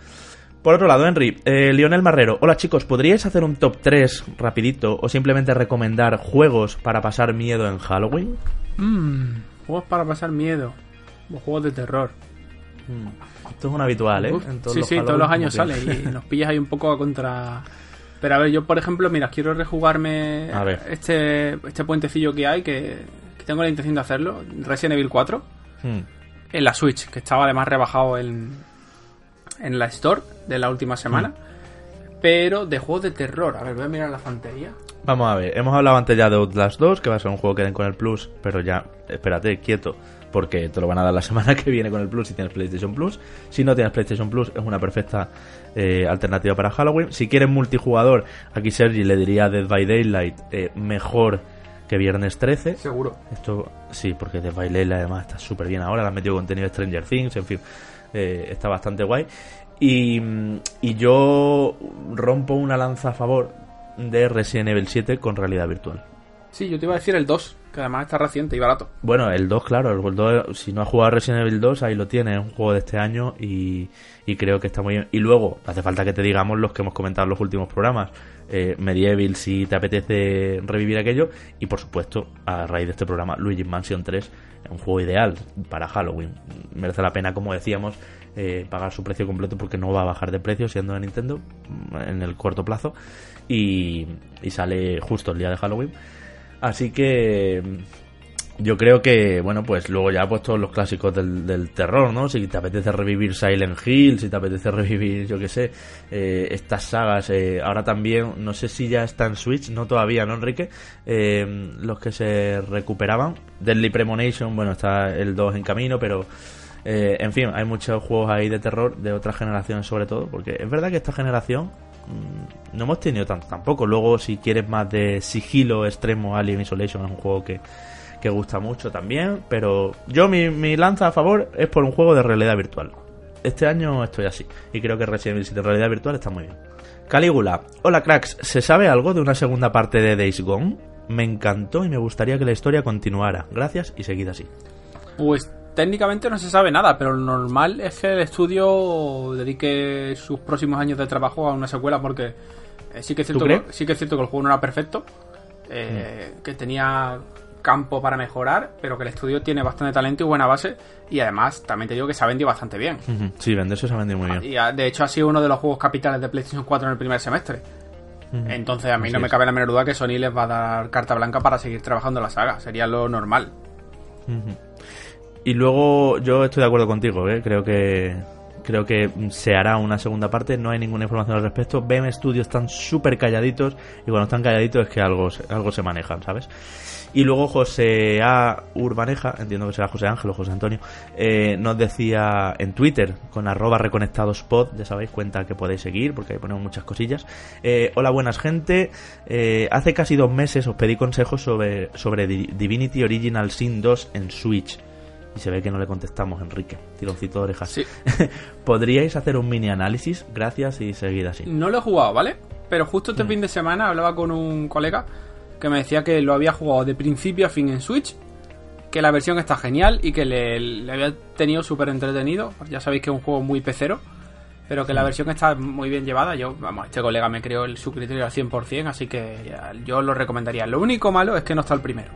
Por otro lado, Henry, eh, Lionel Marrero. Hola chicos, ¿podríais hacer un top 3 rapidito o simplemente recomendar juegos para pasar miedo en Halloween? Mmm, juegos para pasar miedo. O juegos de terror. Mm, Esto es un habitual, ¿eh? Uf, En todos sí, los sí, todos los años sale y nos pillas ahí un poco a contra... Pero a ver, yo por ejemplo, mira, quiero rejugarme este este puentecillo que hay, que, que tengo la intención de hacerlo, Resident Evil 4, Mm. en la Switch, que estaba además rebajado en, en la Store de la última semana. Pero de juegos de terror, a ver, voy a mirar la fantería. Vamos a ver, hemos hablado antes ya de Outlast 2, que va a ser un juego que den con el Plus, pero ya, espérate, quieto, porque te lo van a dar la semana que viene con el Plus si tienes PlayStation Plus. Si no tienes PlayStation Plus, es una perfecta eh, alternativa para Halloween. Si quieres multijugador, aquí Sergi le diría Dead by Daylight eh, mejor que Viernes 13. Seguro. Esto sí, porque Dead by Daylight además está súper bien ahora, le han metido contenido de Stranger Things, en fin, eh, está bastante guay. Y, y yo rompo una lanza a favor de Resident Evil 7 con realidad virtual. Sí, yo te iba a decir el 2, que además está reciente y barato. Bueno, el 2, claro, el 2, si no has jugado Resident Evil 2, ahí lo tienes, es un juego de este año y, y creo que está muy bien. Y luego, hace falta que te digamos los que hemos comentado en los últimos programas. Eh, Medieval, si te apetece revivir aquello. Y por supuesto, a raíz de este programa, Luigi's Mansion 3, es un juego ideal para Halloween. Merece la pena, como decíamos, eh, pagar su precio completo porque no va a bajar de precio siendo de Nintendo en el corto plazo. Y, y sale justo el día de Halloween. Así que yo creo que, bueno, pues luego ya pues todos los clásicos del, terror, ¿no? Si te apetece revivir Silent Hill, si te apetece revivir, yo qué sé, eh, estas sagas, eh, ahora también, no sé si ya está en Switch, no todavía, ¿no, Enrique? Eh, los que se recuperaban. Deadly Premonition, bueno, está el 2 en camino, pero... eh, en fin, hay muchos juegos ahí de terror de otras generaciones sobre todo, porque es verdad que esta generación no hemos tenido tanto tampoco. Luego, si quieres más de sigilo extremo, Alien Isolation es un juego que, que gusta mucho también. Pero yo, mi, mi lanza a favor es por un juego de realidad virtual. Este año estoy así. Y creo que Resident Evil 7 de realidad virtual está muy bien. Calígula. Hola, cracks. ¿Se sabe algo de una segunda parte de Days Gone? Me encantó y me gustaría que la historia continuara. Gracias y seguid así. Pues técnicamente no se sabe nada, pero lo normal es que el estudio dedique sus próximos años de trabajo a una secuela porque eh, sí, que es cierto que, sí que es cierto que el juego no era perfecto, eh, que tenía campo para mejorar, pero que el estudio tiene bastante talento y buena base y además también te digo que se ha vendido bastante bien. Sí, venderse se ha vendido muy bien. Y de hecho ha sido uno de los juegos capitales de PlayStation 4 en el primer semestre. Entonces a mí Así no me cabe la menor duda que Sony les va a dar carta blanca para seguir trabajando en la saga. Sería lo normal. Y luego yo estoy de acuerdo contigo, ¿eh? creo que creo que se hará una segunda parte, no hay ninguna información al respecto. BM Studios están súper calladitos y cuando están calladitos es que algo, algo se manejan, ¿sabes? Y luego José A. Urbaneja, entiendo que será José Ángel o José Antonio, eh, nos decía en Twitter con arroba reconectadospod, ya sabéis, cuenta que podéis seguir porque ahí ponemos muchas cosillas. Eh, hola, buenas gente. Eh, hace casi dos meses os pedí consejos sobre, sobre Di- Divinity Original Sin 2 en Switch. Y se ve que no le contestamos, Enrique. Tironcito de orejas. Sí. ¿Podríais hacer un mini análisis? Gracias y seguid así. No lo he jugado, ¿vale? Pero justo Mm. este fin de semana hablaba con un colega que me decía que lo había jugado de principio a fin en Switch, que la versión está genial y que le, le había tenido súper entretenido. Ya sabéis que es un juego muy pecero, pero que la Mm. versión está muy bien llevada. Yo, vamos, este colega me creó el, su criterio al 100%, así que yo lo recomendaría. Lo único malo es que no está el primero.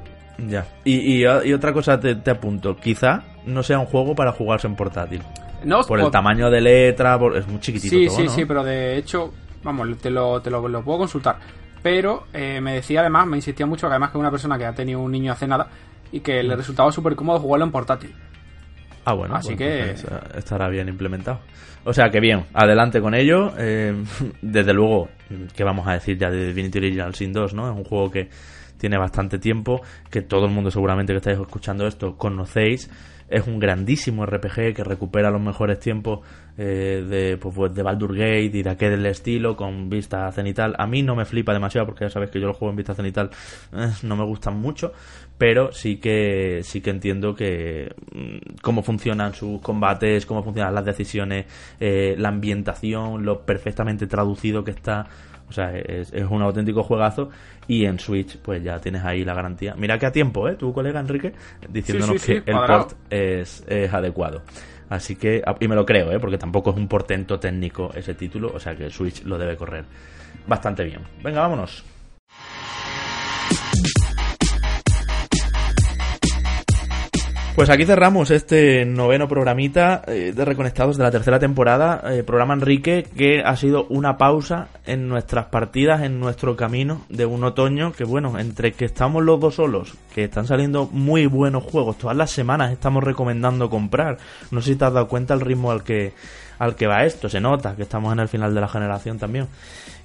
Ya. Y, y- y otra cosa te, te apunto. Quizá no sea un juego para jugarse en portátil. No, Por el tamaño de letra, por- es muy chiquitito Sí, todo, sí, ¿no? sí, pero de hecho, vamos, te lo, te lo, lo puedo consultar. Pero eh, me decía además, me insistía mucho que además que una persona que ha tenido un niño hace nada y que le resultaba súper cómodo jugarlo en portátil. Ah, bueno, Así pues que- entonces, eh, estará bien implementado. O sea que bien, adelante con ello. Eh, desde luego, ¿qué vamos a decir ya de Divinity Original Sin 2, no? Es un juego que tiene bastante tiempo, que todo el mundo seguramente que estáis escuchando esto conocéis. Es un grandísimo RPG que recupera los mejores tiempos eh, de, pues, pues, de Baldur Gate y de aquel estilo con vista cenital. A mí no me flipa demasiado porque ya sabéis que yo lo juego en vista cenital, eh, no me gustan mucho, pero sí que sí que entiendo que mm, cómo funcionan sus combates, cómo funcionan las decisiones, eh, la ambientación, lo perfectamente traducido que está. O sea, es, es un auténtico juegazo y en Switch pues ya tienes ahí la garantía. Mira que a tiempo, ¿eh? Tu colega Enrique diciéndonos Sí, sí, sí, que el port es, es adecuado. Así que, y me lo creo, ¿eh? porque tampoco es un portento técnico ese título, o sea que el Switch lo debe correr bastante bien. Venga, vámonos. Pues aquí cerramos este noveno programita eh, de Reconectados de la tercera temporada, eh, programa Enrique, que ha sido una pausa en nuestras partidas, en nuestro camino de un otoño, que bueno, entre que estamos los dos solos, que están saliendo muy buenos juegos, todas las semanas estamos recomendando comprar, no sé si te has dado cuenta el ritmo al que, al que va esto, se nota que estamos en el final de la generación también.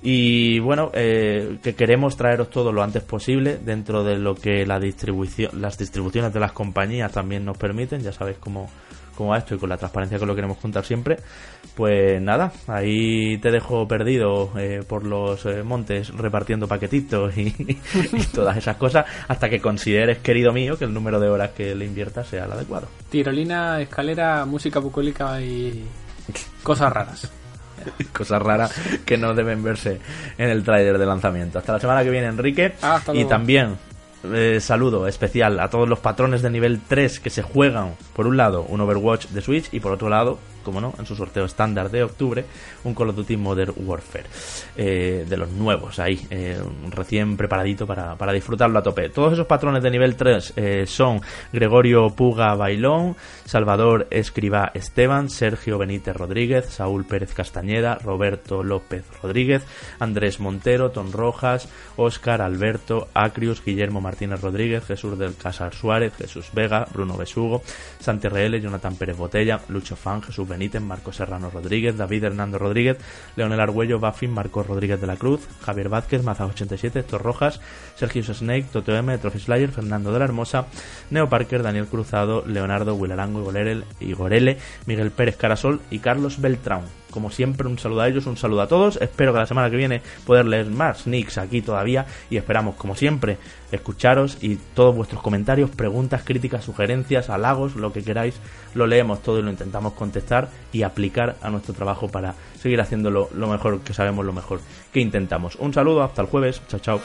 Y bueno, eh, que queremos traeros todo lo antes posible dentro de lo que la distribución, las distribuciones de las compañías también nos permiten. Ya sabéis cómo, cómo va esto y con la transparencia que lo queremos contar siempre. Pues nada, ahí te dejo perdido eh, por los eh, montes repartiendo paquetitos y, todas esas cosas hasta que consideres, querido mío, que el número de horas que le inviertas sea el adecuado. Tirolina, escalera, música bucólica y cosas raras. cosas raras que no deben verse en el tráiler de lanzamiento. Hasta la semana que viene, Enrique. Ah, y también eh, saludo especial a todos los patrones de nivel 3 que se juegan, por un lado, un Overwatch de Switch y por otro lado, como no, en su sorteo estándar de octubre, un Call of Duty Modern Warfare. Eh, de los nuevos, ahí, eh, recién preparadito para, para, disfrutarlo a tope. Todos esos patrones de nivel 3 son Gregorio Puga Bailón, Salvador Escriba Esteban, Sergio Benítez Rodríguez, Saúl Pérez Castañeda, Roberto López Rodríguez, Andrés Montero, Ton Rojas, Óscar Alberto, Acrius, Guillermo Martínez Rodríguez, Jesús del Casar Suárez, Jesús Vega, Bruno Besugo, Santi RL, Jonathan Pérez Botella, Lucho Fan, Jesús Benítez, Marcos Serrano Rodríguez, David Hernando Rodríguez, Leonel Argüello, Baffin, Marcos Rodríguez de la Cruz, Javier Vázquez, Maza87, Héctor Rojas, Sergio Snake, Toto M, Trophy Slayer, Fernando de la Hermosa, Neo Parker, Daniel Cruzado, Leonardo, Wilarango, y Gorele, Miguel Pérez Carasol y Carlos Beltrán. Como siempre, un saludo a ellos, un saludo a todos. Espero que la semana que viene poder leer más sneaks aquí todavía y esperamos, como siempre, escucharos y todos vuestros comentarios, preguntas, críticas, sugerencias, halagos, lo que queráis, lo leemos todo y lo intentamos contestar y aplicar a nuestro trabajo para seguir haciéndolo lo mejor que sabemos, lo mejor que intentamos. Un saludo, hasta el jueves, chao chao.